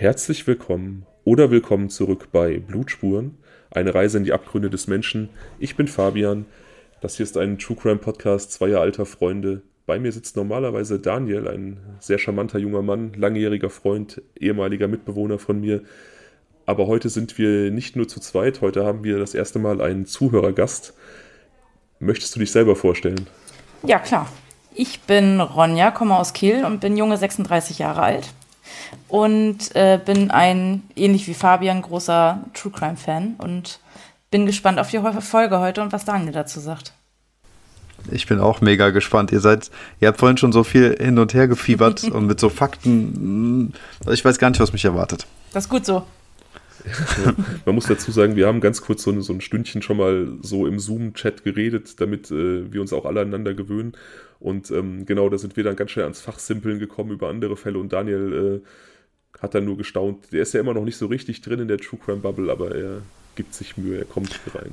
Herzlich willkommen oder willkommen zurück bei Blutspuren, eine Reise in die Abgründe des Menschen. Ich bin Fabian. Das hier ist ein True Crime Podcast zweier alter Freunde. Bei mir sitzt normalerweise Daniel, ein sehr charmanter junger Mann, langjähriger Freund, ehemaliger Mitbewohner von mir. Aber heute sind wir nicht nur zu zweit, heute haben wir das erste Mal einen Zuhörergast. Möchtest du dich selber vorstellen? Ja, klar. Ich bin Ronja, komme aus Kiel und bin junge 36 Jahre alt. Und äh, bin ein, ähnlich wie Fabian, großer True Crime-Fan und bin gespannt auf die Folge heute und was Daniel dazu sagt. Ich bin auch mega gespannt. Ihr seid, ihr habt vorhin schon so viel hin und her gefiebert und mit so Fakten. Ich weiß gar nicht, was mich erwartet. Das ist gut so. Man muss dazu sagen, wir haben ganz kurz so, so ein Stündchen schon mal so im Zoom-Chat geredet, damit äh, wir uns auch alle aneinander gewöhnen. Und ähm, genau, da sind wir dann ganz schnell ans Fachsimpeln gekommen über andere Fälle und Daniel äh, hat dann nur gestaunt. Der ist ja immer noch nicht so richtig drin in der True Crime Bubble, aber er gibt sich Mühe, er kommt rein.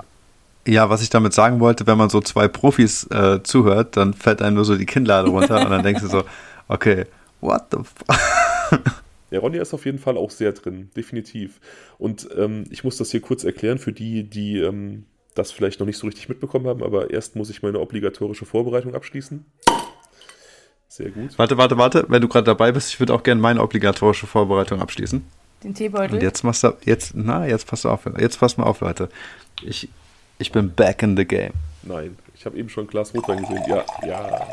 Ja, was ich damit sagen wollte, wenn man so zwei Profis äh, zuhört, dann fällt einem nur so die Kinnlade runter und dann denkst du so, okay, what the fuck? Ja, Ronja ist auf jeden Fall auch sehr drin, definitiv. Und ähm, ich muss das hier kurz erklären für die, die ähm, das vielleicht noch nicht so richtig mitbekommen haben, aber erst muss ich meine obligatorische Vorbereitung abschließen. Sehr gut. Warte, warte, warte, wenn du gerade dabei bist, ich würde auch gerne meine obligatorische Vorbereitung abschließen. Den Teebeutel? Und jetzt machst du, jetzt, na, jetzt pass auf, jetzt pass mal auf, Leute. Ich, ich bin back in the game. Nein, ich habe eben schon ein Glas Rotwein gesehen. Ja, ja.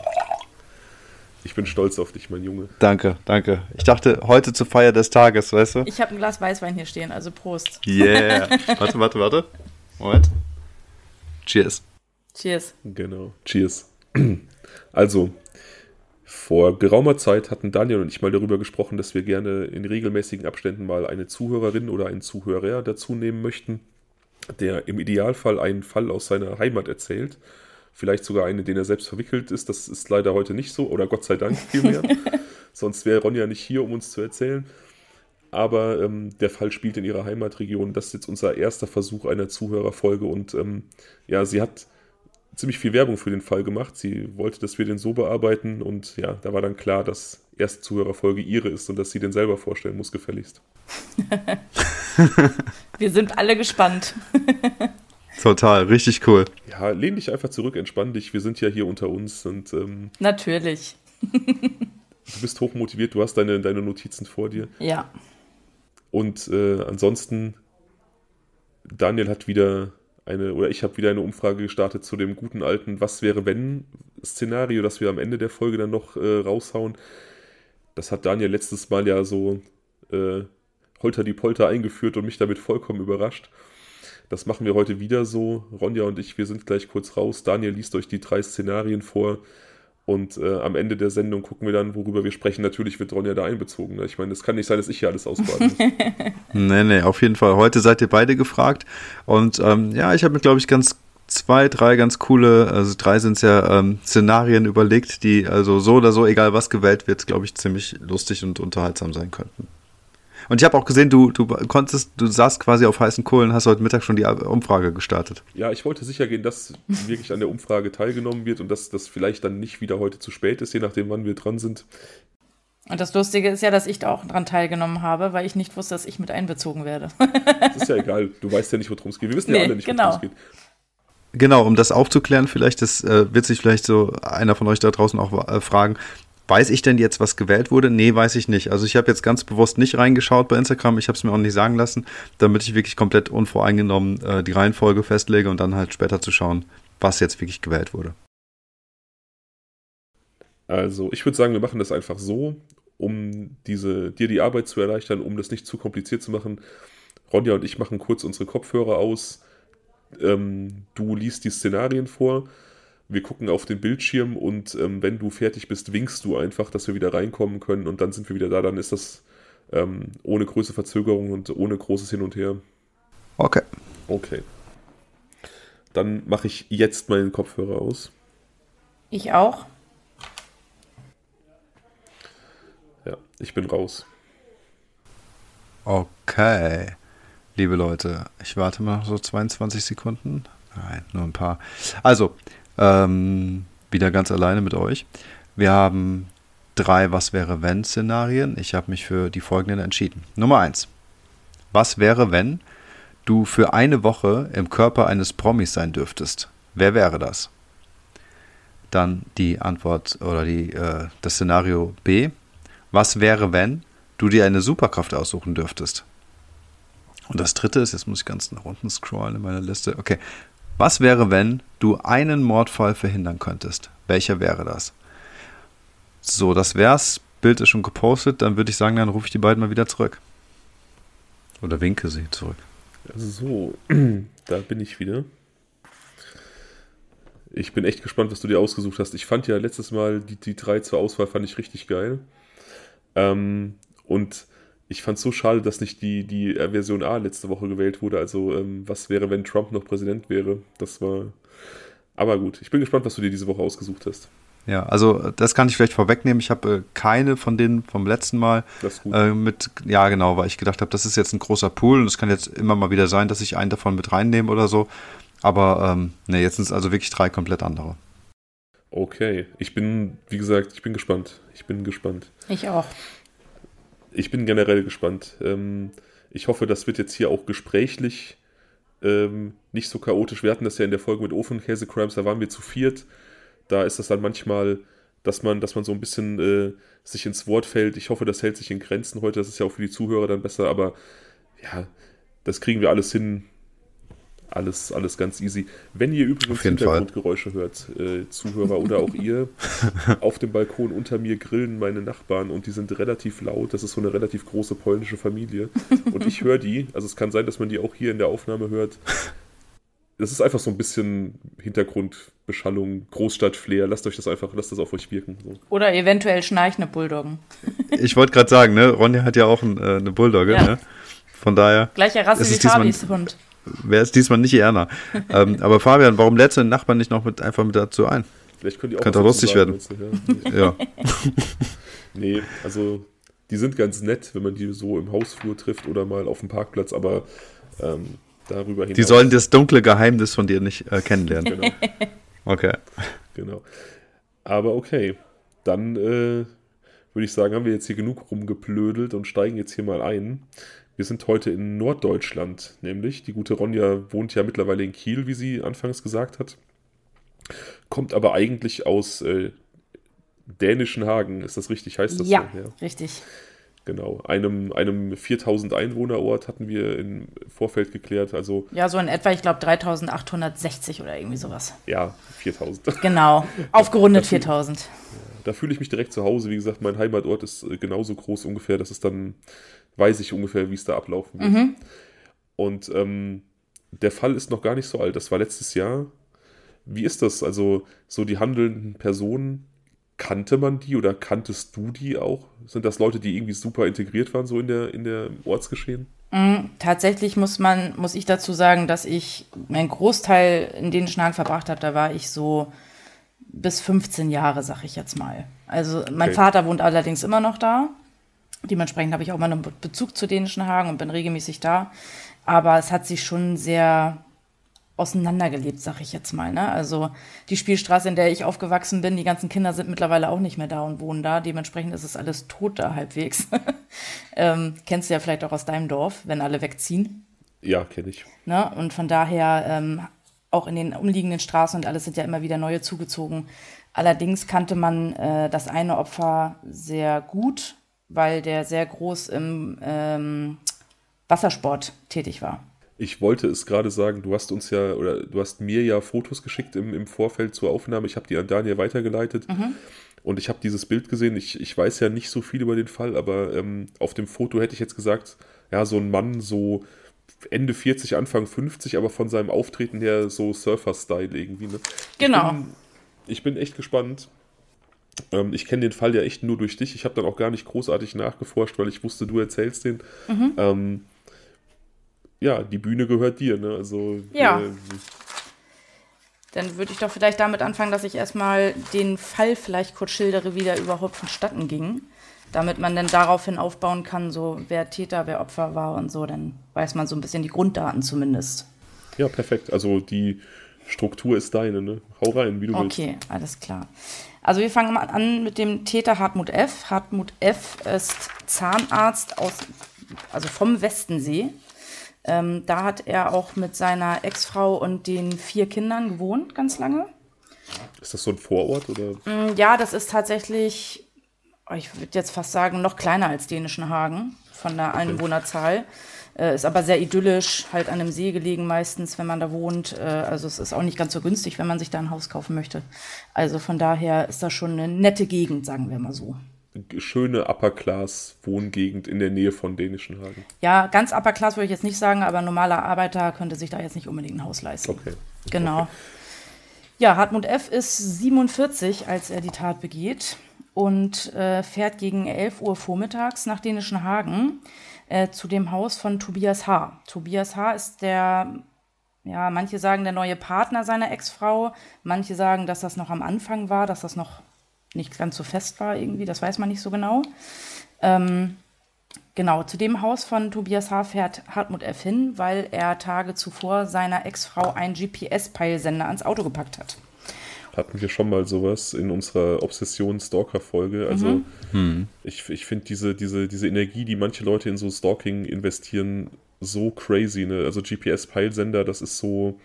Ich bin stolz auf dich, mein Junge. Danke, danke. Ich dachte, heute zur Feier des Tages, weißt du? Ich habe ein Glas Weißwein hier stehen, also Prost. Yeah. warte, warte, warte. Moment. Cheers. Cheers. Genau. Cheers. Also, vor geraumer Zeit hatten Daniel und ich mal darüber gesprochen, dass wir gerne in regelmäßigen Abständen mal eine Zuhörerin oder einen Zuhörer dazu nehmen möchten, der im Idealfall einen Fall aus seiner Heimat erzählt. Vielleicht sogar einen, in den er selbst verwickelt ist. Das ist leider heute nicht so, oder Gott sei Dank vielmehr. Sonst wäre Ronja nicht hier, um uns zu erzählen. Aber ähm, der Fall spielt in ihrer Heimatregion. Das ist jetzt unser erster Versuch einer Zuhörerfolge. Und ähm, ja, sie hat ziemlich viel Werbung für den Fall gemacht. Sie wollte, dass wir den so bearbeiten. Und ja, da war dann klar, dass erste Zuhörerfolge ihre ist und dass sie den selber vorstellen muss, gefälligst. wir sind alle gespannt. Total, richtig cool. Ja, lehn dich einfach zurück, entspann dich. Wir sind ja hier unter uns und. Ähm, Natürlich. du bist hochmotiviert, du hast deine, deine Notizen vor dir. Ja. Und äh, ansonsten, Daniel hat wieder eine, oder ich habe wieder eine Umfrage gestartet zu dem guten alten Was wäre wenn Szenario, das wir am Ende der Folge dann noch äh, raushauen. Das hat Daniel letztes Mal ja so äh, holter die Polter eingeführt und mich damit vollkommen überrascht. Das machen wir heute wieder so. Ronja und ich, wir sind gleich kurz raus. Daniel liest euch die drei Szenarien vor. Und äh, am Ende der Sendung gucken wir dann, worüber wir sprechen. Natürlich wird Ronja da einbezogen. Ne? Ich meine, es kann nicht sein, dass ich hier alles ausbaden muss. nee, nee, auf jeden Fall. Heute seid ihr beide gefragt. Und ähm, ja, ich habe mir, glaube ich, ganz zwei, drei ganz coole, also drei sind es ja ähm, Szenarien überlegt, die also so oder so, egal was gewählt wird, glaube ich, ziemlich lustig und unterhaltsam sein könnten. Und ich habe auch gesehen, du, du konntest, du saßt quasi auf heißen Kohlen, hast heute Mittag schon die Umfrage gestartet. Ja, ich wollte sicher gehen, dass wirklich an der Umfrage teilgenommen wird und dass das vielleicht dann nicht wieder heute zu spät ist, je nachdem, wann wir dran sind. Und das Lustige ist ja, dass ich da auch dran teilgenommen habe, weil ich nicht wusste, dass ich mit einbezogen werde. das ist ja egal, du weißt ja nicht, worum es geht. Wir wissen nee, ja alle nicht, genau. worum es geht. Genau, um das aufzuklären, vielleicht, das äh, wird sich vielleicht so einer von euch da draußen auch äh, fragen, Weiß ich denn jetzt, was gewählt wurde? Nee, weiß ich nicht. Also ich habe jetzt ganz bewusst nicht reingeschaut bei Instagram. Ich habe es mir auch nicht sagen lassen, damit ich wirklich komplett unvoreingenommen äh, die Reihenfolge festlege und dann halt später zu schauen, was jetzt wirklich gewählt wurde. Also ich würde sagen, wir machen das einfach so, um diese, dir die Arbeit zu erleichtern, um das nicht zu kompliziert zu machen. Ronja und ich machen kurz unsere Kopfhörer aus. Ähm, du liest die Szenarien vor wir gucken auf den Bildschirm und ähm, wenn du fertig bist, winkst du einfach, dass wir wieder reinkommen können und dann sind wir wieder da. Dann ist das ähm, ohne große Verzögerung und ohne großes Hin und Her. Okay. Okay. Dann mache ich jetzt meinen Kopfhörer aus. Ich auch. Ja, ich bin raus. Okay. Liebe Leute, ich warte mal so 22 Sekunden. Nein, nur ein paar. Also, ähm, wieder ganz alleine mit euch. Wir haben drei Was wäre wenn Szenarien. Ich habe mich für die folgenden entschieden. Nummer eins. Was wäre, wenn du für eine Woche im Körper eines Promis sein dürftest? Wer wäre das? Dann die Antwort oder die, äh, das Szenario B. Was wäre, wenn du dir eine Superkraft aussuchen dürftest? Und das dritte ist, jetzt muss ich ganz nach unten scrollen in meiner Liste. Okay. Was wäre, wenn du einen Mordfall verhindern könntest? Welcher wäre das? So, das wär's. Bild ist schon gepostet. Dann würde ich sagen, dann rufe ich die beiden mal wieder zurück. Oder winke sie zurück. So, da bin ich wieder. Ich bin echt gespannt, was du dir ausgesucht hast. Ich fand ja letztes Mal die, die drei zur Auswahl fand ich richtig geil. Ähm, und ich fand es so schade, dass nicht die, die Version A letzte Woche gewählt wurde. Also, ähm, was wäre, wenn Trump noch Präsident wäre? Das war. Aber gut, ich bin gespannt, was du dir diese Woche ausgesucht hast. Ja, also das kann ich vielleicht vorwegnehmen. Ich habe äh, keine von denen vom letzten Mal äh, mit, ja genau, weil ich gedacht habe, das ist jetzt ein großer Pool und es kann jetzt immer mal wieder sein, dass ich einen davon mit reinnehme oder so. Aber ähm, ne, jetzt sind es also wirklich drei komplett andere. Okay, ich bin, wie gesagt, ich bin gespannt. Ich bin gespannt. Ich auch. Ich bin generell gespannt. Ähm, ich hoffe, das wird jetzt hier auch gesprächlich ähm, nicht so chaotisch. Wir hatten das ja in der Folge mit Ofen Käse Crimes, da waren wir zu viert da ist das dann manchmal, dass man, dass man so ein bisschen äh, sich ins Wort fällt. Ich hoffe, das hält sich in Grenzen heute. Das ist ja auch für die Zuhörer dann besser, aber ja, das kriegen wir alles hin. Alles, alles ganz easy. Wenn ihr übrigens Hintergrundgeräusche Fall. hört, äh, Zuhörer oder auch ihr, auf dem Balkon unter mir grillen meine Nachbarn und die sind relativ laut. Das ist so eine relativ große polnische Familie. Und ich höre die, also es kann sein, dass man die auch hier in der Aufnahme hört das ist einfach so ein bisschen Hintergrundbeschallung, Großstadt-Flair. Lasst euch das einfach, lasst das auf euch wirken. So. Oder eventuell schnarchende Bulldoggen. Ich wollte gerade sagen, ne, Ronja hat ja auch ein, äh, eine Bulldogge, ja. ne? Von daher. Gleicher Rasse wie Fabis Hund. Wäre es diesmal nicht Erna. ähm, aber Fabian, warum lädst du den Nachbarn nicht noch mit, einfach mit dazu ein? Vielleicht können die auch Könnte lustig sagen, werden. Du, ja. ja. nee, also die sind ganz nett, wenn man die so im Hausflur trifft oder mal auf dem Parkplatz, aber ähm, darüber hinaus. Die sollen das dunkle Geheimnis von dir nicht äh, kennenlernen. Genau. Okay. Genau. Aber okay, dann äh, würde ich sagen, haben wir jetzt hier genug rumgeplödelt und steigen jetzt hier mal ein. Wir sind heute in Norddeutschland, nämlich. Die gute Ronja wohnt ja mittlerweile in Kiel, wie sie anfangs gesagt hat. Kommt aber eigentlich aus äh, dänischen Hagen, ist das richtig? Heißt das ja, so? Ja, richtig. Genau, einem, einem 4000 Einwohnerort hatten wir im Vorfeld geklärt. Also, ja, so in etwa, ich glaube 3860 oder irgendwie sowas. Ja, 4000. Genau, aufgerundet 4000. Da fühle ich mich direkt zu Hause. Wie gesagt, mein Heimatort ist äh, genauso groß ungefähr. Das ist dann, weiß ich ungefähr, wie es da ablaufen wird. Mhm. Und ähm, der Fall ist noch gar nicht so alt. Das war letztes Jahr. Wie ist das? Also, so die handelnden Personen kannte man die oder kanntest du die auch? Sind das Leute, die irgendwie super integriert waren, so in der, in der Ortsgeschehen? Mm, tatsächlich muss man, muss ich dazu sagen, dass ich meinen Großteil in den Schnaken verbracht habe, da war ich so bis 15 Jahre, sag ich jetzt mal. Also mein okay. Vater wohnt allerdings immer noch da. Dementsprechend habe ich auch mal einen Bezug zu dänischen Hagen und bin regelmäßig da. Aber es hat sich schon sehr auseinandergelebt, sag ich jetzt mal. Ne? Also die Spielstraße, in der ich aufgewachsen bin, die ganzen Kinder sind mittlerweile auch nicht mehr da und wohnen da. Dementsprechend ist es alles tot da halbwegs. ähm, kennst du ja vielleicht auch aus deinem Dorf, wenn alle wegziehen. Ja, kenne ich. Ne? Und von daher ähm, auch in den umliegenden Straßen und alles sind ja immer wieder neue zugezogen. Allerdings kannte man äh, das eine Opfer sehr gut, weil der sehr groß im ähm, Wassersport tätig war. Ich wollte es gerade sagen, du hast uns ja, oder du hast mir ja Fotos geschickt im, im Vorfeld zur Aufnahme. Ich habe die an Daniel weitergeleitet. Mhm. Und ich habe dieses Bild gesehen. Ich, ich weiß ja nicht so viel über den Fall, aber ähm, auf dem Foto hätte ich jetzt gesagt, ja, so ein Mann, so Ende 40, Anfang 50, aber von seinem Auftreten her so Surfer-Style irgendwie. Ne? Genau. Ich bin, ich bin echt gespannt. Ähm, ich kenne den Fall ja echt nur durch dich. Ich habe dann auch gar nicht großartig nachgeforscht, weil ich wusste, du erzählst den. Mhm. Ähm, ja, die Bühne gehört dir, ne? Also ja. Äh, dann würde ich doch vielleicht damit anfangen, dass ich erstmal den Fall vielleicht kurz schildere, wie der überhaupt vonstatten ging. Damit man dann daraufhin aufbauen kann, so wer Täter, wer Opfer war und so, dann weiß man so ein bisschen die Grunddaten zumindest. Ja, perfekt. Also die Struktur ist deine, ne? Hau rein, wie du willst. Okay, alles klar. Also wir fangen mal an mit dem Täter Hartmut F. Hartmut F. ist Zahnarzt aus, also vom Westensee. Ähm, da hat er auch mit seiner Ex-Frau und den vier Kindern gewohnt, ganz lange. Ist das so ein Vorort oder? Mm, Ja, das ist tatsächlich, oh, ich würde jetzt fast sagen, noch kleiner als Dänischen Hagen von der Einwohnerzahl. Äh, ist aber sehr idyllisch, halt an einem See gelegen meistens, wenn man da wohnt. Äh, also es ist auch nicht ganz so günstig, wenn man sich da ein Haus kaufen möchte. Also von daher ist das schon eine nette Gegend, sagen wir mal so. Schöne Upper-Class-Wohngegend in der Nähe von Dänischen Hagen. Ja, ganz upper class würde ich jetzt nicht sagen, aber ein normaler Arbeiter könnte sich da jetzt nicht unbedingt ein Haus leisten. Okay. Genau. Ja, Hartmut F. ist 47, als er die Tat begeht und äh, fährt gegen 11 Uhr vormittags nach Dänischen Hagen äh, zu dem Haus von Tobias H. Tobias H. ist der, ja, manche sagen der neue Partner seiner Ex-Frau, manche sagen, dass das noch am Anfang war, dass das noch nicht ganz so fest war irgendwie, das weiß man nicht so genau. Ähm, Genau, zu dem Haus von Tobias H. fährt Hartmut F. hin, weil er Tage zuvor seiner Ex-Frau einen GPS-Peilsender ans Auto gepackt hat. Hatten wir schon mal sowas in unserer Obsession-Stalker-Folge. Also Mhm. ich, ich finde diese, diese, diese Energie, die manche Leute in so Stalking investieren, so crazy. Ne? Also GPS-Peilsender, das ist so.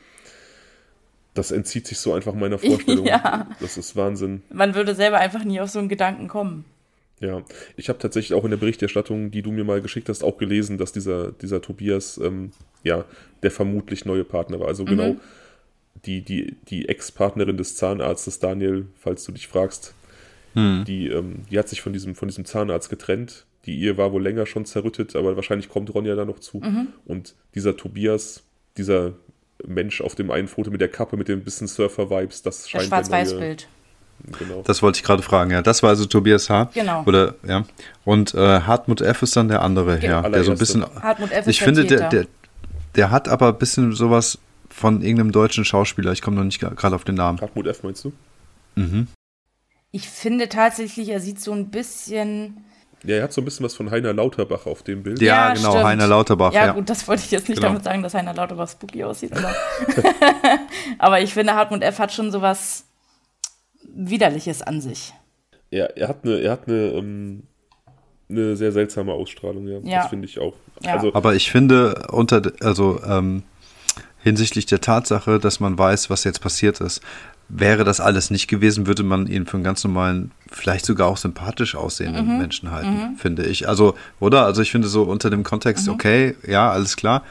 Das entzieht sich so einfach meiner Vorstellung. Ja. Das ist Wahnsinn. Man würde selber einfach nie auf so einen Gedanken kommen. Ja, ich habe tatsächlich auch in der Berichterstattung, die du mir mal geschickt hast, auch gelesen, dass dieser, dieser Tobias, ähm, ja, der vermutlich neue Partner war. Also genau die, die, die Ex-Partnerin des Zahnarztes, Daniel, falls du dich fragst, die, ähm, die hat sich von diesem, von diesem Zahnarzt getrennt. Die Ehe war wohl länger schon zerrüttet, aber wahrscheinlich kommt Ronja da noch zu. Und dieser Tobias, dieser Mensch auf dem einen Foto mit der Kappe, mit den bisschen Surfer-Vibes, das scheint neue- Schwarz-Weiß-Bild. Genau. Das wollte ich gerade fragen, ja. Das war also Tobias H. Genau. Oder, ja. Und äh, Hartmut F. ist dann der andere, Genau. ja. Der so ein bisschen. Hartmut F. ist Ich finde, der, der, der hat aber ein bisschen sowas von irgendeinem deutschen Schauspieler. Ich komme noch nicht gerade auf den Namen. Hartmut F. meinst du? Ich finde tatsächlich, er sieht so ein bisschen. Ja, er hat so ein bisschen was von Heiner Lauterbach auf dem Bild. Ja, genau, stimmt. Heiner Lauterbach, Ja, ja. gut, das wollte ich jetzt nicht Genau. damit sagen, dass Heiner Lauterbach spooky aussieht. Aber, aber ich finde, Hartmut F. hat schon sowas Widerliches an sich. Er, er hat eine, er hat eine, ähm, eine sehr seltsame Ausstrahlung, ja. Ja. Das finde ich auch. Ja. Also, Aber ich finde, unter, also ähm, hinsichtlich der Tatsache, dass man weiß, was jetzt passiert ist, wäre das alles nicht gewesen, würde man ihn für einen ganz normalen, vielleicht sogar auch sympathisch aussehenden Mhm. Menschen halten, finde ich. Also, oder? Also ich finde so unter dem Kontext, okay, ja, alles klar.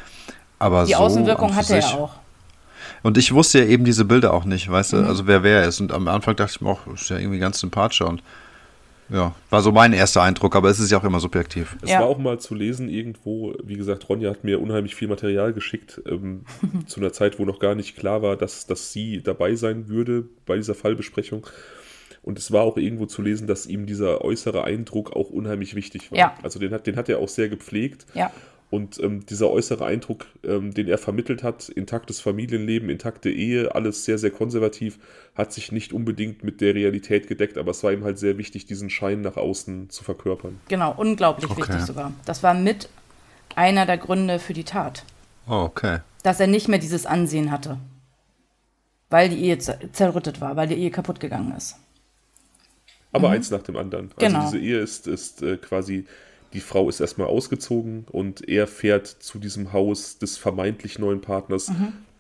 Aber Mhm. Die so Außenwirkung hatte er auch. Und ich wusste ja eben diese Bilder auch nicht, weißt Mhm. du, also wer wer er ist. Und am Anfang dachte ich mir auch, ist ja irgendwie ganz sympathischer und ja, war so mein erster Eindruck, aber es ist ja auch immer subjektiv. es Ja. war auch mal zu lesen irgendwo, wie gesagt, Ronja hat mir unheimlich viel Material geschickt, ähm, zu einer Zeit, wo noch gar nicht klar war, dass, dass sie dabei sein würde bei dieser Fallbesprechung. Und es war auch irgendwo zu lesen, dass ihm dieser äußere Eindruck auch unheimlich wichtig war. Ja. Also den hat, den hat er auch sehr gepflegt. Ja. Und ähm, dieser äußere Eindruck, ähm, den er vermittelt hat, intaktes Familienleben, intakte Ehe, alles sehr, sehr konservativ, hat sich nicht unbedingt mit der Realität gedeckt, aber es war ihm halt sehr wichtig, diesen Schein nach außen zu verkörpern. Genau, unglaublich Okay. wichtig sogar. Das war mit einer der Gründe für die Tat. Oh, okay. Dass er nicht mehr dieses Ansehen hatte. Weil die Ehe zer- zerrüttet war, weil die Ehe kaputt gegangen ist. Aber eins nach dem anderen. Genau. Also diese Ehe ist, ist äh, quasi, die Frau ist erstmal ausgezogen und er fährt zu diesem Haus des vermeintlich neuen Partners,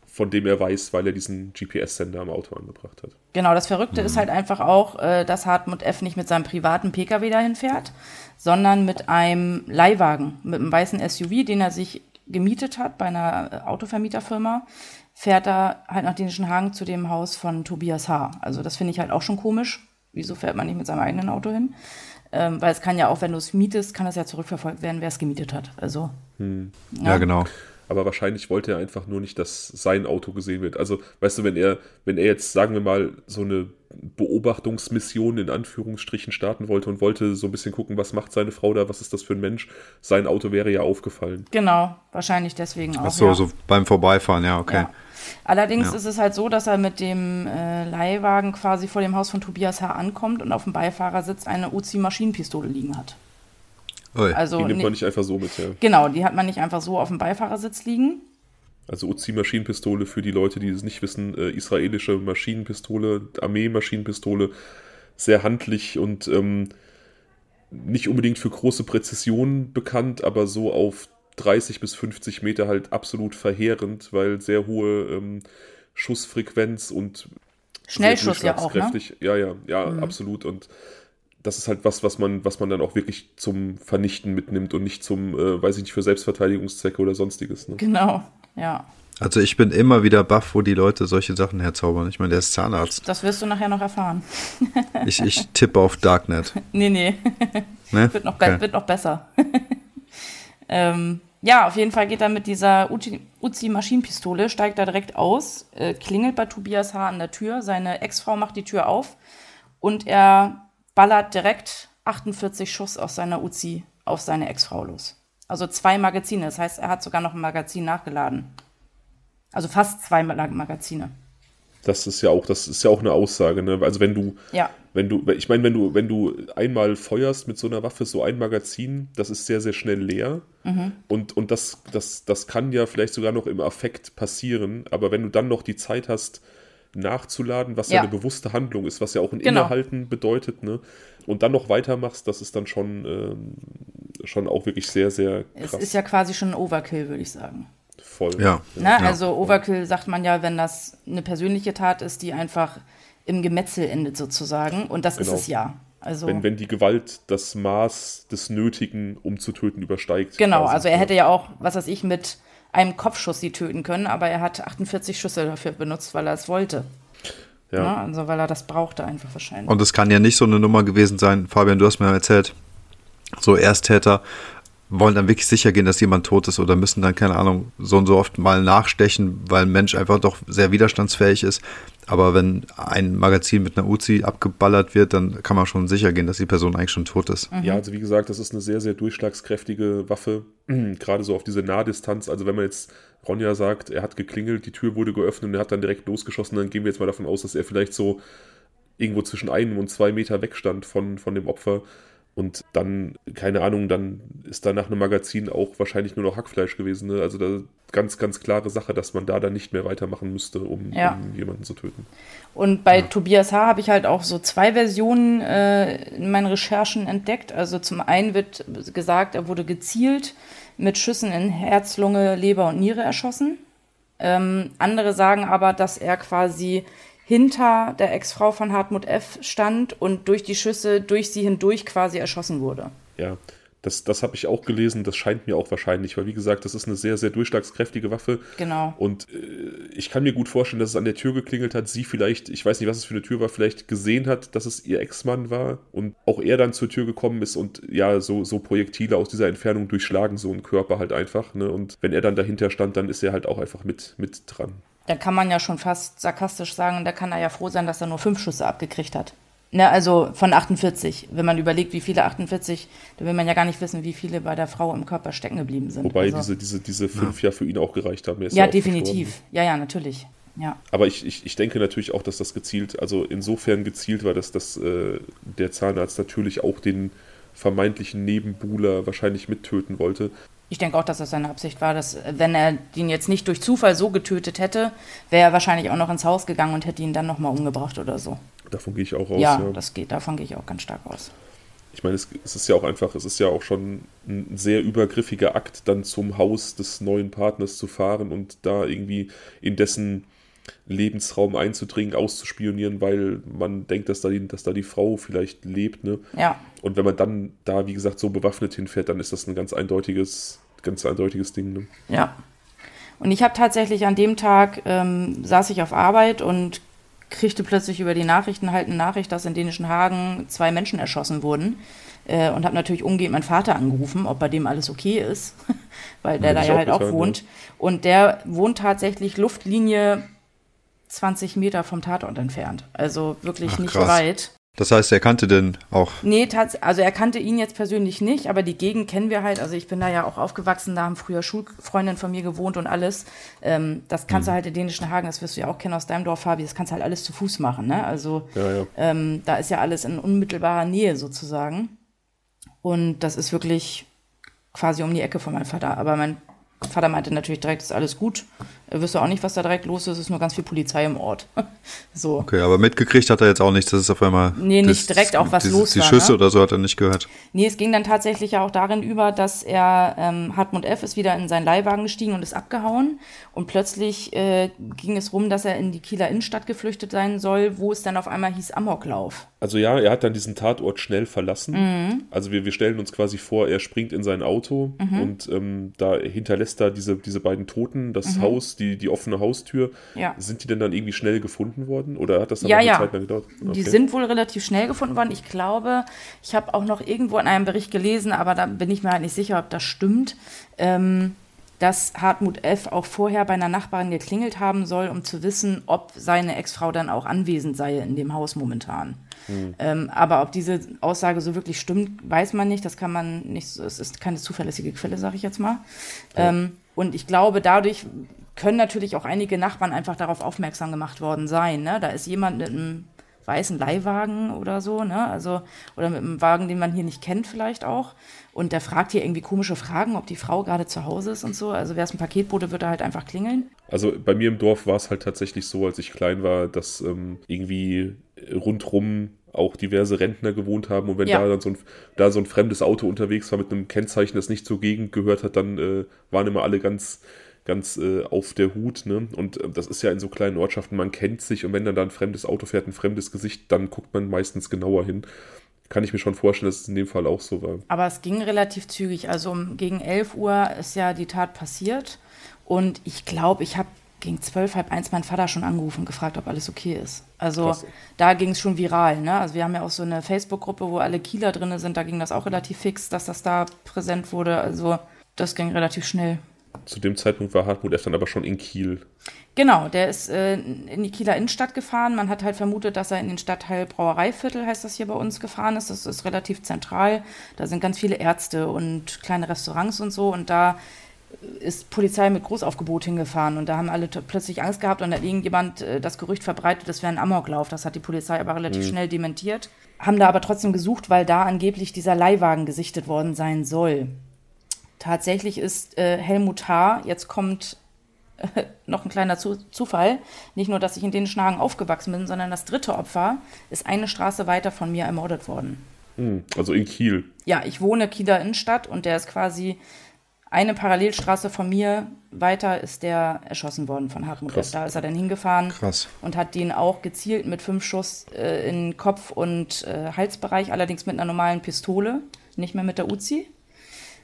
von dem er weiß, weil er diesen GPS-Sender am Auto angebracht hat. Genau, das Verrückte Mhm. ist halt einfach auch, äh, dass Hartmut F. nicht mit seinem privaten Pkw dahin fährt, sondern mit einem Leihwagen, mit einem weißen SUV, den er sich gemietet hat bei einer äh, Autovermieterfirma, fährt er halt nach Dänischen Hagen zu dem Haus von Tobias H. Also das finde ich halt auch schon komisch. Wieso fährt man nicht mit seinem eigenen Auto hin? Ähm, weil es kann ja auch, wenn du es mietest, kann es ja zurückverfolgt werden, wer es gemietet hat. Also Ja, genau. Aber wahrscheinlich wollte er einfach nur nicht, dass sein Auto gesehen wird. Also, weißt du, wenn er, wenn er jetzt, sagen wir mal, so eine Beobachtungsmission in Anführungsstrichen starten wollte und wollte so ein bisschen gucken, was macht seine Frau da, was ist das für ein Mensch, sein Auto wäre ja aufgefallen. genau, wahrscheinlich deswegen auch. Ach so, ja. so beim Vorbeifahren, ja, okay. Ja. Allerdings Ja. ist es halt so, dass er mit dem äh, Leihwagen quasi vor dem Haus von Tobias H. ankommt und auf dem Beifahrersitz eine Uzi-Maschinenpistole liegen hat. Ui. Also Die nimmt ne- man nicht einfach so mit, ja. genau, die hat man nicht einfach so auf dem Beifahrersitz liegen. Also Uzi-Maschinenpistole für die Leute, die es nicht wissen, äh, israelische Maschinenpistole, Armee-Maschinenpistole, sehr handlich und ähm, nicht unbedingt für große Präzision bekannt, aber so auf 30 bis 50 Meter halt absolut verheerend, weil sehr hohe ähm, Schussfrequenz und Schnellschuss ja auch, ne? Ja, ja, ja, mhm. absolut. Und das ist halt was, was man, was man dann auch wirklich zum Vernichten mitnimmt und nicht zum, äh, weiß ich nicht, für Selbstverteidigungszwecke oder sonstiges. Ne? Genau, ja. Also ich bin immer wieder baff, wo die Leute solche Sachen herzaubern. Ich meine, der ist Zahnarzt. Das wirst du nachher noch erfahren. ich, ich tippe auf Darknet. Nee, nee. Ne? Wird, noch, okay. wird noch besser. ähm, ja, auf jeden Fall geht er mit dieser Uzi-Maschinenpistole, steigt da direkt aus, äh, klingelt bei Tobias H. an der Tür, seine Ex-Frau macht die Tür auf und er ballert direkt 48 Schuss aus seiner Uzi auf seine Ex-Frau los. Also zwei Magazine, das heißt, er hat sogar noch ein Magazin nachgeladen. Also fast zwei Magazine. Das ist ja auch, das ist ja auch eine Aussage, ne? Also wenn du, ja. Wenn du, ich meine, wenn du, wenn du einmal feuerst mit so einer Waffe, so ein Magazin, das ist sehr, sehr schnell leer. Mhm. Und, und das, das, das kann ja vielleicht sogar noch im Affekt passieren. Aber wenn du dann noch die Zeit hast, nachzuladen, was ja, ja eine bewusste Handlung ist, was ja auch ein genau. Innehalten bedeutet, ne? Und dann noch weitermachst, das ist dann schon, ähm, schon auch wirklich sehr, sehr krass. Es ist ja quasi schon ein Overkill, würde ich sagen voll. Ja. Ne? ja. Also Overkill sagt man ja, wenn das eine persönliche Tat ist, die einfach im Gemetzel endet sozusagen. Und das genau. ist es ja. Also, wenn, wenn die Gewalt das Maß des Nötigen, um zu töten, übersteigt. Genau, quasi. also er hätte ja auch, was weiß ich, mit einem Kopfschuss sie töten können, aber er hat 48 Schüsse dafür benutzt, weil er es wollte. Ja. ja. Ne? Also weil er das brauchte einfach wahrscheinlich. Und es kann ja nicht so eine Nummer gewesen sein, Fabian, du hast mir erzählt, so Ersttäter wollen dann wirklich sicher gehen, dass jemand tot ist oder müssen dann, keine Ahnung, so und so oft mal nachstechen, weil ein Mensch einfach doch sehr widerstandsfähig ist. Aber wenn ein Magazin mit einer Uzi abgeballert wird, dann kann man schon sicher gehen, dass die Person eigentlich schon tot ist. Mhm. Ja, also wie gesagt, das ist eine sehr, sehr durchschlagskräftige Waffe, gerade so auf diese Nahdistanz. Also wenn man jetzt Ronja sagt, er hat geklingelt, die Tür wurde geöffnet und er hat dann direkt losgeschossen, dann gehen wir jetzt mal davon aus, dass er vielleicht so irgendwo zwischen einem und zwei Meter wegstand von, von dem Opfer. Und dann, keine Ahnung, dann ist da nach einem Magazin auch wahrscheinlich nur noch Hackfleisch gewesen. Ne? Also da ganz, ganz klare Sache, dass man da dann nicht mehr weitermachen müsste, um, ja. um jemanden zu töten. Und bei ja. Tobias H. habe ich halt auch so zwei Versionen äh, in meinen Recherchen entdeckt. Also zum einen wird gesagt, er wurde gezielt mit Schüssen in Herz, Lunge, Leber und Niere erschossen. Ähm, andere sagen aber, dass er quasi hinter der Ex-Frau von Hartmut F. stand und durch die Schüsse durch sie hindurch quasi erschossen wurde. Ja, das, das habe ich auch gelesen, das scheint mir auch wahrscheinlich, weil wie gesagt, das ist eine sehr, sehr durchschlagskräftige Waffe. Genau. Und äh, ich kann mir gut vorstellen, dass es an der Tür geklingelt hat, sie vielleicht, ich weiß nicht, was es für eine Tür war, vielleicht gesehen hat, dass es ihr Ex-Mann war und auch er dann zur Tür gekommen ist und ja, so, so Projektile aus dieser Entfernung durchschlagen so einen Körper halt einfach. Ne? Und wenn er dann dahinter stand, dann ist er halt auch einfach mit, mit dran da kann man ja schon fast sarkastisch sagen, da kann er ja froh sein, dass er nur fünf Schüsse abgekriegt hat. Ne, also von 48. Wenn man überlegt, wie viele 48, da will man ja gar nicht wissen, wie viele bei der Frau im Körper stecken geblieben sind. Wobei also, diese, diese, diese fünf ja. ja für ihn auch gereicht haben. ja, ja definitiv. Ja, ja, natürlich. Ja. Aber ich, ich, ich denke natürlich auch, dass das gezielt, also insofern gezielt war, dass das, äh, der Zahnarzt natürlich auch den vermeintlichen Nebenbuhler wahrscheinlich mittöten wollte. Ich denke auch, dass das seine Absicht war, dass wenn er den jetzt nicht durch Zufall so getötet hätte, wäre er wahrscheinlich auch noch ins Haus gegangen und hätte ihn dann nochmal umgebracht oder so. Davon gehe ich auch aus. Ja, ja, das geht, davon gehe ich auch ganz stark aus. Ich meine, es, es, ist ja auch einfach, es ist ja auch schon ein sehr übergriffiger Akt, dann zum Haus des neuen Partners zu fahren und da irgendwie in dessen Lebensraum einzudringen, auszuspionieren, weil man denkt, dass da die, dass da die Frau vielleicht lebt. Ne? Ja. Und wenn man dann da, wie gesagt, so bewaffnet hinfährt, dann ist das ein ganz eindeutiges, ganz eindeutiges Ding. Ne? Ja. Und ich habe tatsächlich an dem Tag, ähm, saß ich auf Arbeit und kriegte plötzlich über die Nachrichten halt eine Nachricht, dass in dänischen Hagen zwei Menschen erschossen wurden. Äh, und habe natürlich umgehend meinen Vater angerufen, ob bei dem alles okay ist, weil der da ja halt auch getan, wohnt. Ja. Und der wohnt tatsächlich Luftlinie 20 Meter vom Tatort entfernt. Also wirklich Ach, nicht krass. weit. Das heißt, er kannte den auch? Nee, also er kannte ihn jetzt persönlich nicht, aber die Gegend kennen wir halt. Also ich bin da ja auch aufgewachsen, da haben früher Schulfreundinnen von mir gewohnt und alles. Ähm, das kannst hm. du halt in dänischen Hagen, das wirst du ja auch kennen aus deinem Dorf, Fabi, das kannst du halt alles zu Fuß machen. Ne? Also ja, ja. Ähm, da ist ja alles in unmittelbarer Nähe sozusagen. Und das ist wirklich quasi um die Ecke von meinem Vater. Aber mein Vater meinte natürlich direkt, ist alles gut. Er wüsste auch nicht, was da direkt los ist. Es ist nur ganz viel Polizei im Ort. so. Okay, aber mitgekriegt hat er jetzt auch nichts, dass es auf einmal. Nee, nicht direkt auch was die, los Die war, Schüsse ne? oder so hat er nicht gehört. Nee, es ging dann tatsächlich ja auch darin über, dass er, ähm, Hartmut F. ist wieder in seinen Leihwagen gestiegen und ist abgehauen. Und plötzlich äh, ging es rum, dass er in die Kieler Innenstadt geflüchtet sein soll, wo es dann auf einmal hieß Amoklauf. Also ja, er hat dann diesen Tatort schnell verlassen. Also wir, wir stellen uns quasi vor, er springt in sein Auto und ähm, da hinterlässt er diese, diese beiden Toten, das Haus, die, die offene Haustür. Ja. Sind die denn dann irgendwie schnell gefunden worden oder hat das dann Ja, ja. Zeit lang gedauert? Die Okay. sind wohl relativ schnell gefunden worden. Ich glaube, ich habe auch noch irgendwo in einem Bericht gelesen, aber da bin ich mir halt nicht sicher, ob das stimmt, ähm, dass Hartmut F. auch vorher bei einer Nachbarin geklingelt haben soll, um zu wissen, ob seine Ex-Frau dann auch anwesend sei in dem Haus momentan. Ähm, aber ob diese Aussage so wirklich stimmt, weiß man nicht. Das kann man nicht, so- es ist keine zuverlässige Quelle, sage ich jetzt mal. Ähm, und ich glaube, dadurch können natürlich auch einige Nachbarn einfach darauf aufmerksam gemacht worden sein. Ne? Da ist jemand mit einem weißen Leihwagen oder so, ne? Also, oder mit einem Wagen, den man hier nicht kennt, vielleicht auch. Und der fragt hier irgendwie komische Fragen, ob die Frau gerade zu Hause ist und so. Also wäre es ein Paketbote, würde er halt einfach klingeln. Also bei mir im Dorf war es halt tatsächlich so, als ich klein war, dass ähm, irgendwie rundrum auch diverse Rentner gewohnt haben und wenn Ja. da dann so ein, da so ein fremdes Auto unterwegs war mit einem Kennzeichen, das nicht zur Gegend gehört hat, dann äh, waren immer alle ganz ganz äh, auf der Hut, ne? Und äh, das ist ja in so kleinen Ortschaften, man kennt sich und wenn dann da ein fremdes Auto fährt, ein fremdes Gesicht, dann guckt man meistens genauer hin. Kann ich mir schon vorstellen, dass es in dem Fall auch so war. Aber es ging relativ zügig. Also um, gegen 11 Uhr ist ja die Tat passiert. Und ich glaube, ich habe gegen 12, halb eins meinen Vater schon angerufen und gefragt, ob alles okay ist. Also Krass. da ging es schon viral. Ne? Also wir haben ja auch so eine Facebook-Gruppe, wo alle Kieler drin sind. Da ging das auch relativ fix, dass das da präsent wurde. Also das ging relativ schnell. Zu dem Zeitpunkt war Hartmut F. dann aber schon in Kiel. Genau, der ist äh, in die Kieler Innenstadt gefahren. Man hat halt vermutet, dass er in den Stadtteil Brauereiviertel, heißt das hier bei uns, gefahren ist. Das ist relativ zentral. Da sind ganz viele Ärzte und kleine Restaurants und so. Und da ist Polizei mit Großaufgebot hingefahren. Und da haben alle plötzlich Angst gehabt und da hat irgendjemand äh, das Gerücht verbreitet, das wäre ein Amoklauf. Das hat die Polizei aber relativ schnell dementiert. Haben da aber trotzdem gesucht, weil da angeblich dieser Leihwagen gesichtet worden sein soll. Tatsächlich ist äh, Helmut H., jetzt kommt äh, noch ein kleiner Zu Zufall, nicht nur, dass ich in den Schnagen aufgewachsen bin, sondern das dritte Opfer ist eine Straße weiter von mir ermordet worden. Hm, also in Kiel. Ja, ich wohne Kieler Innenstadt und der ist quasi eine Parallelstraße von mir weiter ist der erschossen worden von Hartmut Krass. Da ist er dann hingefahren Krass. und hat den auch gezielt mit fünf Schuss äh, in Kopf- und äh, Halsbereich, allerdings mit einer normalen Pistole, nicht mehr mit der Uzi,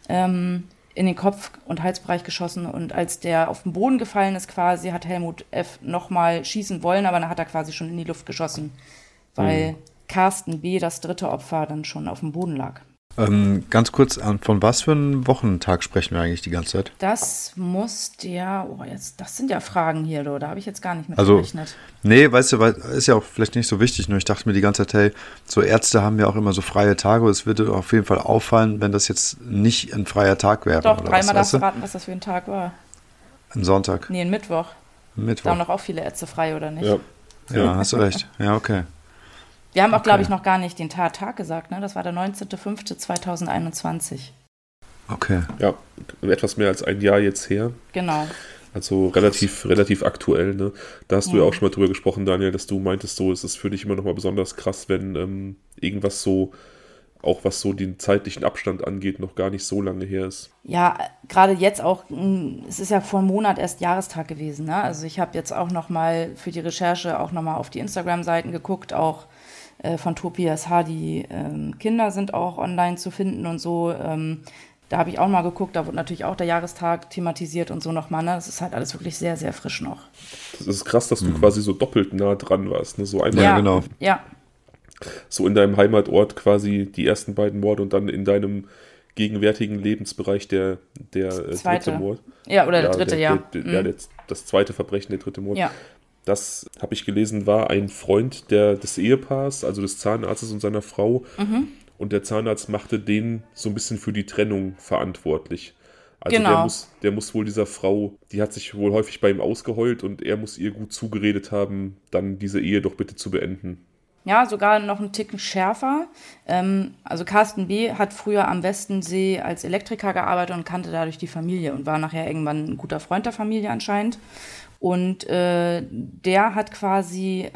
ähm, in den Kopf- und Halsbereich geschossen. Und als der auf den Boden gefallen ist, quasi, hat Helmut F. nochmal schießen wollen, aber dann hat er quasi schon in die Luft geschossen, weil Carsten B., das dritte Opfer, dann schon auf dem Boden lag. Ähm, ganz kurz, von was für einem Wochentag sprechen wir eigentlich die ganze Zeit? Das muss der, oh jetzt, das sind ja Fragen hier, du, da habe ich jetzt gar nicht mit Also, gerechnet. nee, weißt du, weil, ist ja auch vielleicht nicht so wichtig, nur ich dachte mir die ganze Zeit, hey, so Ärzte haben ja auch immer so freie Tage, es würde auf jeden Fall auffallen, wenn das jetzt nicht ein freier Tag wäre. Doch, oder dreimal was, darfst du raten, was das für ein Tag war. Ein Sonntag, Nee, ein Mittwoch. ein Da Mittwoch. haben doch auch viele Ärzte frei, oder nicht? Ja. Ja, hast du recht. Ja, okay. Wir haben auch, Okay. glaube ich, noch gar nicht den Tattag gesagt, ne? Das war der 19.05.2021. Okay. ja, etwas mehr als ein Jahr jetzt her. Genau. Also relativ, relativ aktuell, ne? Da hast du ja Ja. auch schon mal drüber gesprochen, Daniel, dass du meintest, so es ist für dich immer noch mal besonders krass, wenn ähm, irgendwas so, auch was so den zeitlichen Abstand angeht, noch gar nicht so lange her ist. Ja, gerade jetzt auch, mh, es ist ja vor einem Monat erst Jahrestag gewesen, ne? Also ich habe jetzt auch noch mal für die Recherche auch noch mal auf die Instagram-Seiten geguckt, auch äh, von Tobias H. Die ähm, Kinder sind auch online zu finden und so. Ähm, da habe ich auch mal geguckt, da wird natürlich auch der Jahrestag thematisiert und so nochmal. Ne? Das ist halt alles wirklich sehr, sehr frisch noch. Das ist krass, dass du quasi so doppelt nah dran warst, ne? So einmal Ja, genau. Ja, so in deinem Heimatort quasi die ersten beiden Morde und dann in deinem gegenwärtigen Lebensbereich der, der äh, Zweite. dritte Mord. ja oder der dritte, der, ja. Der, der, ja, Mhm. der, das zweite Verbrechen, der dritte Mord. ja. Das habe ich gelesen, war ein Freund der, des Ehepaars, also des Zahnarztes und seiner Frau. Mhm. Und der Zahnarzt machte den so ein bisschen für die Trennung verantwortlich. Also der, Genau. muss, der muss wohl dieser Frau, die hat sich wohl häufig bei ihm ausgeheult und er muss ihr gut zugeredet haben, dann diese Ehe doch bitte zu beenden. Ja, sogar noch einen Ticken schärfer. Ähm, also Carsten B. hat früher am Westensee als Elektriker gearbeitet und kannte dadurch die Familie und war nachher irgendwann ein guter Freund der Familie anscheinend. Und äh, der hat quasi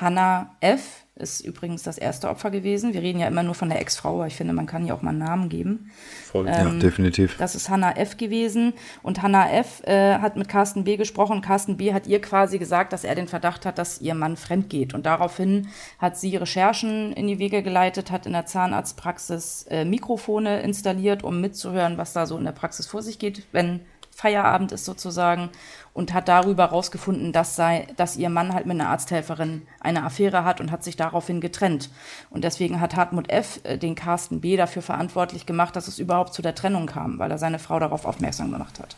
Hannah F., ist übrigens das erste Opfer gewesen. Wir reden ja immer nur von der Ex-Frau, aber ich finde, man kann ja auch mal einen Namen geben. Voll. Ähm, ja, definitiv. Das ist Hannah F. gewesen. Und Hannah F. Äh, hat mit Carsten B. gesprochen. Carsten B. hat ihr quasi gesagt, dass er den Verdacht hat, dass ihr Mann fremd geht. Und daraufhin hat sie Recherchen in die Wege geleitet, hat in der Zahnarztpraxis äh, Mikrofone installiert, um mitzuhören, was da so in der Praxis vor sich geht, wenn Feierabend ist sozusagen und hat darüber herausgefunden, dass, sei, dass ihr Mann halt mit einer Arzthelferin eine Affäre hat und hat sich daraufhin getrennt. Und deswegen hat Hartmut F. Äh, den Carsten B. dafür verantwortlich gemacht, dass es überhaupt zu der Trennung kam, weil er seine Frau darauf aufmerksam gemacht hat.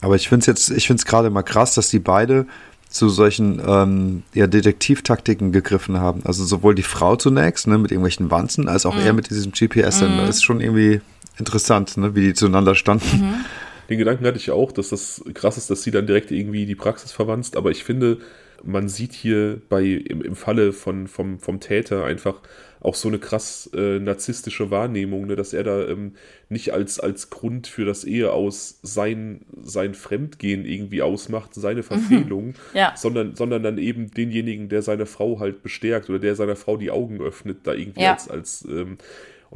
Aber ich finde es jetzt, ich finde es gerade mal krass, dass die beide zu solchen ähm, ja, Detektivtaktiken gegriffen haben. Also sowohl die Frau zunächst, ne, mit irgendwelchen Wanzen, als auch mhm. er mit diesem GPS-Sender. Mhm. Ist schon irgendwie interessant, ne, wie die zueinander standen. Mhm. Den Gedanken hatte ich auch, dass das krass ist, dass sie dann direkt irgendwie die Praxis verwandt. Aber ich finde, man sieht hier bei, im, im Falle von, vom, vom Täter einfach auch so eine krass äh, narzisstische Wahrnehmung, ne, dass er da ähm, nicht als, als Grund für das Ehe aus sein, sein Fremdgehen irgendwie ausmacht, seine mhm. Verfehlung, mhm. ja. sondern, sondern dann eben denjenigen, der seine Frau halt bestärkt oder der seiner Frau die Augen öffnet, da irgendwie ja. als, als ähm,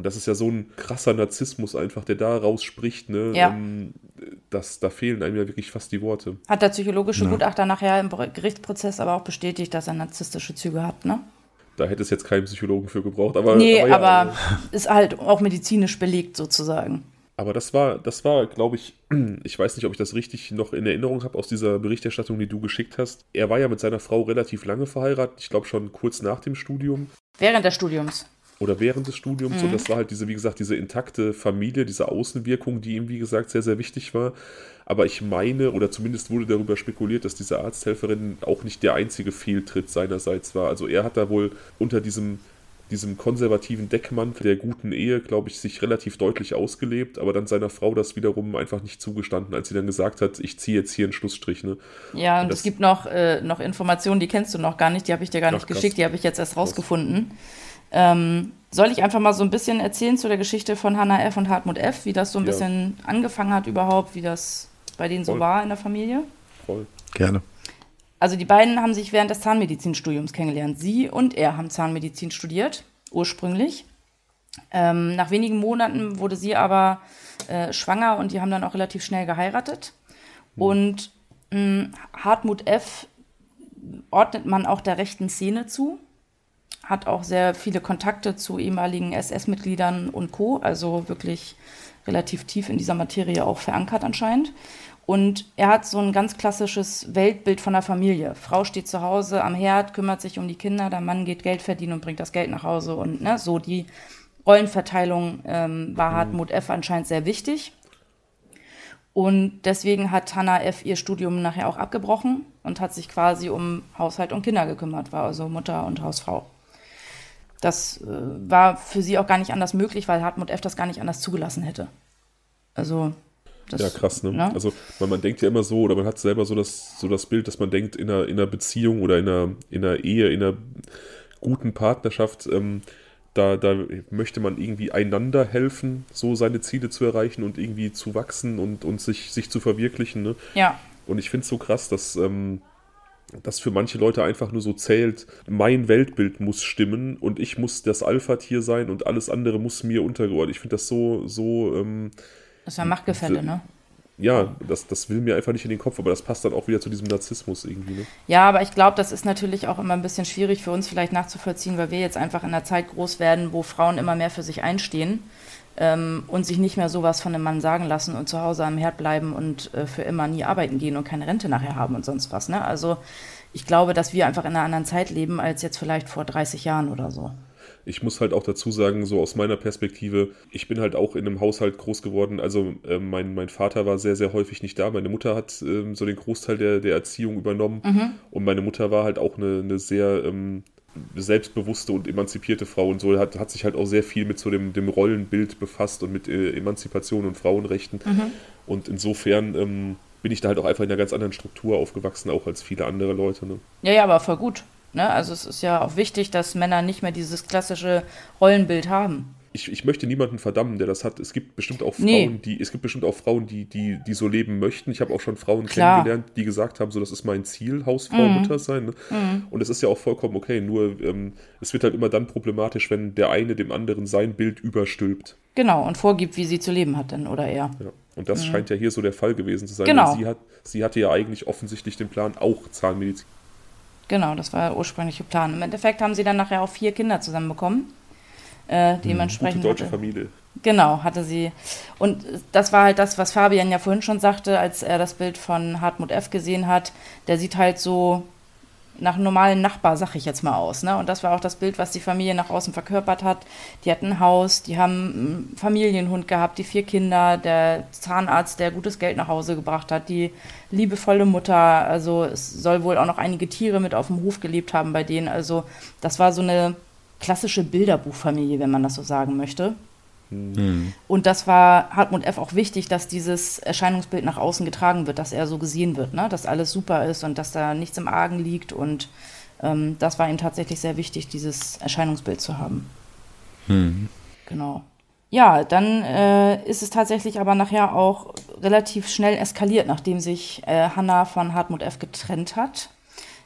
und das ist ja so ein krasser Narzissmus einfach, der da rausspricht, ne? Ja. Ähm, das, da fehlen einem ja wirklich fast die Worte. Hat der psychologische ja. Gutachter nachher im Gerichtsprozess aber auch bestätigt, dass er narzisstische Züge hat, ne? Da hätte es jetzt keinen Psychologen für gebraucht, aber. Nee, aber, ja, aber ist halt auch medizinisch belegt sozusagen. Aber das war, das war, glaube ich, ich weiß nicht, ob ich das richtig noch in Erinnerung habe aus dieser Berichterstattung, die du geschickt hast. Er war ja mit seiner Frau relativ lange verheiratet, ich glaube schon kurz nach dem Studium. Während des Studiums oder während des Studiums. Mhm. Und das war halt diese, wie gesagt, diese intakte Familie, diese Außenwirkung, die ihm, wie gesagt, sehr, sehr wichtig war. Aber ich meine, oder zumindest wurde darüber spekuliert, dass diese Arzthelferin auch nicht der einzige Fehltritt seinerseits war. Also er hat da wohl unter diesem diesem konservativen Deckmantel der guten Ehe, glaube ich, sich relativ deutlich ausgelebt, aber dann seiner Frau das wiederum einfach nicht zugestanden, als sie dann gesagt hat, ich ziehe jetzt hier einen Schlussstrich. Ne? Ja, und, und es gibt noch, äh, noch Informationen, die kennst du noch gar nicht, die habe ich dir gar nicht Ach, geschickt, die habe ich jetzt erst rausgefunden. Krass. Ähm, soll ich einfach mal so ein bisschen erzählen zu der Geschichte von Hannah F. und Hartmut F., wie das so ein ja. bisschen angefangen hat überhaupt, wie das bei denen Voll. so war in der Familie? Voll. Gerne. Also die beiden haben sich während des Zahnmedizinstudiums kennengelernt. Sie und er haben Zahnmedizin studiert, ursprünglich. Ähm, nach wenigen Monaten wurde sie aber äh, schwanger und die haben dann auch relativ schnell geheiratet. Mhm. Und mh, Hartmut F. ordnet man auch der rechten Szene zu hat auch sehr viele Kontakte zu ehemaligen SS-Mitgliedern und Co., also wirklich relativ tief in dieser Materie auch verankert anscheinend. Und er hat so ein ganz klassisches Weltbild von der Familie. Frau steht zu Hause am Herd, kümmert sich um die Kinder, der Mann geht Geld verdienen und bringt das Geld nach Hause. Und ne, so die Rollenverteilung ähm, war mhm. Hartmut F. anscheinend sehr wichtig. Und deswegen hat Hannah F. ihr Studium nachher auch abgebrochen und hat sich quasi um Haushalt und Kinder gekümmert, war also Mutter und Hausfrau. Das äh, war für sie auch gar nicht anders möglich, weil Hartmut F. das gar nicht anders zugelassen hätte. Also. Das, ja, krass, ne? ne? Also, weil man denkt ja immer so, oder man hat selber so das, so das Bild, dass man denkt, in einer, in einer Beziehung oder in einer, in einer Ehe, in einer guten Partnerschaft, ähm, da, da möchte man irgendwie einander helfen, so seine Ziele zu erreichen und irgendwie zu wachsen und, und sich, sich zu verwirklichen. Ne? Ja. Und ich finde es so krass, dass, ähm, das für manche Leute einfach nur so zählt, mein Weltbild muss stimmen und ich muss das Alpha-Tier sein und alles andere muss mir untergeordnet. Ich finde das so, so. Ähm, das ist ja Machtgefälle, ne? Ja, das, das will mir einfach nicht in den Kopf, aber das passt dann auch wieder zu diesem Narzissmus irgendwie. Ne? Ja, aber ich glaube, das ist natürlich auch immer ein bisschen schwierig für uns vielleicht nachzuvollziehen, weil wir jetzt einfach in einer Zeit groß werden, wo Frauen immer mehr für sich einstehen ähm, und sich nicht mehr sowas von einem Mann sagen lassen und zu Hause am Herd bleiben und äh, für immer nie arbeiten gehen und keine Rente nachher haben und sonst was. Ne? Also ich glaube, dass wir einfach in einer anderen Zeit leben als jetzt vielleicht vor 30 Jahren oder so. Ich muss halt auch dazu sagen, so aus meiner Perspektive, ich bin halt auch in einem Haushalt groß geworden. Also äh, mein, mein Vater war sehr, sehr häufig nicht da. Meine Mutter hat äh, so den Großteil der, der Erziehung übernommen. Mhm. Und meine Mutter war halt auch eine, eine sehr ähm, selbstbewusste und emanzipierte Frau und so hat, hat sich halt auch sehr viel mit so dem, dem Rollenbild befasst und mit äh, Emanzipation und Frauenrechten. Mhm. Und insofern ähm, bin ich da halt auch einfach in einer ganz anderen Struktur aufgewachsen, auch als viele andere Leute. Ne? Ja, ja, aber voll gut. Ne? Also es ist ja auch wichtig, dass Männer nicht mehr dieses klassische Rollenbild haben ich, ich möchte niemanden verdammen, der das hat. Es gibt bestimmt auch Frauen, nee. die, es gibt bestimmt auch Frauen, die, die, die so leben möchten. Ich habe auch schon Frauen Klar. kennengelernt, die gesagt haben, so das ist mein Ziel, Hausfrau, mhm. Mutter sein. Ne? Mhm. Und es ist ja auch vollkommen okay. Nur ähm, es wird halt immer dann problematisch, wenn der eine dem anderen sein Bild überstülpt. Genau, und vorgibt, wie sie zu leben hat denn, oder er. Ja. Und das mhm. scheint ja hier so der Fall gewesen zu sein. Genau. Sie, hat, sie hatte ja eigentlich offensichtlich den Plan, auch Zahnmedizin. Genau, das war der ursprüngliche Plan. Im Endeffekt haben sie dann nachher auch vier Kinder zusammenbekommen. Äh, dementsprechend. Gute deutsche hatte, Familie. Genau, hatte sie. Und das war halt das, was Fabian ja vorhin schon sagte, als er das Bild von Hartmut F. gesehen hat. Der sieht halt so nach einem normalen Nachbar, sag ich jetzt mal aus. Ne? Und das war auch das Bild, was die Familie nach außen verkörpert hat. Die hatten ein Haus, die haben einen Familienhund gehabt, die vier Kinder, der Zahnarzt, der gutes Geld nach Hause gebracht hat, die liebevolle Mutter. Also es soll wohl auch noch einige Tiere mit auf dem Hof gelebt haben bei denen. Also das war so eine klassische Bilderbuchfamilie, wenn man das so sagen möchte. Mhm. Und das war Hartmut F. auch wichtig, dass dieses Erscheinungsbild nach außen getragen wird, dass er so gesehen wird, ne? dass alles super ist und dass da nichts im Argen liegt. Und ähm, das war ihm tatsächlich sehr wichtig, dieses Erscheinungsbild zu haben. Mhm. Genau. Ja, dann äh, ist es tatsächlich aber nachher auch relativ schnell eskaliert, nachdem sich äh, Hannah von Hartmut F. getrennt hat.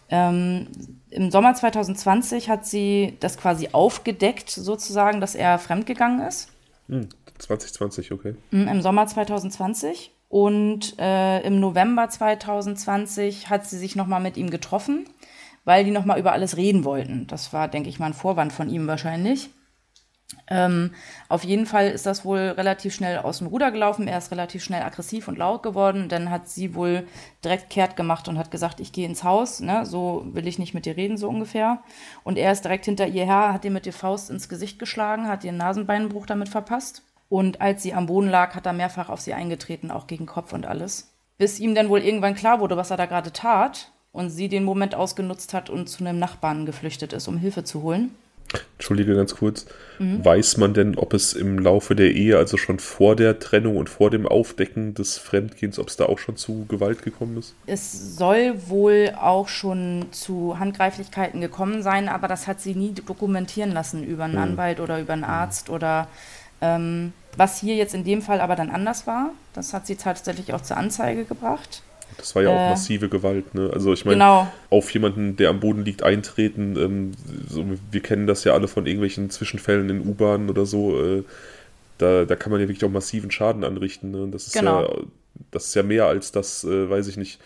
Ähm, Im Sommer 2020 hat sie das quasi aufgedeckt, sozusagen, dass er fremdgegangen ist. Hm, 2020, okay. Hm, Im Sommer 2020. Und äh, im November 2020 hat sie sich nochmal mit ihm getroffen, weil die nochmal über alles reden wollten. Das war, denke ich mal, ein Vorwand von ihm wahrscheinlich. Ähm, auf jeden Fall ist das wohl relativ schnell aus dem Ruder gelaufen. Er ist relativ schnell aggressiv und laut geworden. Dann hat sie wohl direkt kehrt gemacht und hat gesagt, ich gehe ins Haus. Ne? So will ich nicht mit dir reden, so ungefähr. Und er ist direkt hinter ihr her, hat ihr mit der Faust ins Gesicht geschlagen, hat ihr einen Nasenbeinbruch damit verpasst. Und als sie am Boden lag, hat er mehrfach auf sie eingetreten, auch gegen Kopf und alles. Bis ihm dann wohl irgendwann klar wurde, was er da gerade tat. Und sie den Moment ausgenutzt hat und zu einem Nachbarn geflüchtet ist, um Hilfe zu holen. Entschuldige ganz kurz. Mhm. Weiß man denn, ob es im Laufe der Ehe, also schon vor der Trennung und vor dem Aufdecken des Fremdgehens, ob es da auch schon zu Gewalt gekommen ist? Es soll wohl auch schon zu Handgreiflichkeiten gekommen sein, aber das hat sie nie dokumentieren lassen über einen mhm. Anwalt oder über einen Arzt oder ähm, was hier jetzt in dem Fall aber dann anders war. Das hat sie tatsächlich auch zur Anzeige gebracht. Das war ja auch äh, massive Gewalt, ne? Also ich meine, genau. auf jemanden, der am Boden liegt, eintreten, ähm, so, wir kennen das ja alle von irgendwelchen Zwischenfällen in U-Bahnen oder so, äh, da, da kann man ja wirklich auch massiven Schaden anrichten. Ne? Das ist genau. ja, das ist ja mehr als das, äh, weiß ich nicht,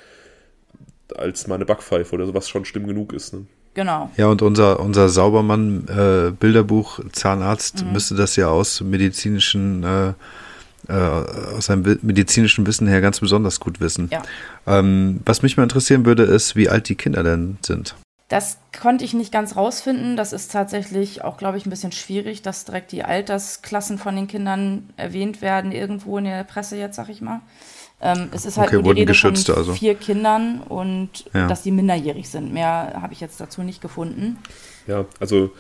als mal eine Backpfeife oder so, was schon schlimm genug ist. Ne? Genau. Ja, und unser, unser Saubermann äh, Bilderbuch Zahnarzt mhm. müsste das ja aus medizinischen äh, äh, aus seinem medizinischen Wissen her ganz besonders gut wissen. Ja. Ähm, was mich mal interessieren würde, ist, wie alt die Kinder denn sind. Das konnte ich nicht ganz rausfinden. Das ist tatsächlich auch, glaube ich, ein bisschen schwierig, dass direkt die Altersklassen von den Kindern erwähnt werden, irgendwo in der Presse jetzt, sag ich mal. Ähm, es ist halt okay, nur die Rede von also. vier Kindern und ja. dass die minderjährig sind. Mehr habe ich jetzt dazu nicht gefunden. Ja, also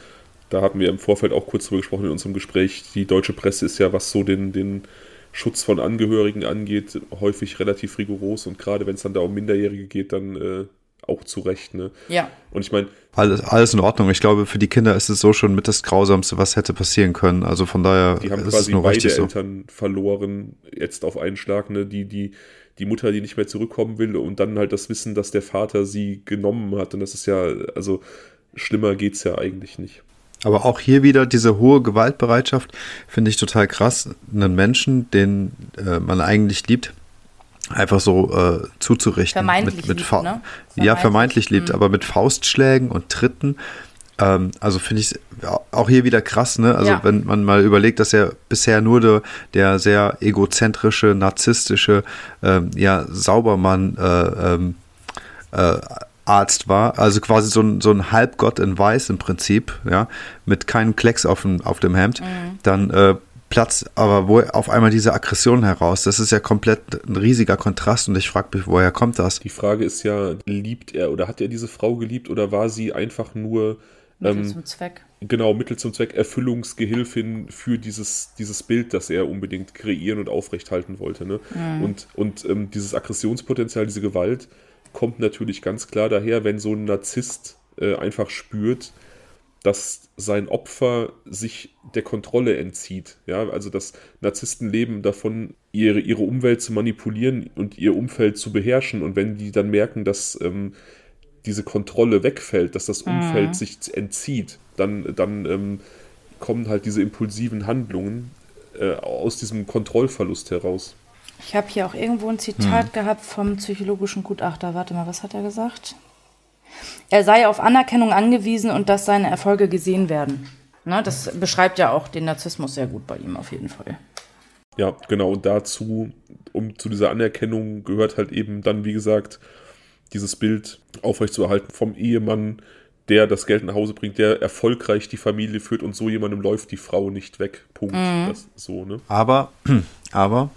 da hatten wir im Vorfeld auch kurz drüber gesprochen in unserem Gespräch. Die deutsche Presse ist ja, was so den, den Schutz von Angehörigen angeht, häufig relativ rigoros und gerade wenn es dann da um Minderjährige geht, dann äh, auch zu Recht. Ne? Ja. Und ich meine. Alles, alles in Ordnung. Ich glaube, für die Kinder ist es so schon mit das Grausamste, was hätte passieren können. Also von daher die haben ist quasi es nur beide Eltern so. verloren, jetzt auf einen Schlag. Ne? Die, die, die Mutter, die nicht mehr zurückkommen will und dann halt das Wissen, dass der Vater sie genommen hat. Und das ist ja, also schlimmer geht es ja eigentlich nicht. Aber auch hier wieder diese hohe Gewaltbereitschaft finde ich total krass. Einen Menschen, den äh, man eigentlich liebt, einfach so äh, zuzurichten. Vermeintlich mit, mit liebt, ne? Vermeintlich. Ja, vermeintlich liebt, mhm. aber mit Faustschlägen und Tritten. Ähm, also finde ich auch hier wieder krass, ne? Also ja. wenn man mal überlegt, dass er bisher nur der, der sehr egozentrische, narzisstische, ähm, ja, Saubermann äh, ähm, äh, Arzt war, also quasi so ein, so ein Halbgott in Weiß im Prinzip, ja, mit keinem Klecks auf dem, auf dem Hemd, mhm. dann äh, Platz, aber wo auf einmal diese Aggression heraus, das ist ja komplett ein riesiger Kontrast und ich frage mich, woher kommt das? Die Frage ist ja, liebt er oder hat er diese Frau geliebt oder war sie einfach nur Mittel ähm, zum Zweck. Genau, Mittel zum Zweck, Erfüllungsgehilfin für dieses, dieses Bild, das er unbedingt kreieren und aufrechthalten wollte. Ne? Mhm. Und, und ähm, dieses Aggressionspotenzial, diese Gewalt, kommt natürlich ganz klar daher, wenn so ein Narzisst äh, einfach spürt, dass sein Opfer sich der Kontrolle entzieht. Ja, also dass Narzissten leben davon, ihre, ihre Umwelt zu manipulieren und ihr Umfeld zu beherrschen. Und wenn die dann merken, dass ähm, diese Kontrolle wegfällt, dass das Umfeld mhm. sich entzieht, dann, dann ähm, kommen halt diese impulsiven Handlungen äh, aus diesem Kontrollverlust heraus. Ich habe hier auch irgendwo ein Zitat hm. gehabt vom psychologischen Gutachter. Warte mal, was hat er gesagt? Er sei auf Anerkennung angewiesen und dass seine Erfolge gesehen werden. Ne, das beschreibt ja auch den Narzissmus sehr gut bei ihm auf jeden Fall. Ja, genau. Und dazu, um zu dieser Anerkennung gehört halt eben dann, wie gesagt, dieses Bild aufrechtzuerhalten vom Ehemann, der das Geld nach Hause bringt, der erfolgreich die Familie führt und so jemandem läuft die Frau nicht weg. Punkt. Mhm. Das, so, ne? Aber, aber,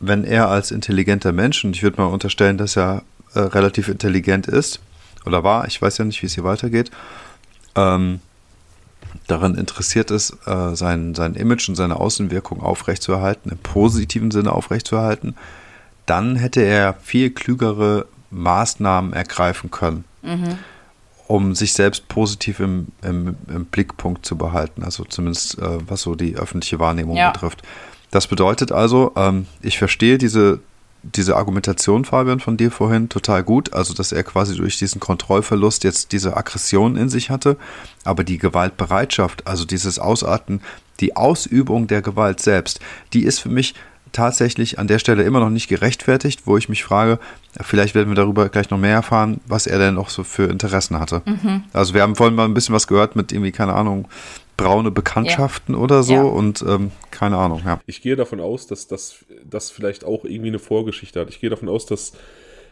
wenn er als intelligenter Mensch, und ich würde mal unterstellen, dass er äh, relativ intelligent ist, oder war, ich weiß ja nicht, wie es hier weitergeht, ähm, daran interessiert ist, äh, sein, sein Image und seine Außenwirkung aufrechtzuerhalten, im positiven Sinne aufrechtzuerhalten, dann hätte er viel klügere Maßnahmen ergreifen können. Mhm um sich selbst positiv im, im, im Blickpunkt zu behalten, also zumindest äh, was so die öffentliche Wahrnehmung ja. betrifft. Das bedeutet also, ähm, ich verstehe diese, diese Argumentation, Fabian, von dir vorhin total gut, also dass er quasi durch diesen Kontrollverlust jetzt diese Aggression in sich hatte, aber die Gewaltbereitschaft, also dieses Ausarten, die Ausübung der Gewalt selbst, die ist für mich tatsächlich an der Stelle immer noch nicht gerechtfertigt, wo ich mich frage, vielleicht werden wir darüber gleich noch mehr erfahren, was er denn noch so für Interessen hatte. Mhm. Also wir haben vorhin mal ein bisschen was gehört mit irgendwie, keine Ahnung, braune Bekanntschaften ja. oder so ja. und ähm, keine Ahnung, ja. Ich gehe davon aus, dass das, das vielleicht auch irgendwie eine Vorgeschichte hat. Ich gehe davon aus, dass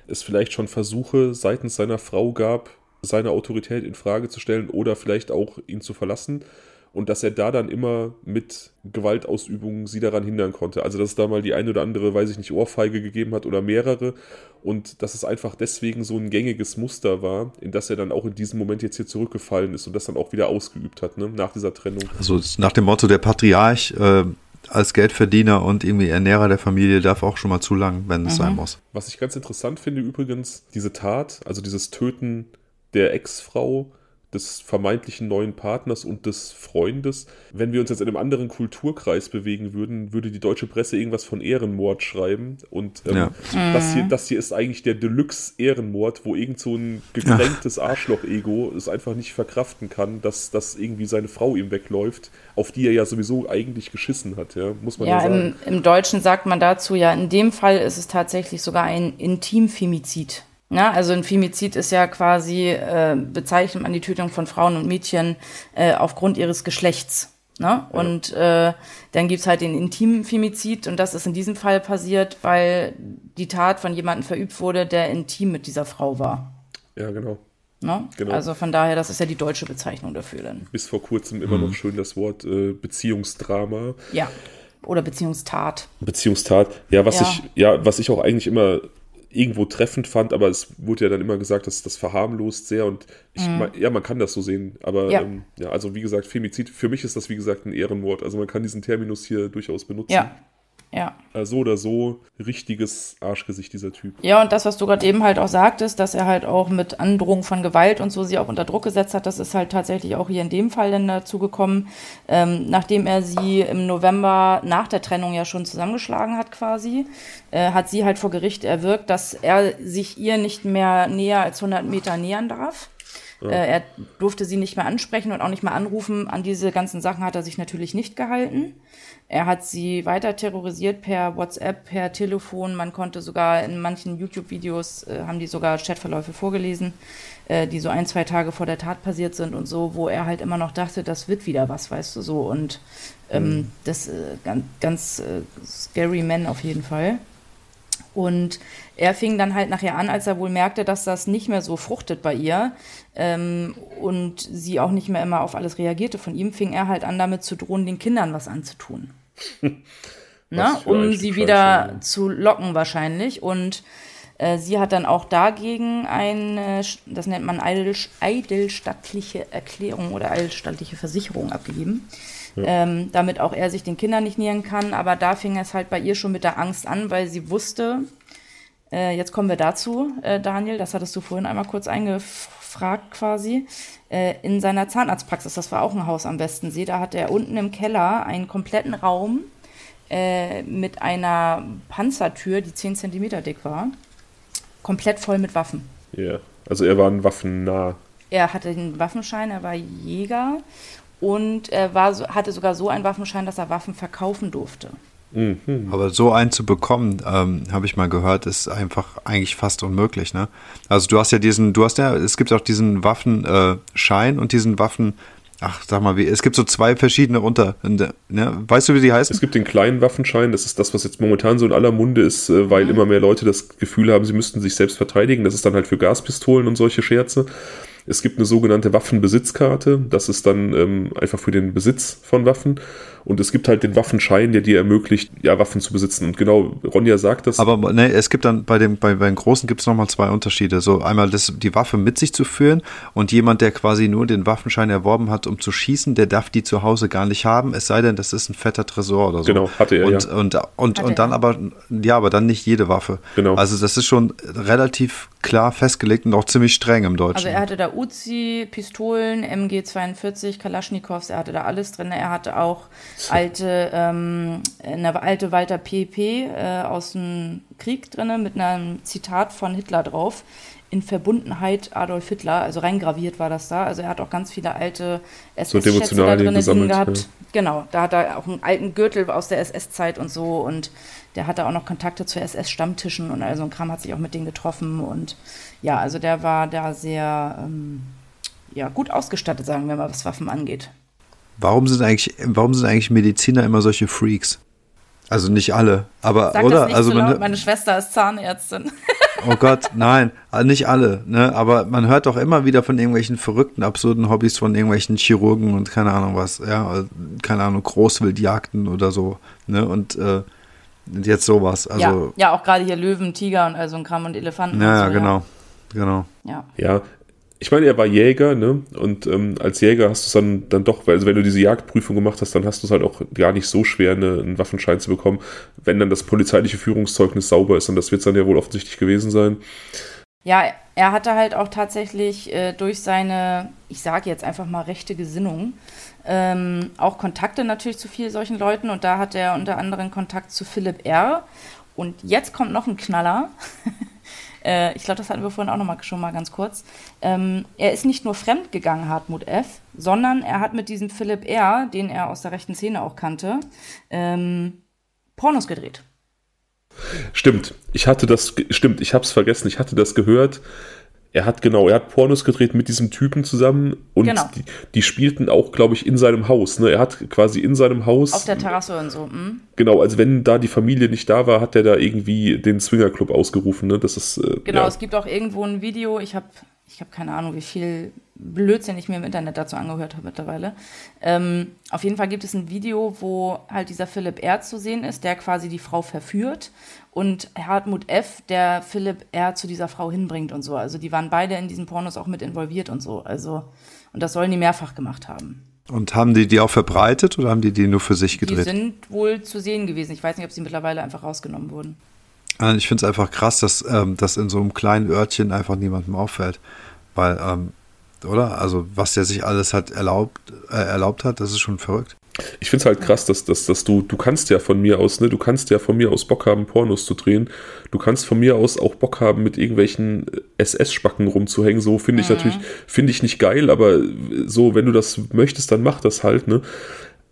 es vielleicht schon Versuche seitens seiner Frau gab, seine Autorität in Frage zu stellen oder vielleicht auch ihn zu verlassen und dass er da dann immer mit Gewaltausübungen sie daran hindern konnte. Also dass es da mal die eine oder andere, weiß ich nicht, Ohrfeige gegeben hat oder mehrere und dass es einfach deswegen so ein gängiges Muster war, in das er dann auch in diesem Moment jetzt hier zurückgefallen ist und das dann auch wieder ausgeübt hat, ne, nach dieser Trennung. Also nach dem Motto, der Patriarch äh, als Geldverdiener und irgendwie Ernährer der Familie darf auch schon mal zu lang, wenn es mhm. sein muss. Was ich ganz interessant finde übrigens, diese Tat, also dieses Töten der Ex-Frau, des vermeintlichen neuen Partners und des Freundes. Wenn wir uns jetzt in einem anderen Kulturkreis bewegen würden, würde die deutsche Presse irgendwas von Ehrenmord schreiben. Und ähm, ja. das, hier, das hier ist eigentlich der Deluxe-Ehrenmord, wo irgend so ein gekränktes Arschloch-Ego es einfach nicht verkraften kann, dass, dass irgendwie seine Frau ihm wegläuft, auf die er ja sowieso eigentlich geschissen hat, ja, muss man ja, ja sagen. Im, Im Deutschen sagt man dazu ja, in dem Fall ist es tatsächlich sogar ein Intimfemizid. Ja, also ein Femizid ist ja quasi, äh, bezeichnet man die Tötung von Frauen und Mädchen äh, aufgrund ihres Geschlechts. Ne? Ja. Und äh, dann gibt's halt den intimen Femizid und das ist in diesem Fall passiert, weil die Tat von jemandem verübt wurde, der intim mit dieser Frau war. Ja, genau. Ne? genau. Also von daher, das ist ja die deutsche Bezeichnung dafür dann. Bis vor kurzem immer mhm. noch schön das Wort äh, Beziehungsdrama. Ja. Oder Beziehungstat. Beziehungstat. Ja, was ja. ich, ja, was ich auch eigentlich immer irgendwo treffend fand, aber es wurde ja dann immer gesagt, dass das verharmlost sehr und ich, mhm. ja, man kann das so sehen, aber ja. Ähm, ja, also wie gesagt, Femizid, für mich ist das wie gesagt ein Ehrenwort, also man kann diesen Terminus hier durchaus benutzen. Ja, ja. Äh, so oder so, richtiges Arschgesicht, dieser Typ. Ja, und das, was du gerade eben halt auch sagtest, dass er halt auch mit Androhung von Gewalt und so sie auch unter Druck gesetzt hat, das ist halt tatsächlich auch hier in dem Fall dann dazu gekommen, ähm, nachdem er sie im November nach der Trennung ja schon zusammengeschlagen hat quasi, äh, hat sie halt vor Gericht erwirkt, dass er sich ihr nicht mehr näher als 100 Meter nähern darf. Ja. Äh, er durfte sie nicht mehr ansprechen und auch nicht mehr anrufen. An diese ganzen Sachen hat er sich natürlich nicht gehalten. Er hat sie weiter terrorisiert per WhatsApp, per Telefon. Man konnte sogar in manchen YouTube-Videos, äh, haben die sogar Chatverläufe vorgelesen, äh, die so ein, zwei Tage vor der Tat passiert sind und so, wo er halt immer noch dachte, das wird wieder was, weißt du, so. Und ähm, mhm. das äh, ganz, ganz äh, scary man auf jeden Fall. Und er fing dann halt nachher an, als er wohl merkte, dass das nicht mehr so fruchtet bei ihr ähm, und sie auch nicht mehr immer auf alles reagierte von ihm, fing er halt an, damit zu drohen, den Kindern was anzutun. ne? Um sie wieder zu locken wahrscheinlich. Und äh, sie hat dann auch dagegen eine, das nennt man eidelsstattliche Erklärung oder eidelsstattliche Versicherung abgegeben. Ja. Ähm, damit auch er sich den Kindern nicht nähern kann. Aber da fing es halt bei ihr schon mit der Angst an, weil sie wusste, äh, jetzt kommen wir dazu, äh, Daniel, das hattest du vorhin einmal kurz eingeführt abfragt quasi, äh, in seiner Zahnarztpraxis. Das war auch ein Haus am Westensee. Da hatte er unten im Keller einen kompletten Raum äh, mit einer Panzertür, die 10 cm dick war, komplett voll mit Waffen. Ja, yeah. also er war ein Waffennah. Er hatte den Waffenschein, er war Jäger und er war, hatte sogar so einen Waffenschein, dass er Waffen verkaufen durfte. Mhm. Aber so einen zu bekommen, ähm, habe ich mal gehört, ist einfach eigentlich fast unmöglich. Ne? Also du hast ja diesen, du hast ja, es gibt auch diesen Waffenschein äh, und diesen Waffen, ach sag mal, wie, es gibt so zwei verschiedene unter, ne? weißt du, wie die heißen? Es gibt den kleinen Waffenschein, das ist das, was jetzt momentan so in aller Munde ist, äh, weil mhm. immer mehr Leute das Gefühl haben, sie müssten sich selbst verteidigen. Das ist dann halt für Gaspistolen und solche Scherze. Es gibt eine sogenannte Waffenbesitzkarte, das ist dann ähm, einfach für den Besitz von Waffen. Und es gibt halt den Waffenschein, der dir ermöglicht, ja, Waffen zu besitzen. Und genau, Ronja sagt das. Aber ne, es gibt dann bei dem, bei, bei den Großen gibt es nochmal zwei Unterschiede. So einmal das, die Waffe mit sich zu führen und jemand, der quasi nur den Waffenschein erworben hat, um zu schießen, der darf die zu Hause gar nicht haben, es sei denn, das ist ein fetter Tresor oder so. Genau, hatte er. Und, ja. und, und, und, und dann aber, ja, aber dann nicht jede Waffe. Genau. Also das ist schon relativ klar festgelegt und auch ziemlich streng im Deutschen. Also er hatte da Uzi, Pistolen, MG42, Kalaschnikows, er hatte da alles drin. Er hatte auch alte, ähm, eine alte Walter PP äh, aus dem Krieg drin mit einem Zitat von Hitler drauf. In Verbundenheit Adolf Hitler, also reingraviert war das da. Also er hat auch ganz viele alte SS-Schätze so da drin gehabt. Ja. Genau, da hat er auch einen alten Gürtel aus der SS-Zeit und so und der hatte auch noch Kontakte zu SS-Stammtischen und all so ein Kram hat sich auch mit denen getroffen und ja, also der war da sehr ähm, ja, gut ausgestattet, sagen wir mal, was Waffen angeht. Warum sind eigentlich, warum sind eigentlich Mediziner immer solche Freaks? Also nicht alle, aber Sag oder? Das nicht also so laut, meine Schwester ist Zahnärztin. Oh Gott, nein, also nicht alle, ne? Aber man hört doch immer wieder von irgendwelchen verrückten, absurden Hobbys von irgendwelchen Chirurgen und keine Ahnung was, ja, keine Ahnung, Großwildjagden oder so, ne? Und äh, jetzt sowas. Also, ja, ja auch gerade hier Löwen, Tiger und all so ein Kram und Elefanten. Ja, und so, genau. Ja. Genau. Ja. ja, ich meine, er war Jäger, ne? Und ähm, als Jäger hast du es dann, dann doch, also wenn du diese Jagdprüfung gemacht hast, dann hast du es halt auch gar nicht so schwer, eine, einen Waffenschein zu bekommen, wenn dann das polizeiliche Führungszeugnis sauber ist. Und das wird es dann ja wohl offensichtlich gewesen sein. Ja, er hatte halt auch tatsächlich äh, durch seine, ich sage jetzt einfach mal rechte Gesinnung, ähm, auch Kontakte natürlich zu vielen solchen Leuten. Und da hat er unter anderem Kontakt zu Philipp R. Und jetzt kommt noch ein Knaller. Äh, ich glaube, das hatten wir vorhin auch noch mal, schon mal ganz kurz. Ähm, er ist nicht nur fremd gegangen, Hartmut F., sondern er hat mit diesem Philipp R., den er aus der rechten Szene auch kannte, ähm, Pornos gedreht. Stimmt, ich hatte das, stimmt, ich habe es vergessen, ich hatte das gehört er hat genau, er hat Pornos gedreht mit diesem Typen zusammen und genau. die, die, spielten auch, glaube ich, in seinem Haus. Ne? Er hat quasi in seinem Haus. Auf der Terrasse und so. Hm? Genau, also wenn da die Familie nicht da war, hat er da irgendwie den Swingerclub ausgerufen. Ne? Das ist. Äh, genau, ja. es gibt auch irgendwo ein Video, ich habe ich habe keine Ahnung, wie viel Blödsinn ich mir im Internet dazu angehört habe mittlerweile. Ähm, auf jeden Fall gibt es ein Video, wo halt dieser Philipp R. zu sehen ist, der quasi die Frau verführt und Hartmut F., der Philipp R. zu dieser Frau hinbringt und so. Also die waren beide in diesen Pornos auch mit involviert und so. Also, und das sollen die mehrfach gemacht haben. Und haben die die auch verbreitet oder haben die die nur für sich gedreht? Die sind wohl zu sehen gewesen. Ich weiß nicht, ob sie mittlerweile einfach rausgenommen wurden. Ich finde es einfach krass, dass ähm, das in so einem kleinen Örtchen einfach niemandem auffällt. Weil, ähm, oder? Also, was der sich alles hat erlaubt, äh, erlaubt hat, das ist schon verrückt. Ich finde es halt krass, dass, dass, dass du, du kannst ja von mir aus, ne, du kannst ja von mir aus Bock haben, Pornos zu drehen. Du kannst von mir aus auch Bock haben, mit irgendwelchen SS-Spacken rumzuhängen. So finde ich mhm. natürlich, finde ich nicht geil, aber so, wenn du das möchtest, dann mach das halt, ne?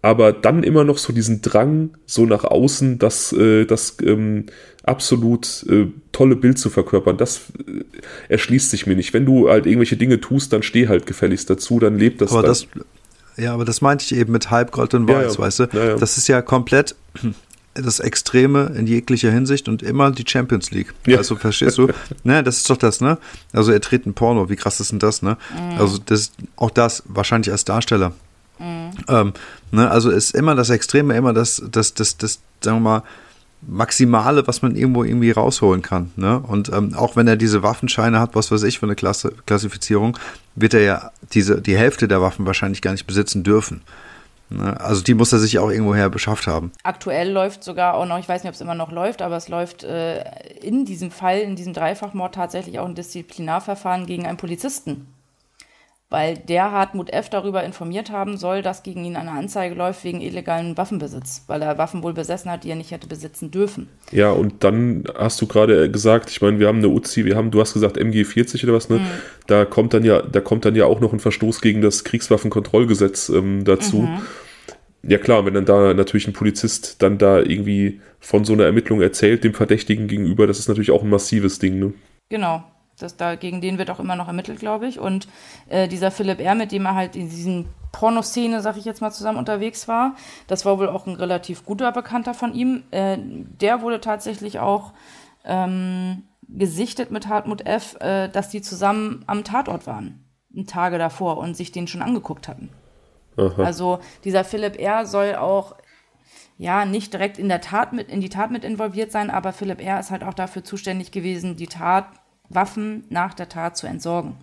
Aber dann immer noch so diesen Drang, so nach außen, das, äh, das ähm, absolut äh, tolle Bild zu verkörpern, das äh, erschließt sich mir nicht. Wenn du halt irgendwelche Dinge tust, dann steh halt gefälligst dazu, dann lebt das. Aber das, ja, aber das meinte ich eben mit Halbgold und Weiß, ja, ja. weißt du? Ja, das ist ja komplett das Extreme in jeglicher Hinsicht und immer die Champions League. Also verstehst du? ne, das ist doch das, ne? Also er tritt ein Porno, wie krass ist denn das, ne? Mhm. Also das, auch das wahrscheinlich als Darsteller. Mhm. Ähm, ne, also ist immer das Extreme, immer das, das, das, das, sagen wir mal, Maximale, was man irgendwo irgendwie rausholen kann. Ne? Und ähm, auch wenn er diese Waffenscheine hat, was weiß ich für eine Klasse, Klassifizierung, wird er ja diese, die Hälfte der Waffen wahrscheinlich gar nicht besitzen dürfen. Ne? Also die muss er sich auch irgendwoher beschafft haben. Aktuell läuft sogar auch noch, ich weiß nicht, ob es immer noch läuft, aber es läuft äh, in diesem Fall, in diesem Dreifachmord tatsächlich auch ein Disziplinarverfahren gegen einen Polizisten. Weil der Hartmut F. darüber informiert haben soll, dass gegen ihn eine Anzeige läuft wegen illegalen Waffenbesitz, weil er Waffen wohl besessen hat, die er nicht hätte besitzen dürfen. Ja, und dann hast du gerade gesagt, ich meine, wir haben eine Uzi, wir haben, du hast gesagt MG40 oder was, ne? Mhm. Da kommt dann ja, da kommt dann ja auch noch ein Verstoß gegen das Kriegswaffenkontrollgesetz ähm, dazu. Mhm. Ja klar, wenn dann da natürlich ein Polizist dann da irgendwie von so einer Ermittlung erzählt, dem Verdächtigen gegenüber, das ist natürlich auch ein massives Ding, ne? Genau, das da, gegen den wird auch immer noch ermittelt, glaube ich. Und äh, dieser Philipp R., mit dem er halt in diesen Pornoszene, sag ich jetzt mal, zusammen unterwegs war, das war wohl auch ein relativ guter Bekannter von ihm. Äh, der wurde tatsächlich auch ähm, gesichtet mit Hartmut F., äh, dass die zusammen am Tatort waren, Tage davor und sich den schon angeguckt hatten. Aha. Also dieser Philipp R. soll auch ja, nicht direkt in der Tat mit, in die Tat mit involviert sein, aber Philipp R. ist halt auch dafür zuständig gewesen, die Tat Waffen nach der Tat zu entsorgen.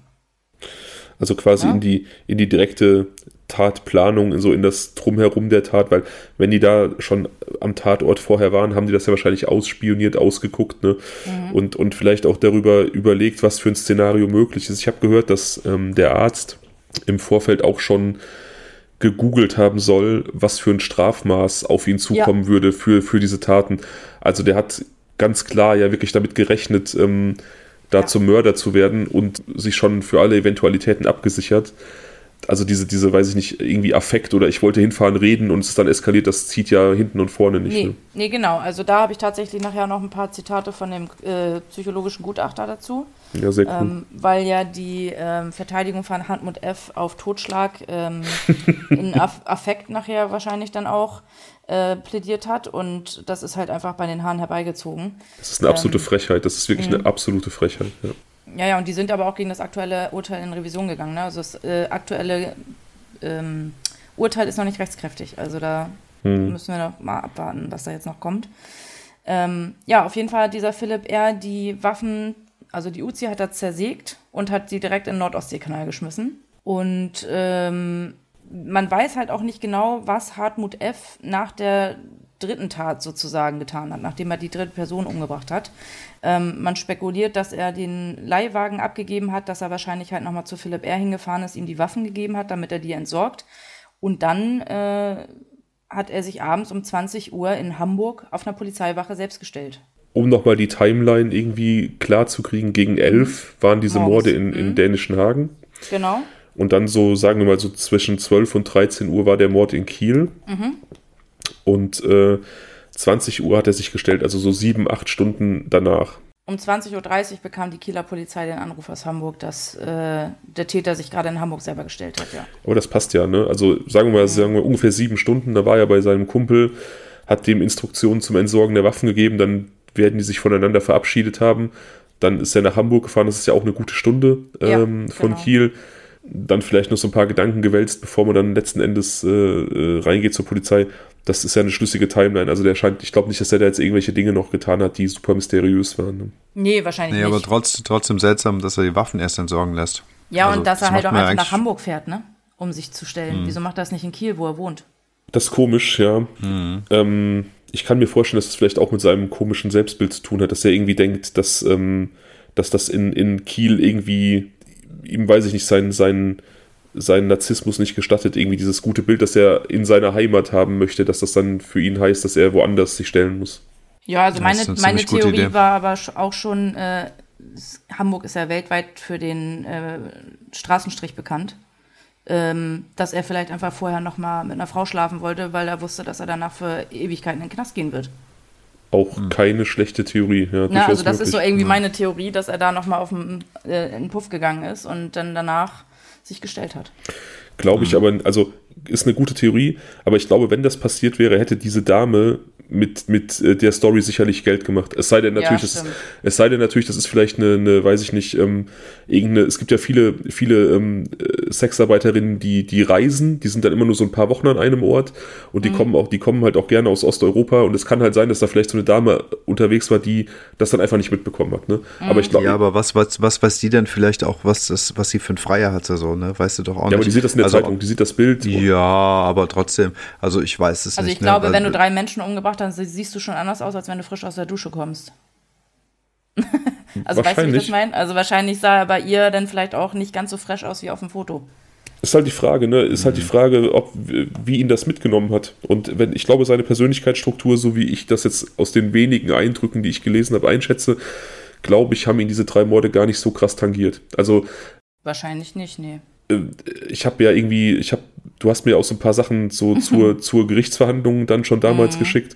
Also quasi ja. in, die, in die direkte Tatplanung, so in das Drumherum der Tat, weil wenn die da schon am Tatort vorher waren, haben die das ja wahrscheinlich ausspioniert, ausgeguckt ne? Mhm. und, und vielleicht auch darüber überlegt, was für ein Szenario möglich ist. Ich habe gehört, dass ähm, der Arzt im Vorfeld auch schon gegoogelt haben soll, was für ein Strafmaß auf ihn zukommen ja. würde für, für diese Taten. Also der hat ganz klar ja wirklich damit gerechnet, ähm, da ja. zum Mörder zu werden und sich schon für alle Eventualitäten abgesichert. Also diese, diese, weiß ich nicht, irgendwie Affekt oder ich wollte hinfahren, reden und es ist dann eskaliert, das zieht ja hinten und vorne nicht. Nee, ne? nee genau. Also da habe ich tatsächlich nachher noch ein paar Zitate von dem äh, psychologischen Gutachter dazu. Ja, sehr cool. Ähm, weil ja die ähm, Verteidigung von Hartmut F. auf Totschlag ähm, in Aff Affekt nachher wahrscheinlich dann auch äh, plädiert hat und das ist halt einfach bei den Haaren herbeigezogen. Das ist eine absolute ähm, Frechheit, das ist wirklich eine mhm. absolute Frechheit. Ja. ja, ja, und die sind aber auch gegen das aktuelle Urteil in Revision gegangen. Ne? Also das äh, aktuelle ähm, Urteil ist noch nicht rechtskräftig, also da mhm. müssen wir noch mal abwarten, was da jetzt noch kommt. Ähm, ja, auf jeden Fall hat dieser Philipp R. die Waffen, also die Uzi hat er zersägt und hat sie direkt in den Nordostseekanal geschmissen. Und ähm, man weiß halt auch nicht genau, was Hartmut F. nach der dritten Tat sozusagen getan hat, nachdem er die dritte Person umgebracht hat. Ähm, man spekuliert, dass er den Leihwagen abgegeben hat, dass er wahrscheinlich halt nochmal zu Philipp R. hingefahren ist, ihm die Waffen gegeben hat, damit er die entsorgt. Und dann äh, hat er sich abends um 20 Uhr in Hamburg auf einer Polizeiwache selbst gestellt. Um nochmal die Timeline irgendwie klar zu kriegen, gegen elf waren diese. Morde in, in mhm. dänischen Hagen. Genau. Und dann so, sagen wir mal, so zwischen 12 und 13 Uhr war der Mord in Kiel. Mhm. Und äh, 20 Uhr hat er sich gestellt, also so sieben, acht Stunden danach. Um 20.30 Uhr bekam die Kieler Polizei den Anruf aus Hamburg, dass äh, der Täter sich gerade in Hamburg selber gestellt hat, ja. Aber das passt ja, ne? Also sagen wir mal, mhm. sagen wir ungefähr sieben Stunden, da war er bei seinem Kumpel, hat dem Instruktionen zum Entsorgen der Waffen gegeben, dann werden die sich voneinander verabschiedet haben. Dann ist er nach Hamburg gefahren, das ist ja auch eine gute Stunde ähm, ja, von genau. Kiel dann vielleicht noch so ein paar Gedanken gewälzt, bevor man dann letzten Endes äh, äh, reingeht zur Polizei. Das ist ja eine schlüssige Timeline. Also der scheint, ich glaube nicht, dass er da jetzt irgendwelche Dinge noch getan hat, die super mysteriös waren. Ne? Nee, wahrscheinlich nee, nicht. aber trotz, trotzdem seltsam, dass er die Waffen erst entsorgen lässt. Ja, also, und dass er halt auch einfach nach Hamburg fährt, ne? Um sich zu stellen. Mhm. Wieso macht er das nicht in Kiel, wo er wohnt? Das ist komisch, ja. Mhm. Ähm, ich kann mir vorstellen, dass es das vielleicht auch mit seinem komischen Selbstbild zu tun hat, dass er irgendwie denkt, dass, ähm, dass das in, in Kiel irgendwie ihm, weiß ich nicht, sein, sein, sein Narzissmus nicht gestattet, irgendwie dieses gute Bild, das er in seiner Heimat haben möchte, dass das dann für ihn heißt, dass er woanders sich stellen muss. Ja, also meine, meine Theorie war aber auch schon, äh, Hamburg ist ja weltweit für den äh, Straßenstrich bekannt, ähm, dass er vielleicht einfach vorher nochmal mit einer Frau schlafen wollte, weil er wusste, dass er danach für Ewigkeiten in den Knast gehen wird auch hm. keine schlechte Theorie. Ja, ja also das möglich. ist so irgendwie meine Theorie, dass er da nochmal auf den, äh, den Puff gegangen ist und dann danach sich gestellt hat. Glaube ich, hm. aber, also ist eine gute Theorie, aber ich glaube, wenn das passiert wäre, hätte diese Dame mit, mit äh, der Story sicherlich Geld gemacht. Es sei denn natürlich, ja, das, es sei denn natürlich, das ist vielleicht eine, eine weiß ich nicht, ähm, irgendeine, es gibt ja viele, viele ähm, äh, Sexarbeiterinnen, die, die reisen, die sind dann immer nur so ein paar Wochen an einem Ort und die mhm. kommen auch, die kommen halt auch gerne aus Osteuropa und es kann halt sein, dass da vielleicht so eine Dame unterwegs war, die das dann einfach nicht mitbekommen hat. Ne? Mhm. Aber ich glaube. Ja, aber was, was, was weiß die denn vielleicht auch, was, das, was sie für ein Freier hatte, so, ne? Weißt du doch auch nicht. Ja, aber die sieht das in der also, Zeitung, die sieht das Bild. Ja, aber trotzdem, also ich weiß es also nicht. Also ich glaube, ne? wenn du drei Menschen umgebracht hast, siehst du schon anders aus, als wenn du frisch aus der Dusche kommst. also weißt du, wie ich das meine? Also wahrscheinlich sah er bei ihr dann vielleicht auch nicht ganz so fresh aus wie auf dem Foto. Ist halt die Frage, ne? Ist halt die Frage, ob wie ihn das mitgenommen hat. Und wenn ich glaube, seine Persönlichkeitsstruktur, so wie ich das jetzt aus den wenigen Eindrücken, die ich gelesen habe, einschätze, glaube ich, haben ihn diese drei Morde gar nicht so krass tangiert. Also wahrscheinlich nicht, nee. Äh, ich habe ja irgendwie, ich habe, du hast mir auch so ein paar Sachen so zur, zur Gerichtsverhandlung dann schon damals mhm. geschickt.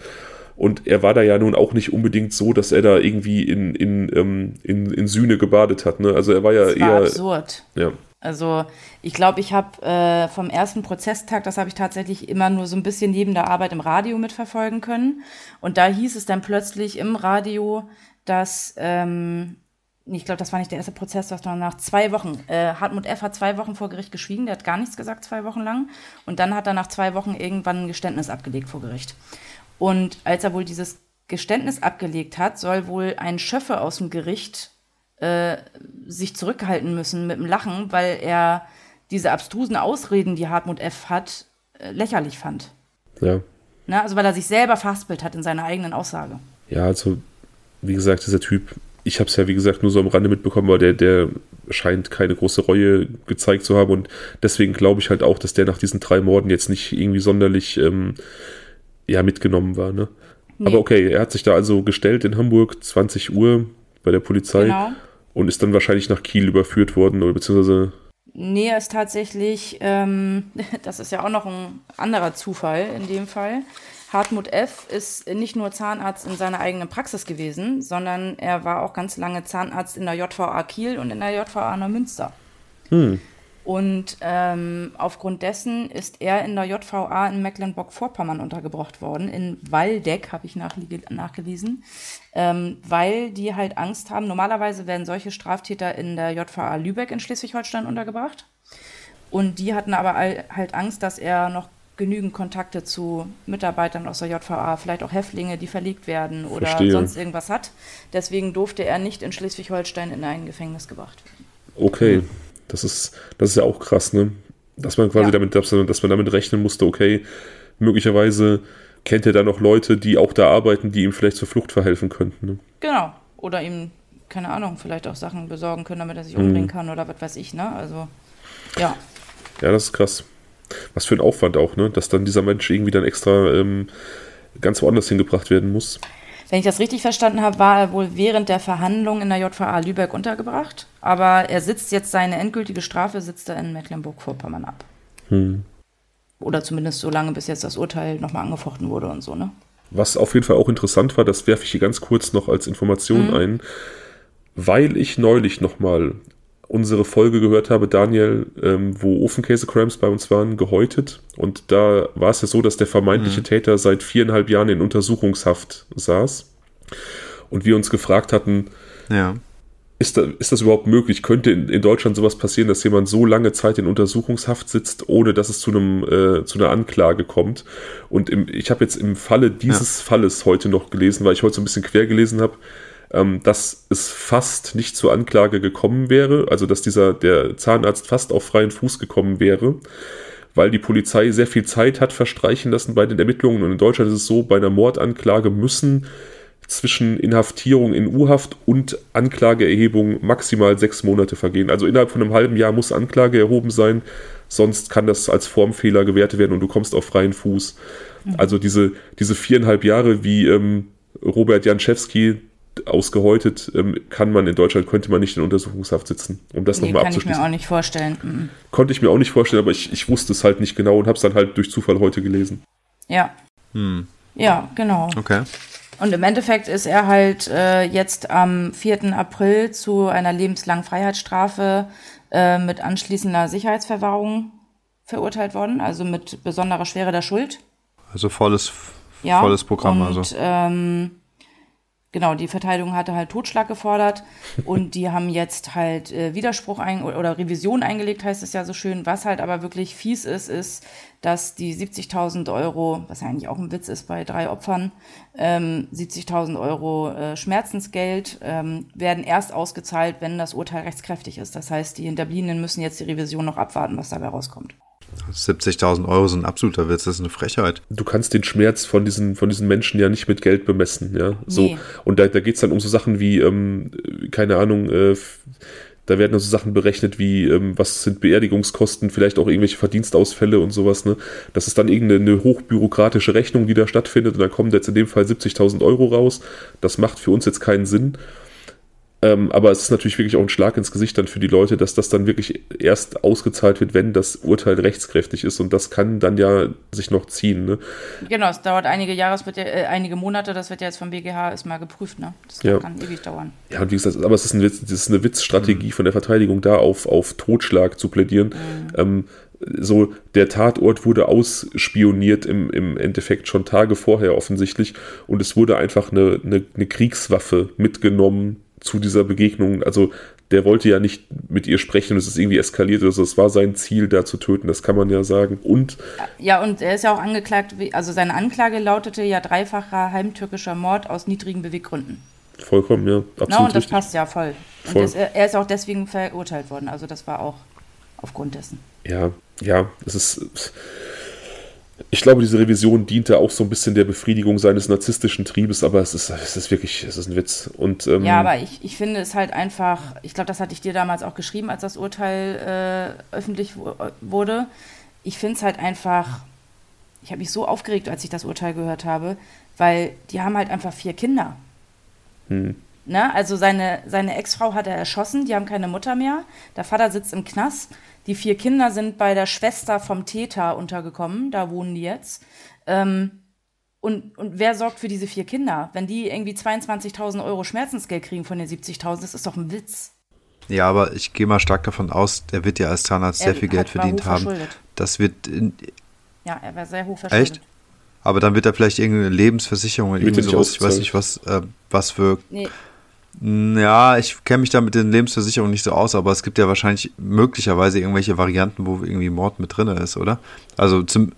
Und er war da ja nun auch nicht unbedingt so, dass er da irgendwie in, in, ähm, in, in Sühne gebadet hat. Ne? Also er war ja das war eher. absurd. Ja. Also ich glaube, ich habe äh, vom ersten Prozesstag, das habe ich tatsächlich immer nur so ein bisschen neben der Arbeit im Radio mitverfolgen können. Und da hieß es dann plötzlich im Radio, dass, ähm, ich glaube, das war nicht der erste Prozess, das war nach zwei Wochen. Äh, Hartmut F. hat zwei Wochen vor Gericht geschwiegen, der hat gar nichts gesagt, zwei Wochen lang. Und dann hat er nach zwei Wochen irgendwann ein Geständnis abgelegt vor Gericht. Und als er wohl dieses Geständnis abgelegt hat, soll wohl ein Schöffe aus dem Gericht äh, sich zurückhalten müssen mit dem Lachen, weil er diese abstrusen Ausreden, die Hartmut F. hat, äh, lächerlich fand. Ja. Na, also weil er sich selber fastbild hat in seiner eigenen Aussage. Ja, also wie gesagt, dieser Typ, ich habe es ja wie gesagt nur so am Rande mitbekommen, aber der, der scheint keine große Reue gezeigt zu haben und deswegen glaube ich halt auch, dass der nach diesen drei Morden jetzt nicht irgendwie sonderlich ähm, ja, mitgenommen war. Ne? Nee. Aber okay, er hat sich da also gestellt in Hamburg, 20 Uhr bei der Polizei genau. und ist dann wahrscheinlich nach Kiel überführt worden oder beziehungsweise. Nee, er ist tatsächlich, ähm, das ist ja auch noch ein anderer Zufall in dem Fall. Hartmut F. ist nicht nur Zahnarzt in seiner eigenen Praxis gewesen, sondern er war auch ganz lange Zahnarzt in der JVA Kiel und in der JVA Neumünster. Hm. Und ähm, aufgrund dessen ist er in der JVA in Mecklenburg-Vorpommern untergebracht worden, in Waldeck, habe ich nachgelesen, ähm, weil die halt Angst haben. Normalerweise werden solche Straftäter in der JVA Lübeck in Schleswig-Holstein untergebracht. Und die hatten aber halt Angst, dass er noch genügend Kontakte zu Mitarbeitern aus der JVA, vielleicht auch Häftlinge, die verlegt werden oder Verstehe. sonst irgendwas hat. Deswegen durfte er nicht in Schleswig-Holstein in ein Gefängnis gebracht werden. Okay. Das ist, das ist ja auch krass, ne? Dass man quasi ja. damit, dass man, dass man damit rechnen musste, okay, möglicherweise kennt er da noch Leute, die auch da arbeiten, die ihm vielleicht zur Flucht verhelfen könnten. Ne? Genau. Oder ihm, keine Ahnung, vielleicht auch Sachen besorgen können, damit er sich umbringen mhm. kann oder was weiß ich, ne? Also, ja. Ja, das ist krass. Was für ein Aufwand auch, ne? Dass dann dieser Mensch irgendwie dann extra ähm, ganz woanders hingebracht werden muss. Wenn ich das richtig verstanden habe, war er wohl während der Verhandlungen in der JVA Lübeck untergebracht. Aber er sitzt jetzt seine endgültige Strafe, sitzt er in Mecklenburg-Vorpommern ab. Hm. Oder zumindest so lange, bis jetzt das Urteil nochmal angefochten wurde und so, ne? Was auf jeden Fall auch interessant war, das werfe ich hier ganz kurz noch als Information mhm. ein, weil ich neulich nochmal unsere Folge gehört habe, Daniel, ähm, wo Ofenkäse-Crams bei uns waren, gehäutet. Und da war es ja so, dass der vermeintliche mhm. Täter seit viereinhalb Jahren in Untersuchungshaft saß. Und wir uns gefragt hatten, ja. ist, da, ist das überhaupt möglich? Könnte in, in, Deutschland sowas passieren, dass jemand so lange Zeit in Untersuchungshaft sitzt, ohne dass es zu, einem, äh, zu einer Anklage kommt? Und im, ich habe jetzt im Falle dieses ja. Falles heute noch gelesen, weil ich heute so ein bisschen quer gelesen habe, ähm, dass es fast nicht zur Anklage gekommen wäre, also dass dieser der Zahnarzt fast auf freien Fuß gekommen wäre, weil die Polizei sehr viel Zeit hat verstreichen lassen bei den Ermittlungen. Und in Deutschland ist es so, bei einer Mordanklage müssen zwischen Inhaftierung in U-Haft und Anklageerhebung maximal sechs Monate vergehen. Also innerhalb von einem halben Jahr muss Anklage erhoben sein, sonst kann das als Formfehler gewertet werden und du kommst auf freien Fuß. Mhm. Also diese, diese viereinhalb Jahre, wie ähm, Robert Janczewski ausgehäutet, ähm, kann man in Deutschland, könnte man nicht in Untersuchungshaft sitzen, um das nee, nochmal abzuschließen. Kann ich mir auch nicht vorstellen. Mhm. Konnte ich mir auch nicht vorstellen, aber ich, ich wusste es halt nicht genau und habe es dann halt durch Zufall heute gelesen. Ja. Hm. Ja, genau. Okay. Und im Endeffekt ist er halt äh, jetzt am 4. April zu einer lebenslangen Freiheitsstrafe äh, mit anschließender Sicherheitsverwahrung verurteilt worden, also mit besonderer Schwere der Schuld. Also volles, ja, volles Programm. Und, also. Ähm, genau, die Verteidigung hatte halt Totschlag gefordert und die haben jetzt halt äh, Widerspruch ein oder Revision eingelegt, heißt es ja so schön. Was halt aber wirklich fies ist, ist, dass die 70.000 Euro, was ja eigentlich auch ein Witz ist bei drei Opfern, ähm, 70.000 Euro äh, Schmerzensgeld ähm, werden erst ausgezahlt, wenn das Urteil rechtskräftig ist. Das heißt, die Hinterbliebenen müssen jetzt die Revision noch abwarten, was dabei rauskommt. 70.000 Euro sind ein absoluter Witz, das ist eine Frechheit. Du kannst den Schmerz von diesen, von diesen Menschen ja nicht mit Geld bemessen, ja. So. Nee. Und da, da geht es dann um so Sachen wie, ähm, keine Ahnung, äh, da werden also Sachen berechnet wie, ähm, was sind Beerdigungskosten, vielleicht auch irgendwelche Verdienstausfälle und sowas, ne? Das ist dann irgendeine hochbürokratische Rechnung, die da stattfindet und dann kommen jetzt in dem Fall 70.000 Euro raus. Das macht für uns jetzt keinen Sinn. Ähm, aber es ist natürlich wirklich auch ein Schlag ins Gesicht dann für die Leute, dass das dann wirklich erst ausgezahlt wird, wenn das Urteil rechtskräftig ist. Und das kann dann ja sich noch ziehen. Ne? Genau, es dauert einige Jahre, es wird ja, äh, einige Monate, das wird ja jetzt vom BGH erstmal geprüft, ne? Das Ja. kann ewig dauern. Ja, und wie gesagt, aber es ist, ein Witz, das ist eine Witzstrategie von der Verteidigung, da auf, auf Totschlag zu plädieren. Ähm, so, der Tatort wurde ausspioniert im, im Endeffekt schon Tage vorher offensichtlich und es wurde einfach eine, eine, eine Kriegswaffe mitgenommen zu dieser Begegnung. Also der wollte ja nicht mit ihr sprechen es ist irgendwie eskaliert. Also es war sein Ziel, da zu töten, das kann man ja sagen. Und Ja, und er ist ja auch angeklagt, also seine Anklage lautete ja dreifacher heimtürkischer Mord aus niedrigen Beweggründen. vollkommen, ja, absolut Na, und das richtig. passt ja voll. Und Voll. das, er ist auch deswegen verurteilt worden, also das war auch aufgrund dessen. Ja, ja, es ist. Ich glaube, diese Revision diente auch so ein bisschen der Befriedigung seines narzisstischen Triebes, aber es ist, es ist wirklich, es ist ein Witz. Und, ähm, Ja, aber ich, ich finde es halt einfach, ich glaube, das hatte ich dir damals auch geschrieben, als das Urteil äh, öffentlich wu- wurde. Ich finde es halt einfach, ich habe mich so aufgeregt, als ich das Urteil gehört habe, weil die haben halt einfach vier Kinder. Hm. Ne? Also seine, seine Ex-Frau hat er erschossen, die haben keine Mutter mehr. Der Vater sitzt im Knast. Die vier Kinder sind bei der Schwester vom Täter untergekommen, da wohnen die jetzt. Ähm, und, und wer sorgt für diese vier Kinder? Wenn die irgendwie 22.000 Euro Schmerzensgeld kriegen von den 70.000, das ist doch ein Witz. Ja, aber ich gehe mal stark davon aus, der wird ja als Zahnarzt Er sehr viel Geld verdient haben. hochverschuldet. Das wird, in, Ja, er war sehr hoch verschuldet. echt? Aber dann wird er vielleicht irgendeine Lebensversicherung oder irgendwie sowas, ich weiß nicht, was, äh, was für Nee, Ja, ich kenne mich da mit den Lebensversicherungen nicht so aus, aber es gibt ja wahrscheinlich möglicherweise irgendwelche Varianten, wo irgendwie Mord mit drin ist, oder? Also zum,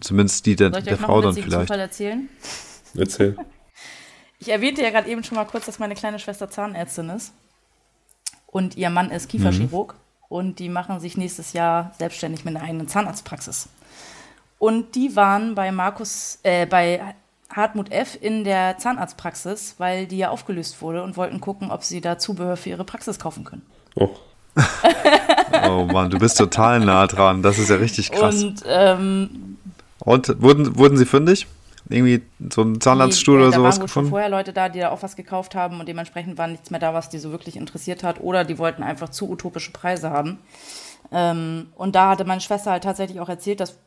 zumindest die der, soll ich der euch noch Frau einen dann vielleicht. Zufall erzählen? Erzähl. Ich erwähnte ja gerade eben schon mal kurz, dass meine kleine Schwester Zahnärztin ist. Und ihr Mann ist Kieferchirurg. Und die machen sich nächstes Jahr selbstständig mit einer eigenen Zahnarztpraxis. Und die waren bei Markus, äh, bei Hartmut F. in der Zahnarztpraxis, weil die ja aufgelöst wurde und wollten gucken, ob sie da Zubehör für ihre Praxis kaufen können. Oh, Oh Mann, du bist total nah dran. Das ist ja richtig krass. Und, Und ähm, wurden, wurden sie fündig? Irgendwie so ein Zahnarztstuhl oder da sowas waren wohl schon gefunden? vorher Leute da, die da auch was gekauft haben und dementsprechend war nichts mehr da, was die so wirklich interessiert hat. Oder die wollten einfach zu utopische Preise haben. Ähm, und da hatte meine Schwester halt tatsächlich auch erzählt, das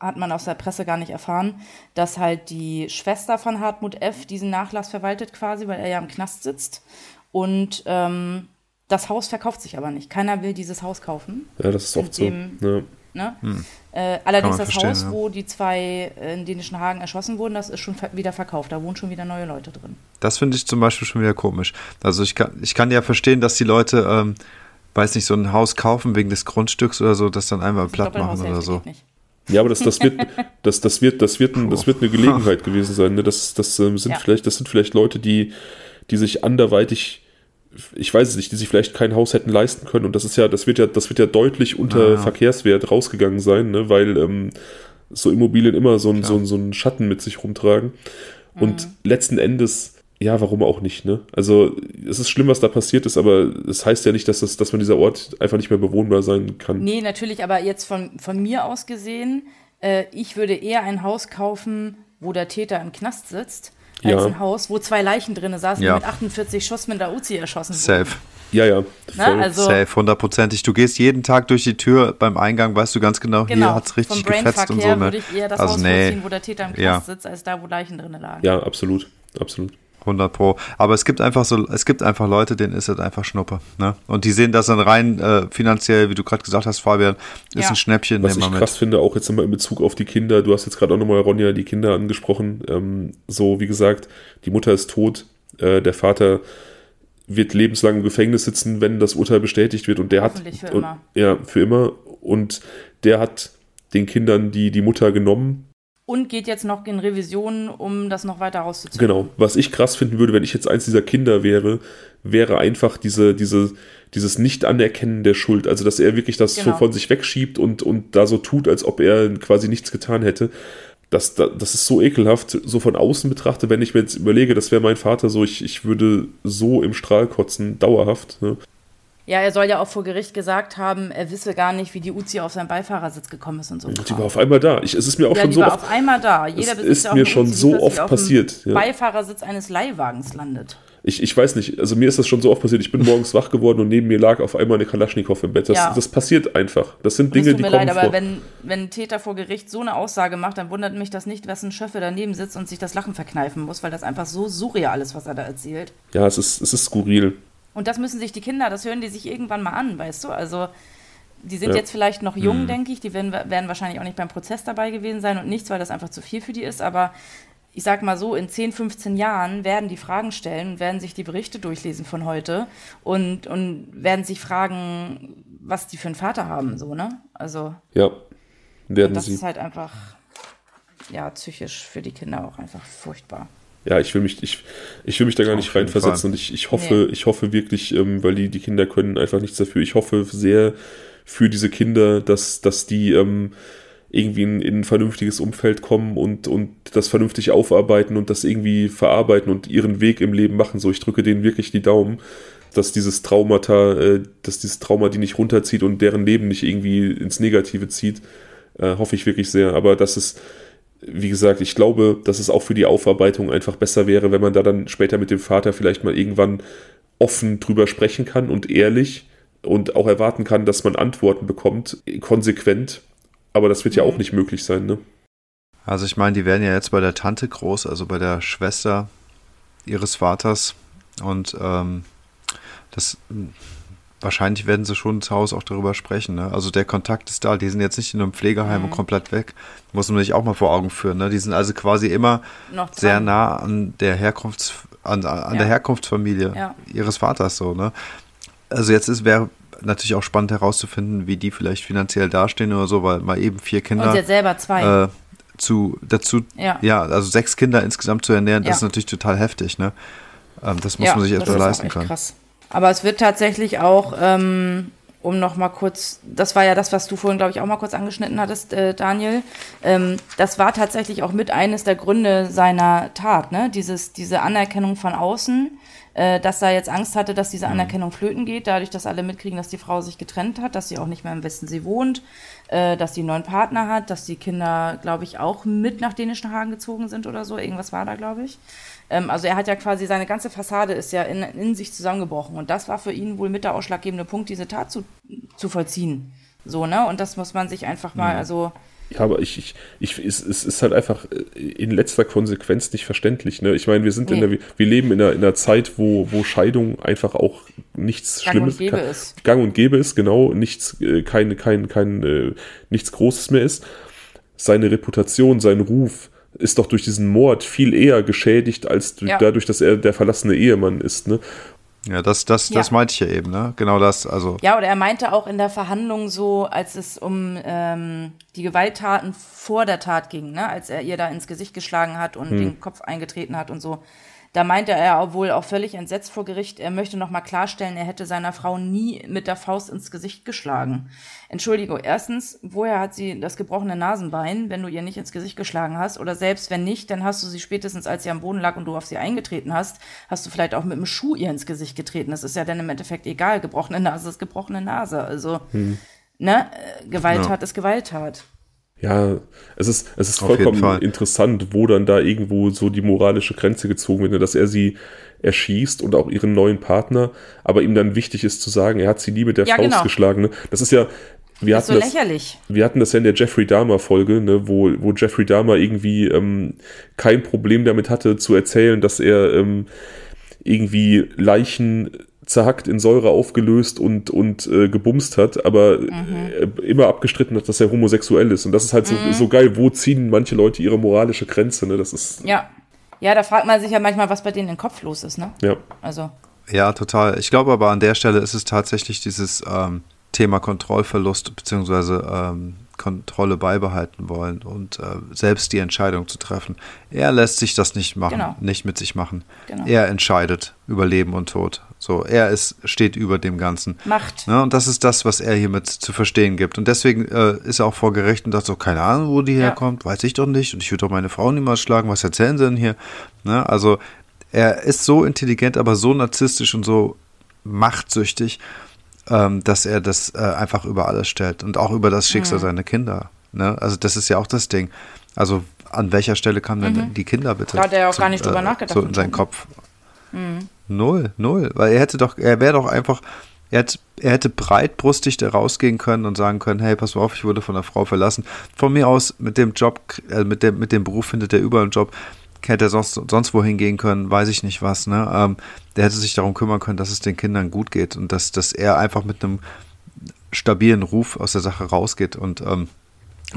hat man aus der Presse gar nicht erfahren, dass halt die Schwester von Hartmut F. diesen Nachlass verwaltet quasi, weil er ja im Knast sitzt. Und ähm, das Haus verkauft sich aber nicht. Keiner will dieses Haus kaufen. ja, das ist oft so. Ja. Ne? Äh, allerdings Hm. das Haus, ja. wo die zwei in dänischen Hagen erschossen wurden, das ist schon ver wieder verkauft. Da wohnen schon wieder neue Leute drin. Das finde ich zum Beispiel schon wieder komisch. Also ich kann, ich kann ja verstehen, dass die Leute, ähm, weiß nicht, so ein Haus kaufen wegen des Grundstücks oder so, das dann einmal platt machen oder so. geht nicht. Ja, aber das, das wird, das, das wird, das wird, ein, das wird eine Gelegenheit gewesen sein. Ne? Das, das ähm, sind Ja. vielleicht, das sind vielleicht Leute, die, die sich anderweitig, ich weiß es nicht, die sich vielleicht kein Haus hätten leisten können. Und das ist ja, das wird ja, das wird ja deutlich unter Ja. Verkehrswert rausgegangen sein, ne? weil ähm, so Immobilien immer so, ein, so, ein, so einen Schatten mit sich rumtragen. Und letzten Endes, ja, warum auch nicht, ne? Also, es ist schlimm, was da passiert ist, aber es heißt ja nicht, dass, das, dass man dieser Ort einfach nicht mehr bewohnbar sein kann. Nee, natürlich, aber jetzt von, von mir aus gesehen, äh, ich würde eher ein Haus kaufen, wo der Täter im Knast sitzt, als Ja. ein Haus, wo zwei Leichen drin saßen, Ja. die mit 48 Schuss mit der Uzi erschossen wurden. Safe. Ja, ja, Na, voll. also, Safe, hundertprozentig. Du gehst jeden Tag durch die Tür beim Eingang, weißt du ganz genau, hier genau, hat's richtig vom gefetzt und so. Ne? würde ich eher das Also Haus nee. wo der Täter im Knast Ja. sitzt, als da, wo Leichen drin lagen. ja, absolut, absolut. 100 Pro. Aber es gibt einfach so, es gibt einfach Leute, denen ist das einfach Schnuppe. Ne? Und die sehen das dann rein äh, finanziell, wie du gerade gesagt hast, Fabian, ist Ja. ein Schnäppchen, Was ich wir krass finde, auch jetzt nochmal in Bezug auf die Kinder, du hast jetzt gerade auch nochmal, Ronja, die Kinder angesprochen. Ähm, so, wie gesagt, die Mutter ist tot, äh, der Vater wird lebenslang im Gefängnis sitzen, wenn das Urteil bestätigt wird und der hat für und, immer. ja für immer und der hat den Kindern die die Mutter genommen und geht jetzt noch in Revision, um das noch weiter rauszuziehen. Genau. Was ich krass finden würde, wenn ich jetzt eins dieser Kinder wäre, wäre einfach diese, diese, dieses Nicht-Anerkennen der Schuld. Also, dass er wirklich das Genau. so von sich wegschiebt und, und da so tut, als ob er quasi nichts getan hätte. Das, das, das ist so ekelhaft, so von außen betrachtet, wenn ich mir jetzt überlege, das wäre mein Vater so, ich, ich würde so im Strahl kotzen, dauerhaft. Ne? Ja, er soll ja auch vor Gericht gesagt haben, er wisse gar nicht, wie die Uzi auf seinen Beifahrersitz gekommen ist und so. Die war auf einmal da. Ich, es ist mir auch ja, schon die so war oft, auf einmal da. Jeder Es ist mir schon Uzi, die so oft passiert, ja. Beifahrersitz eines Leihwagens landet. Ich, ich weiß nicht, also mir ist das schon so oft passiert. Ich bin morgens wach geworden und neben mir lag auf einmal eine Kalaschnikow im Bett. Das, Ja. das passiert einfach. Das sind Und es Dinge, tut die mir kommen leid, vor. aber wenn, wenn ein Täter vor Gericht so eine Aussage macht, dann wundert mich das nicht, wessen Schöffe daneben sitzt und sich das Lachen verkneifen muss, weil das einfach so surreal ist, was er da erzählt. ja, es ist, es ist skurril. Und das müssen sich die Kinder, das hören die sich irgendwann mal an, weißt du? Also, die sind Ja. jetzt vielleicht noch jung, denke ich. Die werden, werden wahrscheinlich auch nicht beim Prozess dabei gewesen sein und nichts, weil das einfach zu viel für die ist. Aber ich sag mal so, in 10, 15 Jahren werden die Fragen stellen und werden sich die Berichte durchlesen von heute und, und werden sich fragen, was die für einen Vater haben, so, ne? Also, Ja, werden das sie. ist halt einfach, ja, psychisch für die Kinder auch einfach furchtbar. Ja, ich will mich, ich, ich will mich da gar Auf nicht reinversetzen Fall. und ich, ich hoffe, ich hoffe wirklich, ähm, weil die, die Kinder können einfach nichts dafür. Ich hoffe sehr für diese Kinder, dass, dass die ähm, irgendwie in, in ein vernünftiges Umfeld kommen und, und das vernünftig aufarbeiten und das irgendwie verarbeiten und ihren Weg im Leben machen. So, ich drücke denen wirklich die Daumen, dass dieses Traumata, äh, dass dieses Trauma die nicht runterzieht und deren Leben nicht irgendwie ins Negative zieht. Äh, hoffe ich wirklich sehr. Aber das ist, wie gesagt, ich glaube, dass es auch für die Aufarbeitung einfach besser wäre, wenn man da dann später mit dem Vater vielleicht mal irgendwann offen drüber sprechen kann und ehrlich und auch erwarten kann, dass man Antworten bekommt, konsequent. Aber das wird ja auch nicht möglich sein, ne? Also ich meine, die werden ja jetzt bei der Tante groß, also bei der Schwester ihres Vaters. Und ähm, das wahrscheinlich werden sie schon zu Hause auch darüber sprechen. Ne? Also der Kontakt ist da, die sind jetzt nicht in einem Pflegeheim und komplett weg. Muss man sich auch mal vor Augen führen. Ne? Die sind also quasi immer Noch sehr nah an der Herkunfts an, an Ja. der Herkunftsfamilie Ja. ihres Vaters so, ne? Also jetzt ist wäre natürlich auch spannend herauszufinden, wie die vielleicht finanziell dastehen oder so, weil mal eben vier Kinder Und hat selber zwei. äh, zu dazu Ja. ja. also sechs Kinder insgesamt zu ernähren, das ist natürlich total heftig, ne? Ähm, das muss man sich erstmal leisten können. Krass. Aber es wird tatsächlich auch, ähm, um noch mal kurz, das war ja das, was du vorhin, glaube ich, auch mal kurz angeschnitten hattest, äh, Daniel. Ähm, das war tatsächlich auch mit eines der Gründe seiner Tat, ne? Dieses, diese Anerkennung von außen, äh, dass er jetzt Angst hatte, dass Mhm. diese Anerkennung flöten geht, dadurch, dass alle mitkriegen, dass die Frau sich getrennt hat, dass sie auch nicht mehr im Westen sie wohnt, äh, dass sie einen neuen Partner hat, dass die Kinder, glaube ich, auch mit nach dänischen Hagen gezogen sind oder so. Irgendwas war da, glaube ich. Ähm, also er hat ja quasi, seine ganze Fassade ist ja in, in sich zusammengebrochen. Und das war für ihn wohl mit der ausschlaggebende Punkt, diese Tat zu, zu vollziehen. So, ne? Und das muss man sich einfach mal, Mhm. also, Ja, aber ich, ich, ich es, es ist halt einfach äh, in letzter Konsequenz nicht verständlich. Ne? Ich meine, wir sind in Nee. der, wir leben in einer, in einer Zeit, wo, wo Scheidung einfach auch nichts Gang Schlimmes und gäbe ka- ist. Gang und gäbe ist, genau, nichts, äh, kein, kein, kein, äh, nichts Großes mehr ist. Seine Reputation, sein Ruf ist doch durch diesen Mord viel eher geschädigt, als Ja. dadurch, dass er der verlassene Ehemann ist. Ne? Ja, das, das, das Ja. meinte ich ja eben, ne? Genau das, also Ja, oder er meinte auch in der Verhandlung so, als es um ähm, die Gewalttaten vor der Tat ging, ne? als er ihr da ins Gesicht geschlagen hat und den Kopf eingetreten hat und so. Da meinte er auch wohl auch völlig entsetzt vor Gericht, er möchte nochmal klarstellen, er hätte seiner Frau nie mit der Faust ins Gesicht geschlagen. Entschuldigung, erstens, woher hat sie das gebrochene Nasenbein, wenn du ihr nicht ins Gesicht geschlagen hast? Oder selbst wenn nicht, dann hast du sie spätestens, als sie am Boden lag und du auf sie eingetreten hast, hast du vielleicht auch mit dem Schuh ihr ins Gesicht getreten. Das ist ja dann im Endeffekt egal. Gebrochene Nase ist gebrochene Nase. Also, ne, äh, Gewalttat ist Gewalttat. Ja, es ist, es ist vollkommen interessant, wo dann da irgendwo so die moralische Grenze gezogen wird, ne, dass er sie erschießt und auch ihren neuen Partner, aber ihm dann wichtig ist zu sagen, er hat sie nie mit der Ja, Faust genau. geschlagen. Ne? Das ist ja, wir Das ist hatten so das, lächerlich. wir hatten das ja in der Jeffrey Dahmer-Folge, ne, wo, wo Jeffrey Dahmer irgendwie ähm, kein Problem damit hatte, zu erzählen, dass er ähm, irgendwie Leichen zerhackt, in Säure aufgelöst und, und äh, gebumst hat, aber äh, immer abgestritten hat, dass er homosexuell ist. Und das ist halt so, so geil, wo ziehen manche Leute ihre moralische Grenze, ne? Das ist, Ja. Ja, da fragt man sich ja manchmal, was bei denen im Kopf los ist, ne? ja. Also, Ja, total. Ich glaube aber an der Stelle ist es tatsächlich dieses ähm, Thema Kontrollverlust beziehungsweise ähm, Kontrolle beibehalten wollen und äh, selbst die Entscheidung zu treffen. Er lässt sich das nicht machen, genau. nicht mit sich machen. Genau. Er entscheidet über Leben und Tod. So, er ist, steht über dem Ganzen. Macht. Ne, und das ist das, was er hiermit zu verstehen gibt. Und deswegen äh, ist er auch vor Gericht und sagt so, keine Ahnung, wo die ja. herkommt, weiß ich doch nicht. Und ich würde doch meine Frau niemals schlagen. Was erzählen sie denn hier? Ne, also, er ist so intelligent, aber so narzisstisch und so machtsüchtig, ähm, dass er das äh, einfach über alles stellt und auch über das Schicksal mhm. seiner Kinder. Ne? Also das ist ja auch das Ding. Also an welcher Stelle kamen denn mhm. die Kinder bitte? Da hat er auch zu, gar nicht drüber äh, nachgedacht. So in seinen Kopf. Mhm. Null, null. Weil er hätte doch, er wäre doch einfach, er, hat, er hätte breitbrustig da rausgehen können und sagen können, hey, pass mal auf, ich wurde von einer Frau verlassen. Von mir aus, mit dem Job, äh, mit, dem, mit dem Beruf findet er überall einen Job hätte er sonst, sonst wohin gehen können, weiß ich nicht was. Ne? Ähm, der hätte sich darum kümmern können, dass es den Kindern gut geht und dass, dass er einfach mit einem stabilen Ruf aus der Sache rausgeht. Und ähm,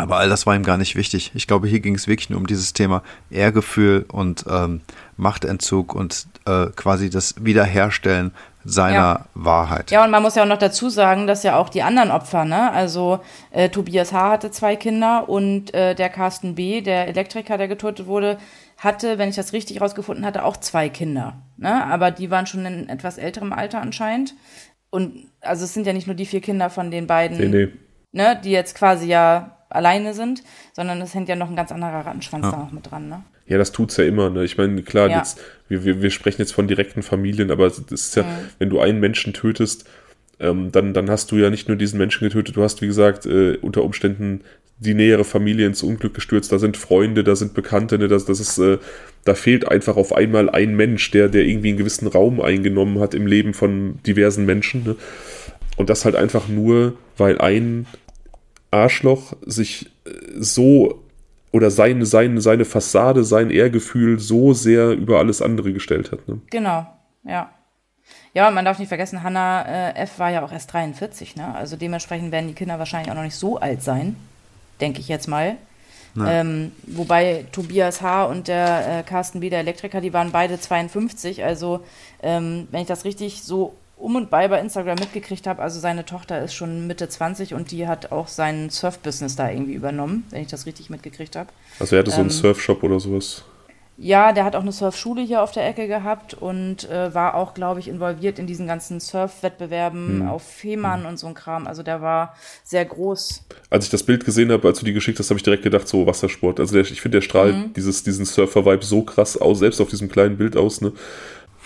aber all das war ihm gar nicht wichtig. Ich glaube, hier ging es wirklich nur um dieses Thema Ehrgefühl und ähm, Machtentzug und äh, quasi das Wiederherstellen seiner ja. Wahrheit. Ja, und man muss ja auch noch dazu sagen, dass ja auch die anderen Opfer, ne? Also äh, Tobias H. hatte zwei Kinder und äh, der Carsten B., der Elektriker, der getötet wurde, hatte, wenn ich das richtig rausgefunden hatte, auch zwei Kinder. Ne? Aber die waren schon in etwas älterem Alter anscheinend. Und also es sind ja nicht nur die vier Kinder von den beiden, nee, nee. Ne, die jetzt quasi ja alleine sind, sondern es hängt ja noch ein ganz anderer Rattenschwanz ja. da noch mit dran. Ne? Ja, das tut's ja immer. Ne? Ich meine, klar, ja. jetzt, wir, wir, wir sprechen jetzt von direkten Familien, aber es ist ja, mhm. wenn du einen Menschen tötest, ähm, dann, dann hast du ja nicht nur diesen Menschen getötet, du hast, wie gesagt, äh, unter Umständen die nähere Familie ins Unglück gestürzt, da sind Freunde, da sind Bekannte, ne, das, das ist, äh, da fehlt einfach auf einmal ein Mensch, der, der irgendwie einen gewissen Raum eingenommen hat im Leben von diversen Menschen. Ne? Und das halt einfach nur, weil ein Arschloch sich äh, so oder seine, seine, seine Fassade, sein Ehrgefühl so sehr über alles andere gestellt hat. Ne? Genau, ja. Ja, und man darf nicht vergessen, Hannah äh, F. war ja auch erst 43, ne? Also dementsprechend werden die Kinder wahrscheinlich auch noch nicht so alt sein denke ich jetzt mal. Ähm, wobei Tobias H. und der äh, Carsten B., der Elektriker, die waren beide 52. Also, ähm, wenn ich das richtig so um und bei bei Instagram mitgekriegt habe, also seine Tochter ist schon Mitte 20 und die hat auch sein Surf-Business da irgendwie übernommen, wenn ich das richtig mitgekriegt habe. Also er hatte ähm, so einen ähm, Surfshop oder sowas. Ja, der hat auch eine Surfschule hier auf der Ecke gehabt und äh, war auch, glaube ich, involviert in diesen ganzen Surfwettbewerben hm. auf Fehmarn hm. und so ein Kram. Also der war sehr groß. Als ich das Bild gesehen habe, als du die geschickt hast, habe ich direkt gedacht, so Wassersport. Also der, ich finde, der strahlt mhm. dieses, diesen Surfer-Vibe so krass aus, selbst auf diesem kleinen Bild aus, ne?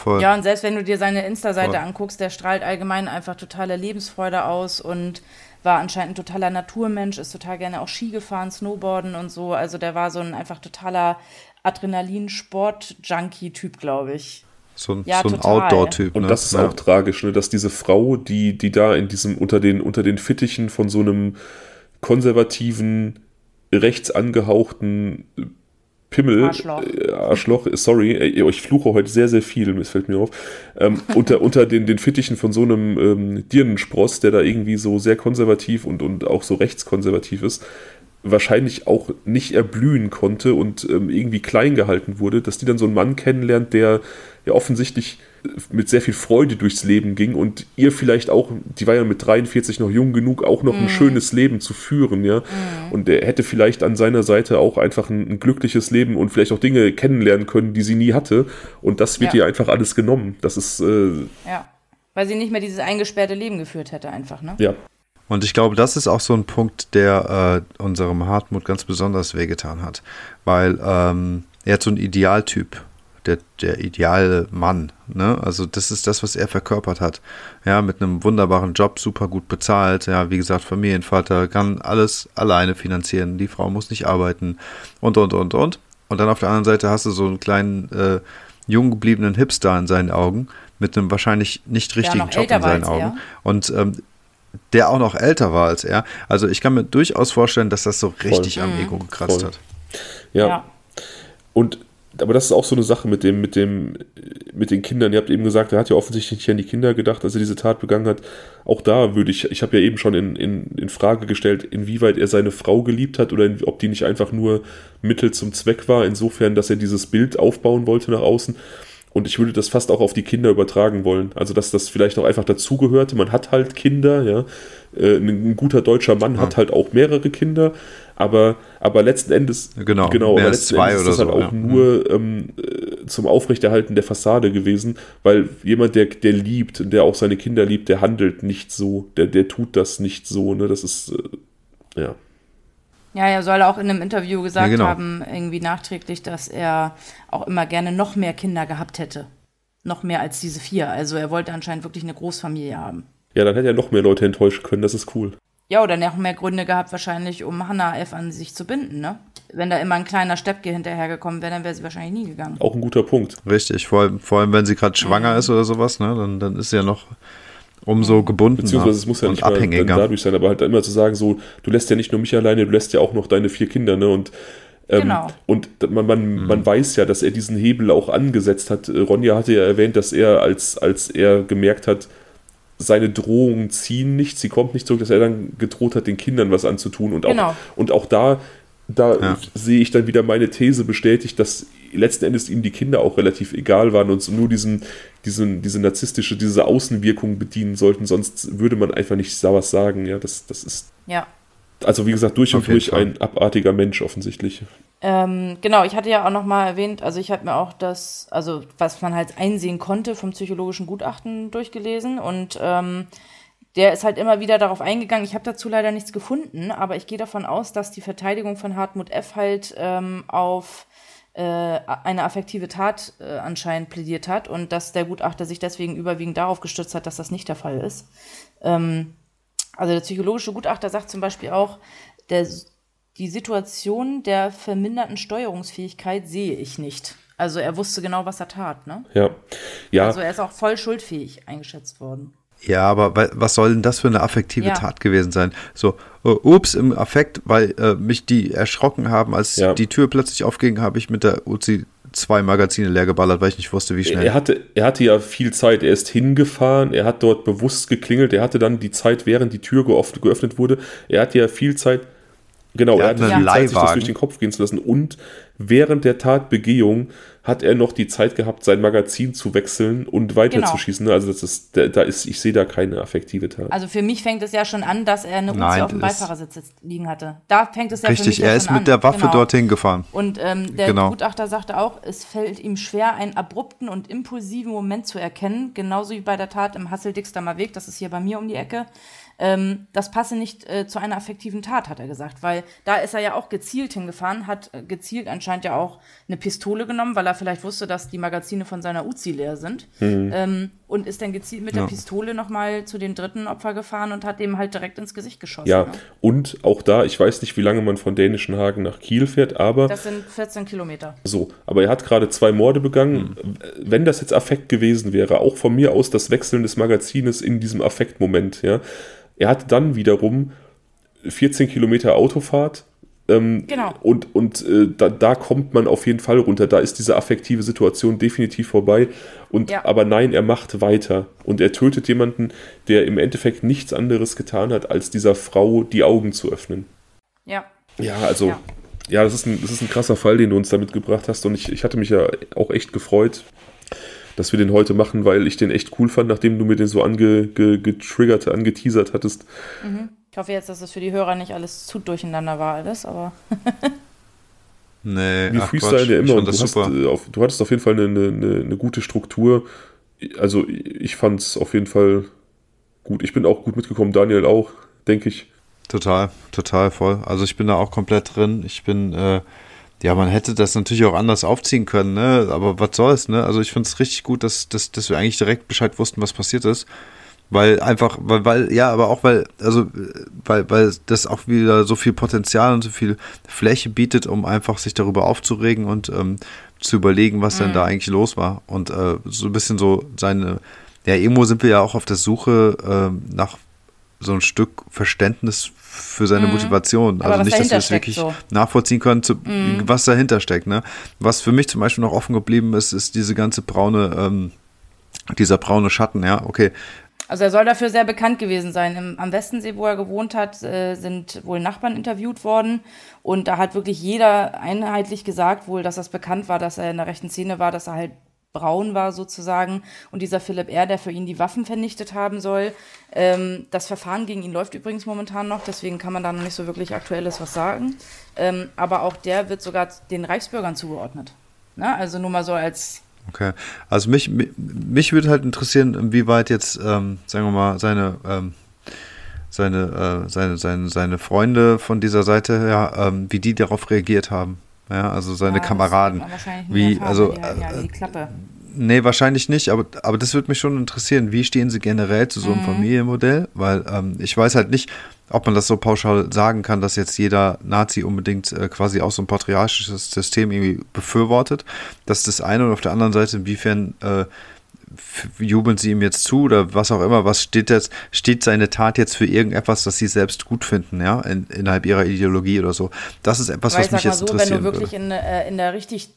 Voll. Ja, und selbst wenn du dir seine Insta-Seite anguckst, der strahlt allgemein einfach totale Lebensfreude aus und war anscheinend ein totaler Naturmensch, ist total gerne auch Ski gefahren, Snowboarden und so. Also der war so ein einfach totaler Adrenalin-Sport-Junkie-Typ, glaube ich. So ein, ja, so ein Outdoor-Typ. Und ne? das ist ja. auch tragisch, ne? dass diese Frau, die, die da in diesem, unter den, unter den Fittichen von so einem konservativen, rechts angehauchten Pimmel, Arschloch, äh, Arschloch sorry, äh, ich fluche heute sehr, sehr viel, es fällt mir auf, ähm, unter, unter den, den Fittichen von so einem ähm, Dirnenspross, der da irgendwie so sehr konservativ und, und auch so rechtskonservativ ist, wahrscheinlich auch nicht erblühen konnte und ähm, irgendwie klein gehalten wurde, dass die dann so einen Mann kennenlernt, der ja offensichtlich mit sehr viel Freude durchs Leben ging und ihr vielleicht auch, die war ja mit 43 noch jung genug, auch noch mm. ein mhm. schönes Leben zu führen, ja. Mm. Und er hätte vielleicht an seiner Seite auch einfach ein, ein, glückliches Leben und vielleicht auch Dinge kennenlernen können, die sie nie hatte. Und das wird ja. ihr einfach alles genommen. Das ist. Äh, ja. Weil sie nicht mehr dieses eingesperrte Leben geführt hätte, einfach, ne? Ja. Und ich glaube, das ist auch so ein Punkt, der äh, unserem Hartmut ganz besonders wehgetan hat. Weil ähm, er hat so ein Idealtyp, der, der ideale Mann. Ne? Also das ist das, was er verkörpert hat. Ja, mit einem wunderbaren Job, super gut bezahlt. Ja, wie gesagt, Familienvater kann alles alleine finanzieren. Die Frau muss nicht arbeiten und, und, und, und. Und dann auf der anderen Seite hast du so einen kleinen, äh, jung gebliebenen Hipster in seinen Augen mit einem wahrscheinlich nicht richtigen Job in seinen Augen. Er. Und ähm, der auch noch älter war als er. Also ich kann mir durchaus vorstellen, dass das so richtig Voll. am Ego gekratzt Voll. hat. Ja. ja. Und aber das ist auch so eine Sache mit dem, mit dem, mit den Kindern. Ihr habt eben gesagt, er hat ja offensichtlich nicht an die Kinder gedacht, als er diese Tat begangen hat. Auch da würde ich, ich habe ja eben schon in, in, in Frage gestellt, inwieweit er seine Frau geliebt hat oder in, ob die nicht einfach nur Mittel zum Zweck war, insofern, dass er dieses Bild aufbauen wollte nach außen. Und ich würde das fast auch auf die Kinder übertragen wollen. Also, dass das vielleicht auch einfach dazugehörte. Man hat halt Kinder, ja. Äh, ein guter deutscher Mann ja. hat halt auch mehrere Kinder, aber, aber letzten Endes, genau, genau aber letzten Endes ist das halt so, auch ja. nur ähm, äh, zum Aufrechterhalten der Fassade gewesen, weil jemand, der, der liebt und der auch seine Kinder liebt, der handelt nicht so, der, der tut das nicht so, ne, das ist, äh, ja. Ja, er soll auch in einem Interview gesagt Ja, genau. haben, irgendwie nachträglich, dass er auch immer gerne noch mehr Kinder gehabt hätte. Noch mehr als diese vier. Also er wollte anscheinend wirklich eine Großfamilie haben. Ja, dann hätte er noch mehr Leute enttäuschen können, das ist cool. Ja, oder noch mehr Gründe gehabt, wahrscheinlich, um Hannah F. an sich zu binden, ne? Wenn da immer ein kleiner Steppke hinterhergekommen wäre, dann wäre sie wahrscheinlich nie gegangen. Auch ein guter Punkt. Richtig, vor allem, vor allem wenn sie gerade schwanger Mhm. ist oder sowas, ne, dann, dann ist sie ja noch umso gebundener Beziehungsweise es muss ja nicht mal abhängiger. dadurch sein, aber halt immer zu sagen, so, du lässt ja nicht nur mich alleine, du lässt ja auch noch deine vier Kinder, ne? Und, ähm, Genau. und man, man, Mhm. man weiß ja, dass er diesen Hebel auch angesetzt hat. Äh, Ronja hatte ja erwähnt, dass er, als, als er gemerkt hat, seine Drohungen ziehen nicht, sie kommt nicht zurück, dass er dann gedroht hat, den Kindern was anzutun. Und auch, Genau. und auch da, da Ja. sehe ich dann wieder meine These bestätigt, dass letzten Endes ihm die Kinder auch relativ egal waren und nur diesen, diesen, diese narzisstische, diese Außenwirkung bedienen sollten, sonst würde man einfach nicht was sagen. Ja, das, das ist, Ja. Also wie gesagt, durch und durch Fall. ein abartiger Mensch offensichtlich. Ähm, genau, ich hatte ja auch noch mal erwähnt, also ich habe mir auch das, also was man halt einsehen konnte vom psychologischen Gutachten durchgelesen und ähm, der ist halt immer wieder darauf eingegangen. Ich habe dazu leider nichts gefunden, aber ich gehe davon aus, dass die Verteidigung von Hartmut F. halt ähm, auf äh, eine affektive Tat äh, anscheinend plädiert hat und dass der Gutachter sich deswegen überwiegend darauf gestützt hat, dass das nicht der Fall ist. Ähm, also der psychologische Gutachter sagt zum Beispiel auch, der, die Situation der verminderten Steuerungsfähigkeit sehe ich nicht. Also er wusste genau, was er tat, ne? Ja, ja, Also er ist auch voll schuldfähig eingeschätzt worden. Ja, aber wa- was soll denn das für eine affektive Ja. Tat gewesen sein? So, äh, ups, im Affekt, weil äh, mich die erschrocken haben, als Ja. die Tür plötzlich aufging, habe ich mit der Uzi zwei Magazine leer geballert, weil ich nicht wusste, wie schnell. Er hatte, er hatte ja viel Zeit. Er ist hingefahren, er hat dort bewusst geklingelt, er hatte dann die Zeit, während die Tür geöffnet wurde. Er hatte ja viel Zeit, genau, Er er hat hatte viel Zeit, sich das durch den Kopf gehen zu lassen. Und während der Tatbegehung hat er noch die Zeit gehabt, sein Magazin zu wechseln und weiterzuschießen. Also das ist, da da ist, ich sehe da keine affektive Tat. Also für mich fängt es ja schon an, dass er eine Uzi Nein, auf dem Beifahrersitz liegen hatte. Da fängt es ja für mich Richtig, ja er ist mit an. der Waffe Genau. dorthin gefahren. Und ähm, der Genau. Gutachter sagte auch, es fällt ihm schwer, einen abrupten und impulsiven Moment zu erkennen, genauso wie bei der Tat im Hassel-Dixdamer Weg, das ist hier bei mir um die Ecke. Ähm, das passe nicht äh, zu einer affektiven Tat, hat er gesagt, weil da ist er ja auch gezielt hingefahren, hat äh, gezielt anscheinend ja auch eine Pistole genommen, weil er vielleicht wusste, dass die Magazine von seiner Uzi leer sind. Ähm, und ist dann gezielt mit Ja. der Pistole nochmal zu dem dritten Opfer gefahren und hat dem halt direkt ins Gesicht geschossen. ja, Ne? und auch da, ich weiß nicht, wie lange man von Dänischen Hagen nach Kiel fährt, aber Das sind 14 Kilometer. So, aber er hat gerade zwei Morde begangen. Wenn das jetzt Affekt gewesen wäre, auch von mir aus das Wechseln des Magazines in diesem Affektmoment, ja. Er hatte dann wiederum 14 Kilometer Autofahrt. Ähm, Genau. Und, und äh, da, da kommt man auf jeden Fall runter. Da ist diese affektive Situation definitiv vorbei. Und Ja. aber nein, er macht weiter. Und er tötet jemanden, der im Endeffekt nichts anderes getan hat, als dieser Frau die Augen zu öffnen. Ja. Ja, also, Ja. ja, das, ist ein, das ist ein krasser Fall, den du uns damit gebracht hast. Und ich, ich hatte mich ja auch echt gefreut, dass wir den heute machen, weil ich den echt cool fand, nachdem du mir den so ange, ge, getriggert, angeteasert hattest. Ich hoffe jetzt, dass es für die Hörer nicht alles zu durcheinander war, alles, aber Nee, Wir freestylen ja ich immer fand und du, das hast, super. äh, auf, du hattest auf jeden Fall eine, eine, eine gute Struktur. Also ich fand es auf jeden Fall gut. Ich bin auch gut mitgekommen, Daniel auch, denke ich. Total, total voll. Also ich bin da auch komplett drin. Ich bin, äh, ja, man hätte das natürlich auch anders aufziehen können, ne? Aber was soll's, ne? Also ich finde es richtig gut, dass, dass, dass wir eigentlich direkt Bescheid wussten, was passiert ist. Weil einfach, weil, weil, ja, aber auch weil, also, äh, weil, weil das auch wieder so viel Potenzial und so viel Fläche bietet, um einfach sich darüber aufzuregen und ähm, zu überlegen, was denn da eigentlich los war. Und äh, so ein bisschen so seine, ja, irgendwo sind wir ja auch auf der Suche ähm, nach so ein Stück Verständnis für seine Motivation. Aber also nicht, dass wir es wirklich so. nachvollziehen können, zu, was dahinter steckt. Ne? Was für mich zum Beispiel noch offen geblieben ist, ist diese ganze braune, ähm, dieser braune Schatten, ja, okay. Also er soll dafür sehr bekannt gewesen sein. Im, am Westensee, wo er gewohnt hat, äh, sind wohl Nachbarn interviewt worden. Und da hat wirklich jeder einheitlich gesagt, wohl, dass das bekannt war, dass er in der rechten Szene war, dass er halt braun war sozusagen und dieser Philipp R., der für ihn die Waffen vernichtet haben soll. Ähm, das Verfahren gegen ihn läuft übrigens momentan noch, deswegen kann man da noch nicht so wirklich Aktuelles was sagen. Ähm, aber auch der wird sogar den Reichsbürgern zugeordnet. Na, also nur mal so als Okay. Also mich, mich, mich würde halt interessieren, inwieweit jetzt, ähm, sagen wir mal, seine, ähm, seine, äh, seine, seine, seine Freunde von dieser Seite, ja, ähm, wie die darauf reagiert haben. Ja, also seine ja, Kameraden. Wie, also, ja, ja, die Klappe. Nee, wahrscheinlich nicht, aber, aber das würde mich schon interessieren. Wie stehen Sie generell zu so einem mhm. Familienmodell? Weil ähm, ich weiß halt nicht, ob man das so pauschal sagen kann, dass jetzt jeder Nazi unbedingt äh, quasi auch so ein patriarchisches System irgendwie befürwortet. Das ist das eine und auf der anderen Seite, inwiefern äh, jubeln sie ihm jetzt zu oder was auch immer, was steht jetzt, steht seine Tat jetzt für irgendetwas, das sie selbst gut finden, ja, in, innerhalb ihrer Ideologie oder so. Das ist etwas, was mich jetzt so, interessieren Wenn du wirklich in, äh, in der richtig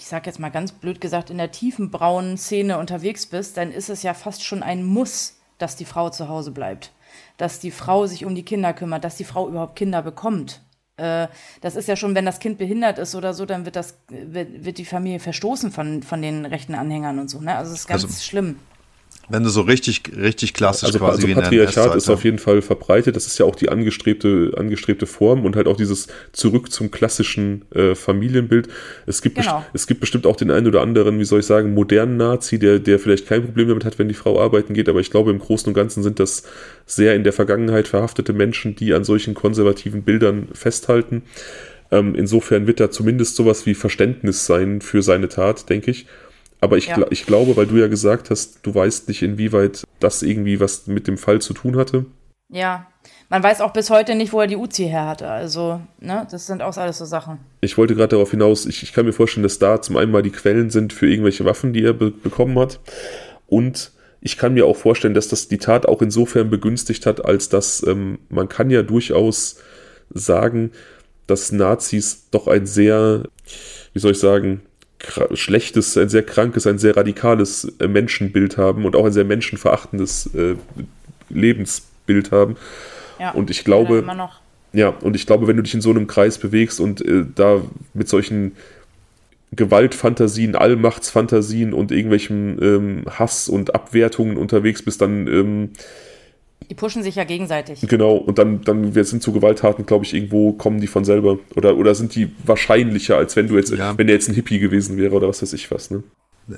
ich sag jetzt mal ganz blöd gesagt, in der tiefen braunen Szene unterwegs bist, dann ist es ja fast schon ein Muss, dass die Frau zu Hause bleibt. Dass die Frau sich um die Kinder kümmert, dass die Frau überhaupt Kinder bekommt. Äh, das ist ja schon, wenn das Kind behindert ist oder so, dann wird das, wird, wird die Familie verstoßen von, von den rechten Anhängern und so. Ne? Also es ist ganz also, schlimm. Wenn du so richtig, richtig klassisch also, quasi also Patriarchat ist auf jeden Fall verbreitet. Das ist ja auch die angestrebte, angestrebte Form und halt auch dieses zurück zum klassischen äh, Familienbild. Es gibt, genau. es gibt bestimmt auch den einen oder anderen, wie soll ich sagen, modernen Nazi, der, der vielleicht kein Problem damit hat, wenn die Frau arbeiten geht. Aber ich glaube, im Großen und Ganzen sind das sehr in der Vergangenheit verhaftete Menschen, die an solchen konservativen Bildern festhalten. Ähm, insofern wird da zumindest sowas wie Verständnis sein für seine Tat, denke ich. Aber ich, ja. ich glaube, weil du ja gesagt hast, du weißt nicht, inwieweit das irgendwie was mit dem Fall zu tun hatte. Ja, man weiß auch bis heute nicht, wo er die Uzi her hatte. Also, ne, das sind auch alles so Sachen. Ich wollte gerade darauf hinaus, ich, ich kann mir vorstellen, dass da zum einen mal die Quellen sind für irgendwelche Waffen, die er be bekommen hat. Und ich kann mir auch vorstellen, dass das die Tat auch insofern begünstigt hat, als dass ähm, man kann ja durchaus sagen, dass Nazis doch ein sehr, wie soll ich sagen, schlechtes, ein sehr krankes, ein sehr radikales äh, Menschenbild haben und auch ein sehr menschenverachtendes äh, Lebensbild haben. Ja, und ich glaube, ja, und ich glaube, wenn du dich in so einem Kreis bewegst und äh, da mit solchen Gewaltfantasien, Allmachtsfantasien und irgendwelchen ähm, Hass und Abwertungen unterwegs bist, dann ähm, die pushen sich ja gegenseitig. Genau, und dann, dann wir sind zu Gewalttaten, glaube ich, irgendwo kommen die von selber. Oder, oder sind die wahrscheinlicher, als wenn du jetzt, ja. wenn der jetzt ein Hippie gewesen wäre oder was weiß ich was, ne?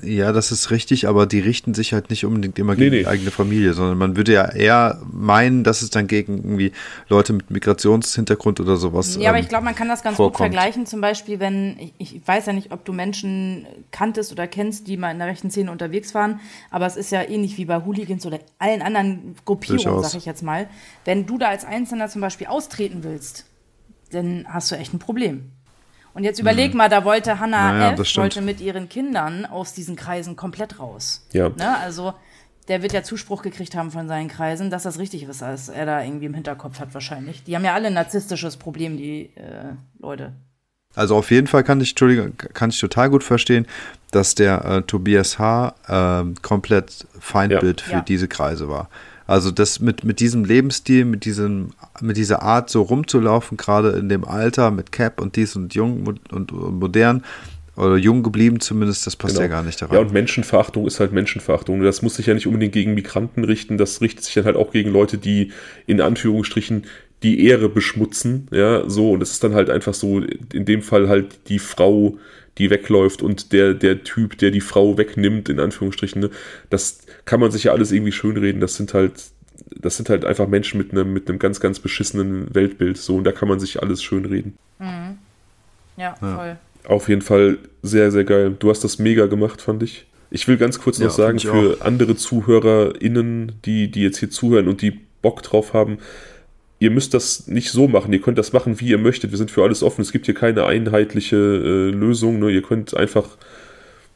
Ja, das ist richtig, aber die richten sich halt nicht unbedingt immer gegen nee, nee. die eigene Familie, sondern man würde ja eher meinen, dass es dann gegen irgendwie Leute mit Migrationshintergrund oder sowas. Ja, ähm, aber ich glaube, man kann das ganz vorkommt. gut vergleichen. Zum Beispiel, wenn, ich, ich, weiß ja nicht, ob du Menschen kanntest oder kennst, die mal in der rechten Szene unterwegs waren, aber es ist ja ähnlich wie bei Hooligans oder allen anderen Gruppierungen, sag ich jetzt mal. Wenn du da als Einzelner zum Beispiel austreten willst, dann hast du echt ein Problem. Und jetzt überleg mhm. mal, da wollte Hannah naja, F. wollte mit ihren Kindern aus diesen Kreisen komplett raus. Ja. Ne? Also der wird ja Zuspruch gekriegt haben von seinen Kreisen, dass das richtig ist, als er da irgendwie im Hinterkopf hat wahrscheinlich. Die haben ja alle ein narzisstisches Problem, die äh, Leute. Also auf jeden Fall kann ich, kann ich total gut verstehen, dass der äh, Tobias H. Äh, komplett Feindbild ja. für ja. diese Kreise war. Also das mit, mit diesem Lebensstil, mit, diesem, mit dieser Art so rumzulaufen, gerade in dem Alter mit Cap und dies und jung und, und, und modern, oder jung geblieben zumindest, das passt genau. ja gar nicht daran. Ja, und Menschenverachtung ist halt Menschenverachtung. Das muss sich ja nicht unbedingt gegen Migranten richten, das richtet sich dann halt auch gegen Leute, die in Anführungsstrichen die Ehre beschmutzen, ja, so, und es ist dann halt einfach so, in dem Fall halt die Frau, die wegläuft und der, der Typ, der die Frau wegnimmt, in Anführungsstrichen, ne, das kann man sich ja alles irgendwie schönreden. Das sind halt, das sind halt einfach Menschen mit einem, mit einem ganz, ganz beschissenen Weltbild. So, und da kann man sich alles schönreden. Mhm. Ja, ja, voll. Auf jeden Fall sehr, sehr geil. Du hast das mega gemacht, fand ich. Ich will ganz kurz noch ja, sagen, für auch. andere ZuhörerInnen, die, die jetzt hier zuhören und die Bock drauf haben, ihr müsst das nicht so machen, ihr könnt das machen, wie ihr möchtet. Wir sind für alles offen. Es gibt hier keine einheitliche äh, Lösung. Ne? Ihr könnt einfach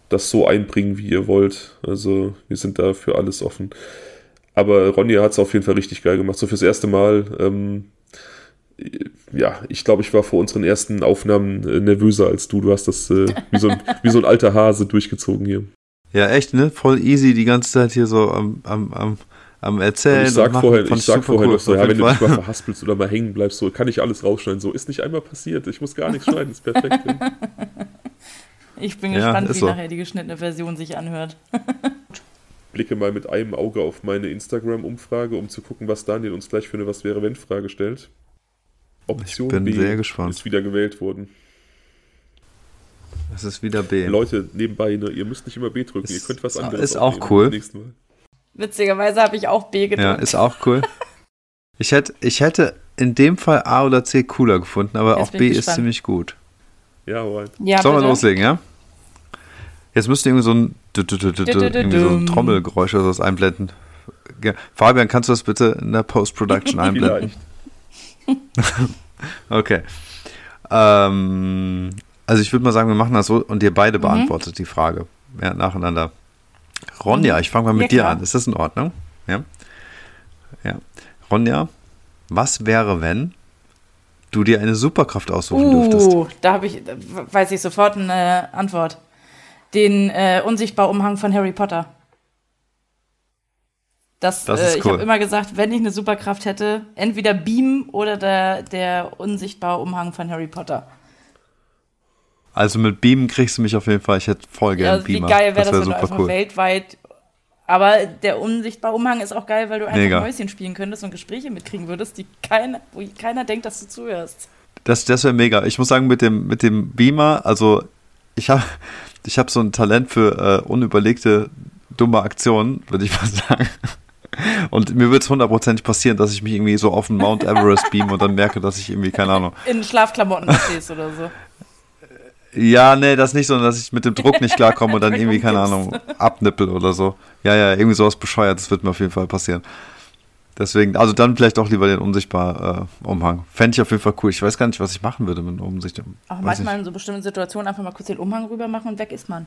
das so einbringen, wie ihr wollt. Also wir sind da für alles offen. Aber Ronja hat es auf jeden Fall richtig geil gemacht. So fürs erste Mal. Ähm, ja, ich glaube, ich war vor unseren ersten Aufnahmen äh, nervöser als du. Du hast das äh, wie, so ein, wie so ein alter Hase durchgezogen hier. Ja, echt, ne? Voll easy die ganze Zeit hier so am, am, am am Erzählen. Und ich sag vorher, ich sag vorher cool, noch so, ja, wenn du dich mal verhaspelst oder mal hängen bleibst, so kann ich alles rausschneiden. So ist nicht einmal passiert. Ich muss gar nichts schneiden, ist perfekt. Ich bin Ja, gespannt, wie so. nachher die geschnittene Version sich anhört. Blicke mal mit einem Auge auf meine Instagram-Umfrage, um zu gucken, was Daniel uns gleich für eine Was wäre wenn Frage stellt. Option Ich bin B sehr gespannt. ist wieder gewählt worden. Es ist wieder B. Leute, nebenbei, ne, ihr müsst nicht immer B drücken, ihr Ist- könnt was anderes ist auch cool. Witzigerweise habe ich auch B Ja, gedrückt. ist auch cool. Ich hätte, ich hätte in dem Fall A oder C cooler gefunden, aber Jetzt auch B ich ist gespannt. ziemlich gut. Ja, alright. ja, Sollen wir loslegen, ja? Jetzt müsst ihr irgendwie so ein, du- du- du- du- du- irgendwie so ein Trommelgeräusch oder sowas einblenden. Ja. Fabian, kannst du das bitte in der Post-Production einblenden? Okay. Ähm, also ich würde mal sagen, wir machen das so und ihr Mhm. beide beantwortet die Frage. Ja, nacheinander. Ronja, ich fange mal mit Ja, dir an. Ist das in Ordnung? Ja. Ja. Ronja, was wäre, wenn du dir eine Superkraft aussuchen dürftest? Uh, da habe ich, da weiß ich sofort eine Antwort. Den äh, Unsichtbar-Umhang von Harry Potter. Das, Das äh, ist ich cool. habe immer gesagt, wenn ich eine Superkraft hätte, entweder Beam oder der, der Unsichtbar-Umhang von Harry Potter. Also mit Beamen kriegst du mich auf jeden Fall. Ich hätte voll Ja, gerne also wie Beamer. geil wäre das, wär wenn du einfach weltweit. Aber der Unsichtbar-Umhang ist auch geil, weil du einfach Mega. Mäuschen spielen könntest und Gespräche mitkriegen würdest, die keiner, wo keiner denkt, dass du zuhörst. Das, das wäre mega. Ich muss sagen, mit dem, mit dem Beamer, also ich habe ich hab so ein Talent für äh, unüberlegte, dumme Aktionen, würde ich mal sagen. Und mir wird es hundertprozentig passieren, dass ich mich irgendwie so auf den Mount Everest beam und dann merke, dass ich irgendwie, keine Ahnung. In Schlafklamotten stehst oder so. Ja, nee, das nicht, sondern dass ich mit dem Druck nicht klarkomme und dann irgendwie, keine Ahnung, abnippel oder so. Ja, ja, irgendwie sowas bescheuert, das wird mir auf jeden Fall passieren. Deswegen, also dann vielleicht auch lieber den Unsichtbar-Umhang. Fände ich auf jeden Fall cool. Ich weiß gar nicht, was ich machen würde mit einem Unsichtbar. Auch manchmal nicht. in so bestimmten Situationen einfach mal kurz den Umhang rüber machen und weg ist man.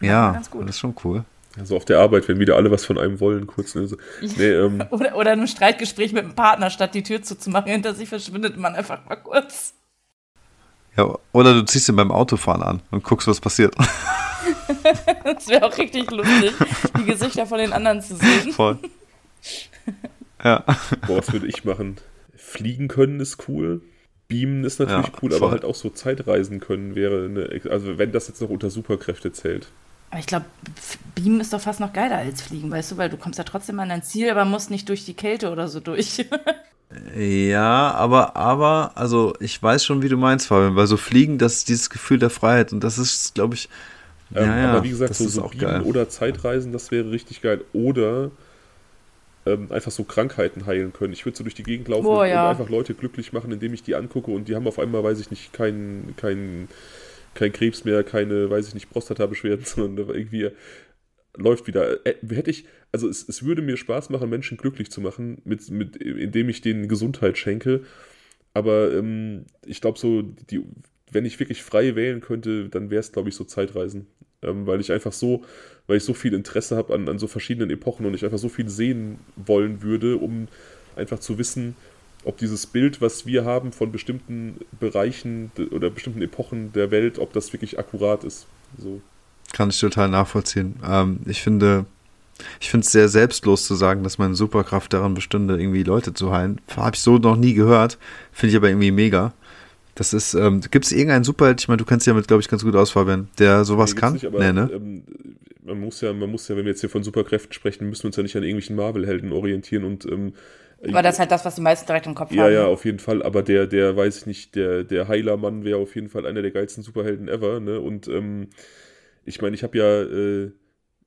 Ja, ganz gut. das ist schon cool. Also auf der Arbeit, wenn wieder alle was von einem wollen, kurz. Ne, so. nee, ähm, Oder, oder in einem Streitgespräch mit einem Partner, statt die Tür zuzumachen, hinter sich verschwindet man einfach mal kurz. Ja, oder du ziehst ihn beim Autofahren an und guckst, was passiert. Das wäre auch richtig lustig, die Gesichter von den anderen zu sehen. Voll. Ja. boah, was würde ich machen? Fliegen können ist cool. Beamen ist natürlich Ja, cool, voll. aber halt auch so Zeitreisen können wäre eine, also wenn das jetzt noch unter Superkräfte zählt. Aber ich glaube, Beamen ist doch fast noch geiler als Fliegen, weißt du, weil du kommst ja trotzdem an dein Ziel, aber musst nicht durch die Kälte oder so durch. Ja, aber, aber, also ich weiß schon, wie du meinst, Fabian, weil so Fliegen, das ist dieses Gefühl der Freiheit und das ist, glaube ich, Ähm, ja, ja, aber wie gesagt, das so, ist so auch geil. oder Zeitreisen, das wäre richtig geil. Oder ähm, einfach so Krankheiten heilen können. Ich würde so durch die Gegend laufen Boah, und, ja. und einfach Leute glücklich machen, indem ich die angucke und die haben auf einmal, weiß ich nicht, keinen kein, kein Krebs mehr, keine, weiß ich nicht, Prostata-Beschwerden, sondern irgendwie läuft wieder. Hätte ich, also es, es würde mir Spaß machen, Menschen glücklich zu machen, mit, mit, indem ich denen Gesundheit schenke. Aber ähm, ich glaube so, die, wenn ich wirklich frei wählen könnte, dann wäre es, glaube ich, so Zeitreisen. Ähm, weil ich einfach so, weil ich so viel Interesse habe an, an so verschiedenen Epochen und ich einfach so viel sehen wollen würde, um einfach zu wissen, ob dieses Bild, was wir haben von bestimmten Bereichen de- oder bestimmten Epochen der Welt, ob das wirklich akkurat ist. So. Kann ich total nachvollziehen. Ähm, ich finde, ich finde es sehr selbstlos zu sagen, dass meine Superkraft daran bestünde, irgendwie Leute zu heilen. Habe ich so noch nie gehört. Finde ich aber irgendwie mega. Das ist, ähm, gibt es irgendeinen Superheld, ich meine, du kennst dich damit, glaube ich, ganz gut aus, Fabian, der sowas Nee, kann? Nicht, aber, nee, ne? ähm, man muss ja, man muss ja, wenn wir jetzt hier von Superkräften sprechen, müssen wir uns ja nicht an irgendwelchen Marvel-Helden orientieren und ähm, Aber das ist halt das, was die meisten direkt im Kopf Ja, haben. ja, auf jeden Fall. Aber der, der, weiß ich nicht, der, der Heilermann wäre auf jeden Fall einer der geilsten Superhelden ever. Ne? Und ähm, ich meine, ich habe ja äh,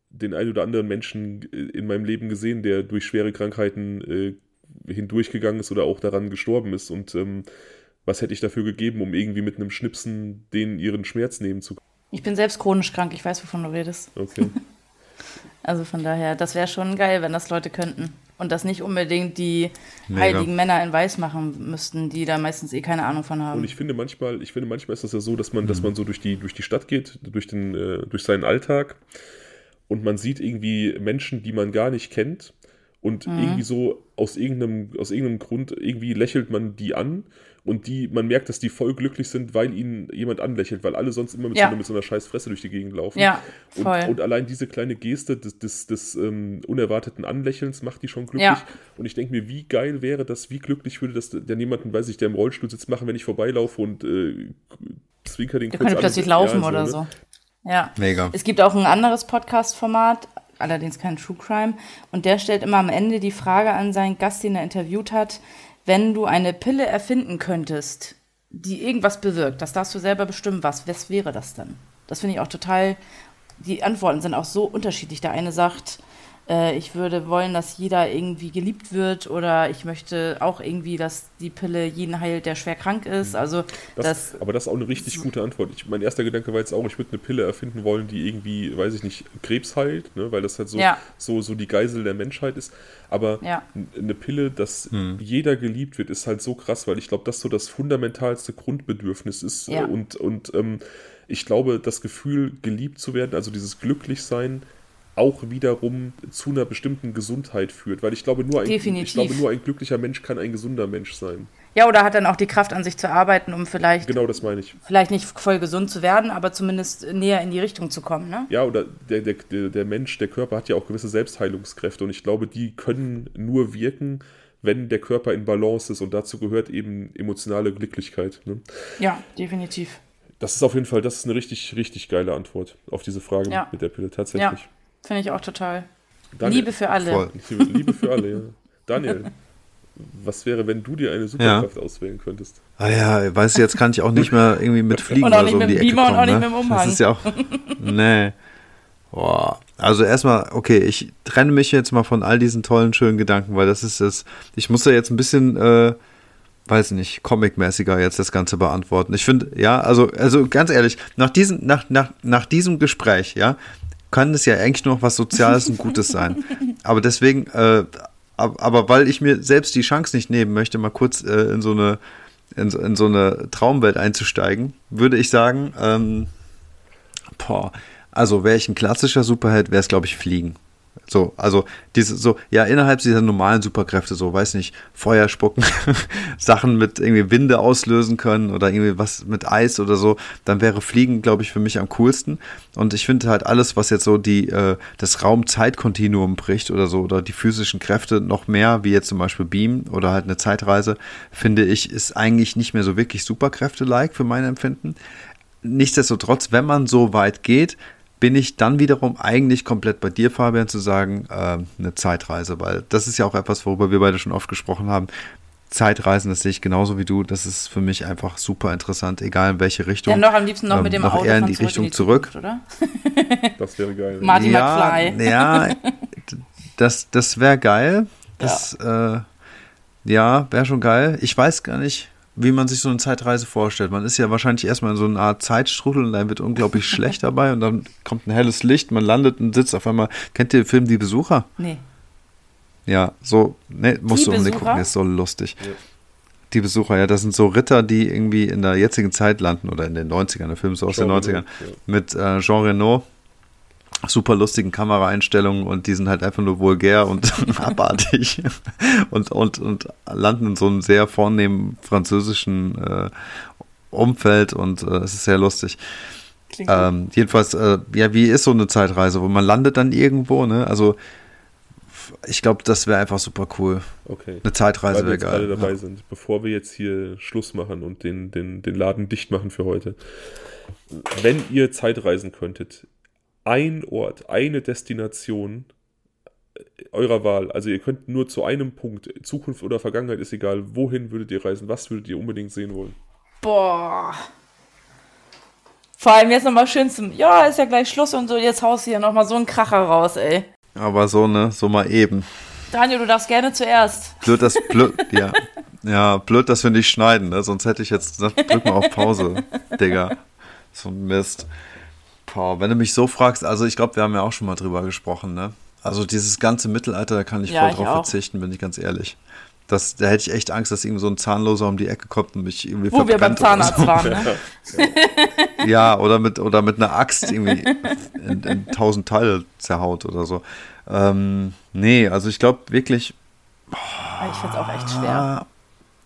den einen oder anderen Menschen äh, in meinem Leben gesehen, der durch schwere Krankheiten äh, hindurchgegangen ist oder auch daran gestorben ist. Und ähm, was hätte ich dafür gegeben, um irgendwie mit einem Schnipsen denen ihren Schmerz nehmen zu können? Ich bin selbst chronisch krank, ich weiß, wovon du redest. Okay. Also von daher, das wäre schon geil, wenn das Leute könnten. Und das nicht unbedingt die Mega. heiligen Männer in Weiß machen müssten, die da meistens eh keine Ahnung von haben. Und ich finde manchmal, ich finde manchmal ist das ja so, dass man, dass man so durch die, durch die Stadt geht, durch den, äh, durch seinen Alltag und man sieht irgendwie Menschen, die man gar nicht kennt und irgendwie so aus irgendeinem, aus irgendeinem Grund irgendwie lächelt man die an und die, man merkt, dass die voll glücklich sind, weil ihnen jemand anlächelt, weil alle sonst immer mit, Ja. so, einer, mit so einer scheiß Fresse durch die Gegend laufen. Ja, Und, voll. und allein diese kleine Geste des, des, des ähm, unerwarteten Anlächelns macht die schon glücklich. Ja. Und ich denke mir, wie geil wäre das, wie glücklich würde das dann jemanden, weiß ich, der im Rollstuhl sitzt, machen, wenn ich vorbeilaufe und äh, zwinker den Der kurz könnte an. plötzlich Ja, laufen so, oder ne? so. Ja. Mega. Es gibt auch ein anderes Podcast-Format, allerdings kein True Crime, und der stellt immer am Ende die Frage an seinen Gast, den er interviewt hat, wenn du eine Pille erfinden könntest, die irgendwas bewirkt, das darfst du selber bestimmen, was, was wäre das dann? Das finde ich auch total, die Antworten sind auch so unterschiedlich. Der eine sagt, äh, ich würde wollen, dass jeder irgendwie geliebt wird oder ich möchte auch irgendwie, dass die Pille jeden heilt, der schwer krank ist. Also Das, das, aber das ist auch eine richtig gute Antwort. Ich, mein erster Gedanke war jetzt auch, ich würde eine Pille erfinden wollen, die irgendwie, weiß ich nicht, Krebs heilt, ne? weil das halt so, Ja. so, so die Geisel der Menschheit ist. Aber Ja. eine Pille, dass jeder geliebt wird, ist halt so krass, weil ich glaube, das so das fundamentalste Grundbedürfnis ist. Ja. Äh, Und, und ähm, ich glaube, das Gefühl, geliebt zu werden, also dieses Glücklichsein, auch wiederum zu einer bestimmten Gesundheit führt. Weil ich glaube, nur ein, ich glaube, nur ein glücklicher Mensch kann ein gesunder Mensch sein. ja, oder hat dann auch die Kraft an sich zu arbeiten, um vielleicht, Genau das meine ich. vielleicht nicht voll gesund zu werden, aber zumindest näher in die Richtung zu kommen. Ne? Ja, oder der, der, der, Mensch, der Körper hat ja auch gewisse Selbstheilungskräfte und ich glaube, die können nur wirken, wenn der Körper in Balance ist und dazu gehört eben emotionale Glücklichkeit. Ne? Ja, definitiv. Das ist auf jeden Fall, das ist eine richtig, richtig geile Antwort auf diese Frage Ja. mit der Pille, Ja, tatsächlich. Finde ich auch total. Daniel, Liebe für alle. Voll. Liebe, für alle, ja. Daniel, was wäre, wenn du dir eine Superkraft auswählen könntest? Ah ja, weißt du, jetzt kann ich auch nicht mehr irgendwie mit Fliegen Und auch oder nicht so um mit die dem Ecke Beamer und kommen. auch nicht ne? mit dem Umhang. Das ist ja auch. Nee. Boah. Also erstmal, okay, ich trenne mich jetzt mal von all diesen tollen, schönen Gedanken, weil das ist es. Ich muss da jetzt ein bisschen, äh, weiß nicht, comic-mäßiger jetzt das Ganze beantworten. Ich finde, ja, also, also ganz ehrlich, nach diesem, nach, nach, nach diesem Gespräch, ja, kann es ja eigentlich nur noch was Soziales und Gutes sein. Aber deswegen, äh, ab- aber weil ich mir selbst die Chance nicht nehmen möchte, mal kurz äh, in so eine in, in so eine Traumwelt einzusteigen, würde ich sagen, ähm, boah, also wäre ich ein klassischer Superheld, wäre es, glaube ich, Fliegen. So, also diese, so, ja, innerhalb dieser normalen Superkräfte, so, weiß nicht, Feuer spucken, Sachen mit irgendwie Winde auslösen können oder irgendwie was mit Eis oder so, dann wäre Fliegen, glaube ich, für mich am coolsten. Und ich finde halt alles, was jetzt so die, äh, das Raum-Zeit-Kontinuum bricht oder so, oder die physischen Kräfte noch mehr, wie jetzt zum Beispiel Beam oder halt eine Zeitreise, finde ich, ist eigentlich nicht mehr so wirklich Superkräfte-like für mein Empfinden. Nichtsdestotrotz, wenn man so weit geht, bin ich dann wiederum eigentlich komplett bei dir, Fabian, zu sagen, ähm, eine Zeitreise, weil das ist ja auch etwas, worüber wir beide schon oft gesprochen haben. Zeitreisen, das sehe ich genauso wie du. Das ist für mich einfach super interessant, egal in welche Richtung. Ja, noch am liebsten noch Ähm, mit dem noch Auto eher in die Richtung in die zurück. Zukunft, oder? Das wäre geil. Marty ja, McFly. ja, das, das wäre geil. Das, ja, äh, ja wäre schon geil. Ich weiß gar nicht, wie man sich so eine Zeitreise vorstellt. Man ist ja wahrscheinlich erstmal in so einer Art Zeitstrudel und dann wird unglaublich schlecht dabei und dann kommt ein helles Licht, man landet und sitzt auf einmal. Kennt ihr den Film Die Besucher? Nee. Ja, so, ne, musst Die du unbedingt gucken, ist so lustig. Ja. Die Besucher, ja, das sind so Ritter, die irgendwie in der jetzigen Zeit landen oder in den 90ern, der Film ist so aus Jean den 90ern, Reno, ja. mit äh, Jean Reno. Super lustigen Kameraeinstellungen und die sind halt einfach nur vulgär und abartig und, und, und landen in so einem sehr vornehmen französischen äh, Umfeld und äh, es ist sehr lustig. Ähm, jedenfalls, äh, ja, wie ist so eine Zeitreise, wo man landet dann irgendwo, ne? Also ich glaube, das wäre einfach super cool. Okay. Eine Zeitreise wäre jetzt alle geil. dabei Ja. sind, bevor wir jetzt hier Schluss machen und den, den, den Laden dicht machen für heute. Wenn ihr Zeitreisen könntet, ein Ort, eine Destination äh, eurer Wahl, also ihr könnt nur zu einem Punkt, Zukunft oder Vergangenheit ist egal, wohin würdet ihr reisen, was würdet ihr unbedingt sehen wollen? Boah. Vor allem jetzt nochmal schön zum, ja, ist ja gleich Schluss und so, jetzt haust du hier nochmal so einen Kracher raus, ey. Aber so, ne, so mal eben. Daniel, du darfst gerne zuerst. Blöd, das blöd, ja. Ja, blöd, dass wir nicht schneiden, ne? Sonst hätte ich jetzt gesagt, drück mal auf Pause, Digga. So ein Mist. Boah, wenn du mich so fragst, also ich glaube, wir haben ja auch schon mal drüber gesprochen, ne? Also dieses ganze Mittelalter, da kann ich Ja, voll ich drauf auch. verzichten, bin ich ganz ehrlich. Das, da hätte ich echt Angst, dass irgendwie so ein Zahnloser um die Ecke kommt und mich irgendwie Wo wir beim Zahnarzt waren, ne? So. Ja, oder mit, oder mit einer Axt irgendwie in, in tausend Teile zerhaut oder so. Ähm, nee, also ich glaube wirklich, Ich find's auch echt schwer.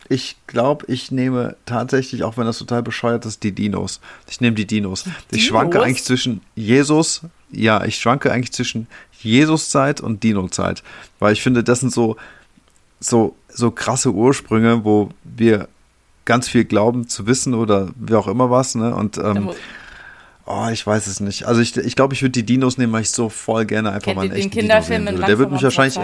Ich glaube, ich nehme tatsächlich, auch wenn das total bescheuert ist, die Dinos. Ich nehme die Dinos. Ich schwanke Dinos? eigentlich zwischen Jesus, ja, ich schwanke eigentlich zwischen Jesus-Zeit und Dino-Zeit. Weil ich finde, das sind so, so, so krasse Ursprünge, wo wir ganz viel glauben zu wissen oder wie auch immer was, ne? Und ähm, Oh, ich weiß es nicht. Also ich, ich glaube, ich würde die Dinos nehmen, weil ich so voll gerne einfach Kennt mal einen den echten Kinderfilm Dino sehen würde. Der wird mich wahrscheinlich.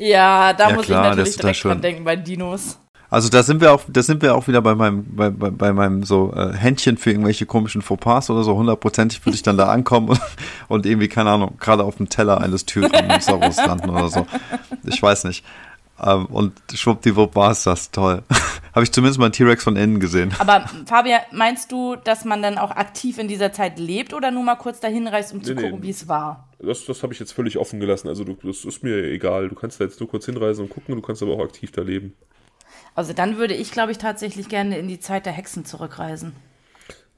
Ja, da Ja, muss klar, ich natürlich direkt dran denken bei Dinos. Also da sind wir auch, da sind wir auch wieder bei meinem, bei, bei, bei meinem so äh, Händchen für irgendwelche komischen Fauxpas oder so. Hundertprozentig würde ich dann da ankommen und, und irgendwie, keine Ahnung, gerade auf dem Teller eines Tyrannosaurus landen oder so. Ich weiß nicht. Ähm, und schwuppdiwupp war es das. Toll. Habe ich zumindest mal einen T-Rex von innen gesehen. Aber Fabian, meinst du, dass man dann auch aktiv in dieser Zeit lebt oder nur mal kurz dahin reist, um zu Nee, nee. gucken, wie es war? Das, das habe ich jetzt völlig offen gelassen. Also du, das ist mir egal. Du kannst da jetzt nur kurz hinreisen und gucken, du kannst aber auch aktiv da leben. Also dann würde ich, glaube ich, tatsächlich gerne in die Zeit der Hexen zurückreisen.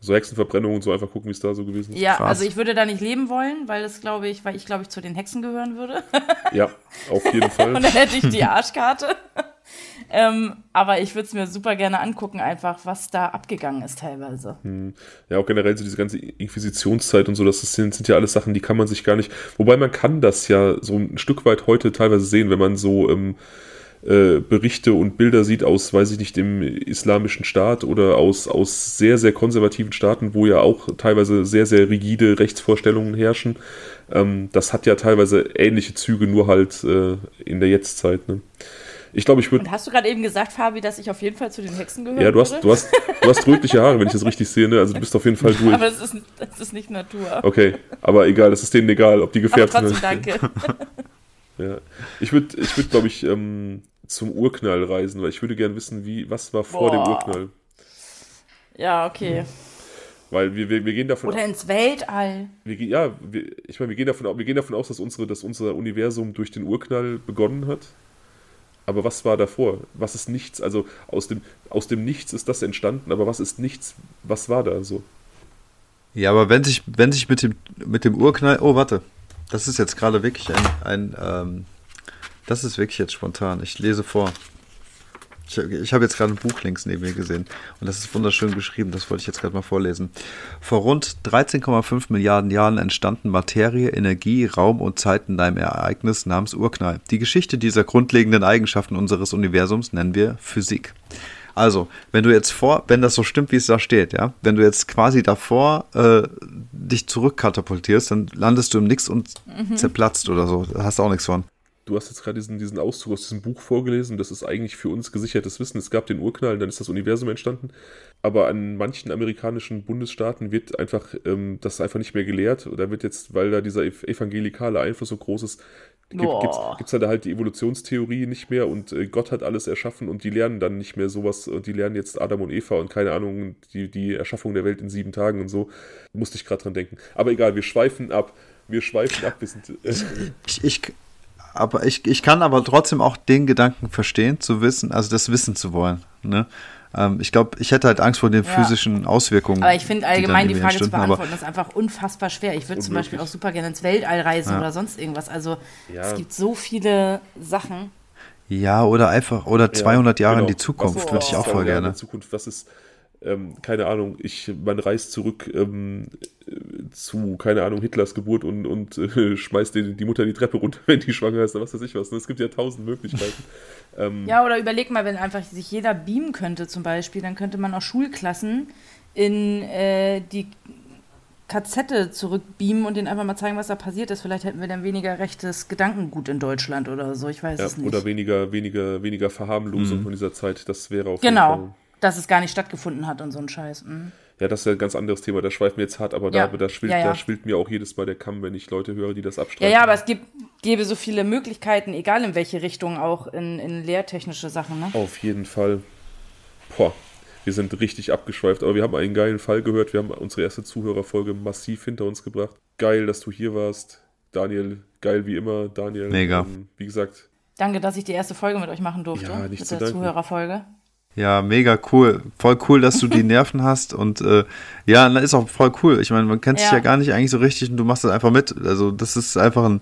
So Hexenverbrennung und so einfach gucken, wie es da so gewesen ist. Ja, Krass. also ich würde da nicht leben wollen, weil das glaube ich, weil ich glaube ich zu den Hexen gehören würde. Ja, auf jeden Fall. Und dann hätte ich die Arschkarte. ähm, aber ich würde es mir super gerne angucken, einfach was da abgegangen ist teilweise. Ja, auch generell so diese ganze Inquisitionszeit und so, das sind, sind ja alles Sachen, die kann man sich gar nicht. Wobei man kann das ja so ein Stück weit heute teilweise sehen, wenn man so ähm, äh, Berichte und Bilder sieht aus, weiß ich nicht, dem islamischen Staat oder aus, aus sehr, sehr konservativen Staaten, wo ja auch teilweise sehr, sehr rigide Rechtsvorstellungen herrschen. Ähm, das hat ja teilweise ähnliche Züge, nur halt äh, in der Jetztzeit. Ne? Ich glaube, ich würde Und hast du gerade eben gesagt, Fabi, dass ich auf jeden Fall zu den Hexen gehören Ja, du hast, du hast, du hast rötliche Haare, wenn ich das richtig sehe, ne? Also du bist auf jeden Fall durch. aber es ist, das ist nicht Natur. Okay, aber egal, das ist denen egal, ob die gefärbt trotzdem sind. danke. Ja. Ich würde, ich würd, glaube ich, ähm, zum Urknall reisen, weil ich würde gerne wissen, wie, was war vor dem Boah. Urknall. Ja, okay. Weil wir, wir, wir gehen davon Oder ins Weltall. wir, ja, wir, ich meine, wir gehen davon, wir gehen davon aus, dass, unsere, dass unser Universum durch den Urknall begonnen hat. Aber was war davor? Was ist nichts? Also aus dem, aus dem Nichts ist das entstanden, aber was ist nichts? Was war da so? Ja, aber wenn sich, wenn sich mit dem, mit dem Urknall, oh, warte, das ist jetzt gerade wirklich ein, ein ähm, das ist wirklich jetzt spontan. Ich lese vor. Ich, ich habe jetzt gerade ein Buch links neben mir gesehen und das ist wunderschön geschrieben, das wollte ich jetzt gerade mal vorlesen. Vor rund 13,5 Milliarden Jahren entstanden Materie, Energie, Raum und Zeit in einem Ereignis namens Urknall. Die Geschichte dieser grundlegenden Eigenschaften unseres Universums nennen wir Physik. Also, wenn du jetzt vor, wenn das so stimmt, wie es da steht, ja, wenn du jetzt quasi davor äh, dich zurückkatapultierst, dann landest du im Nix und zerplatzt oder so. Da hast du auch nichts von. Du hast jetzt gerade diesen, diesen Auszug aus diesem Buch vorgelesen. Das ist eigentlich für uns gesichertes Wissen. Es gab den Urknall, dann ist das Universum entstanden. Aber an manchen amerikanischen Bundesstaaten wird einfach ähm, das einfach nicht mehr gelehrt. Da wird jetzt, weil da dieser ev- evangelikale Einfluss so groß ist, gibt es da halt die Evolutionstheorie nicht mehr und äh, Gott hat alles erschaffen und die lernen dann nicht mehr sowas. Und die lernen jetzt Adam und Eva und keine Ahnung, die, die Erschaffung der Welt in sieben Tagen und so. Musste ich gerade dran denken. Aber egal, wir schweifen ab. Wir schweifen ab. Wir sind, äh, Ich, ich, aber ich, ich kann aber trotzdem auch den Gedanken verstehen, zu wissen, also das wissen zu wollen. Ne? Ähm, ich glaube, ich hätte halt Angst vor den Ja. physischen Auswirkungen. Aber ich finde allgemein die, dann Frage zu beantworten ist einfach unfassbar schwer. Ich würde zum. Beispiel auch super gerne ins Weltall reisen Ja. oder sonst irgendwas. Also Ja. es gibt so viele Sachen. Ja, oder einfach, oder 200 Jahre in die Zukunft, würde ich auch 200 voll Jahre gerne. In Zukunft, was ist, ähm, keine Ahnung, ich, man reist zurück ähm, äh, zu, keine Ahnung, Hitlers Geburt und, und äh, schmeißt die, die Mutter die Treppe runter, wenn die schwanger ist, oder was weiß ich was. ne? Es gibt ja tausend Möglichkeiten. ähm, Ja, oder überleg mal, wenn einfach sich jeder beamen könnte zum Beispiel, dann könnte man auch Schulklassen in äh, die KZ zurückbeamen und denen einfach mal zeigen, was da passiert ist. Vielleicht hätten wir dann weniger rechtes Gedankengut in Deutschland oder so. Ich weiß ja, es nicht. oder weniger, weniger, weniger Verharmlosung Mhm. von dieser Zeit. Das wäre auf jeden genau, Fall. Dass es gar nicht stattgefunden hat und so ein Scheiß. Mhm. Ja, das ist ja ein ganz anderes Thema. Da schweifen wir jetzt hart, aber Ja. da, da, schwillt, Ja, ja. da schwillt mir auch jedes Mal der Kamm, wenn ich Leute höre, die das Ja, abstreiten. ja, aber es gibt, gäbe so viele Möglichkeiten, egal in welche Richtung, auch in, in lehrtechnische Sachen. Ne? Auf jeden Fall. Boah, wir sind richtig abgeschweift, aber wir haben einen geilen Fall gehört. Wir haben unsere erste Zuhörerfolge massiv hinter uns gebracht. Geil, dass du hier warst. Daniel, geil wie immer. Daniel, Mega. Ähm, wie gesagt, Danke, dass ich die erste Folge mit euch machen durfte. Ja, nicht mit zu der danken. Zuhörerfolge. Ja, mega cool. Voll cool, dass du die Nerven hast und äh, ja, na, ist auch voll cool. Ich meine, man kennt sich Ja. ja gar nicht eigentlich so richtig und du machst das einfach mit. Also das ist einfach ein,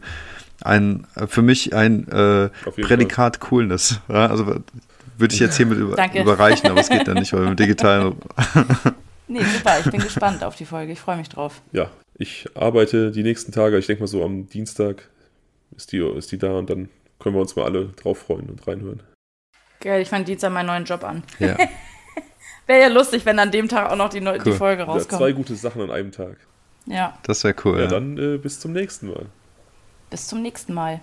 ein äh, für mich ein äh, Prädikat Coolness. Ja, also würde ich jetzt hiermit über, Danke. überreichen, aber es geht dann nicht, weil mit digitalen. Nee, super, ich bin gespannt auf die Folge. Ich freue mich drauf. ja, ich arbeite die nächsten Tage. Ich denke mal so am Dienstag ist die, ist die da und dann können wir uns mal alle drauf freuen und reinhören. Geil, ich fange Dienstag meinen neuen Job an. Ja. Wäre ja lustig, wenn an dem Tag auch noch die, Neu die Cool. Folge Ja, rauskommt. zwei gute Sachen an einem Tag. Ja, Das wäre cool. Ja, Ja, dann äh, bis zum nächsten Mal. bis zum nächsten Mal.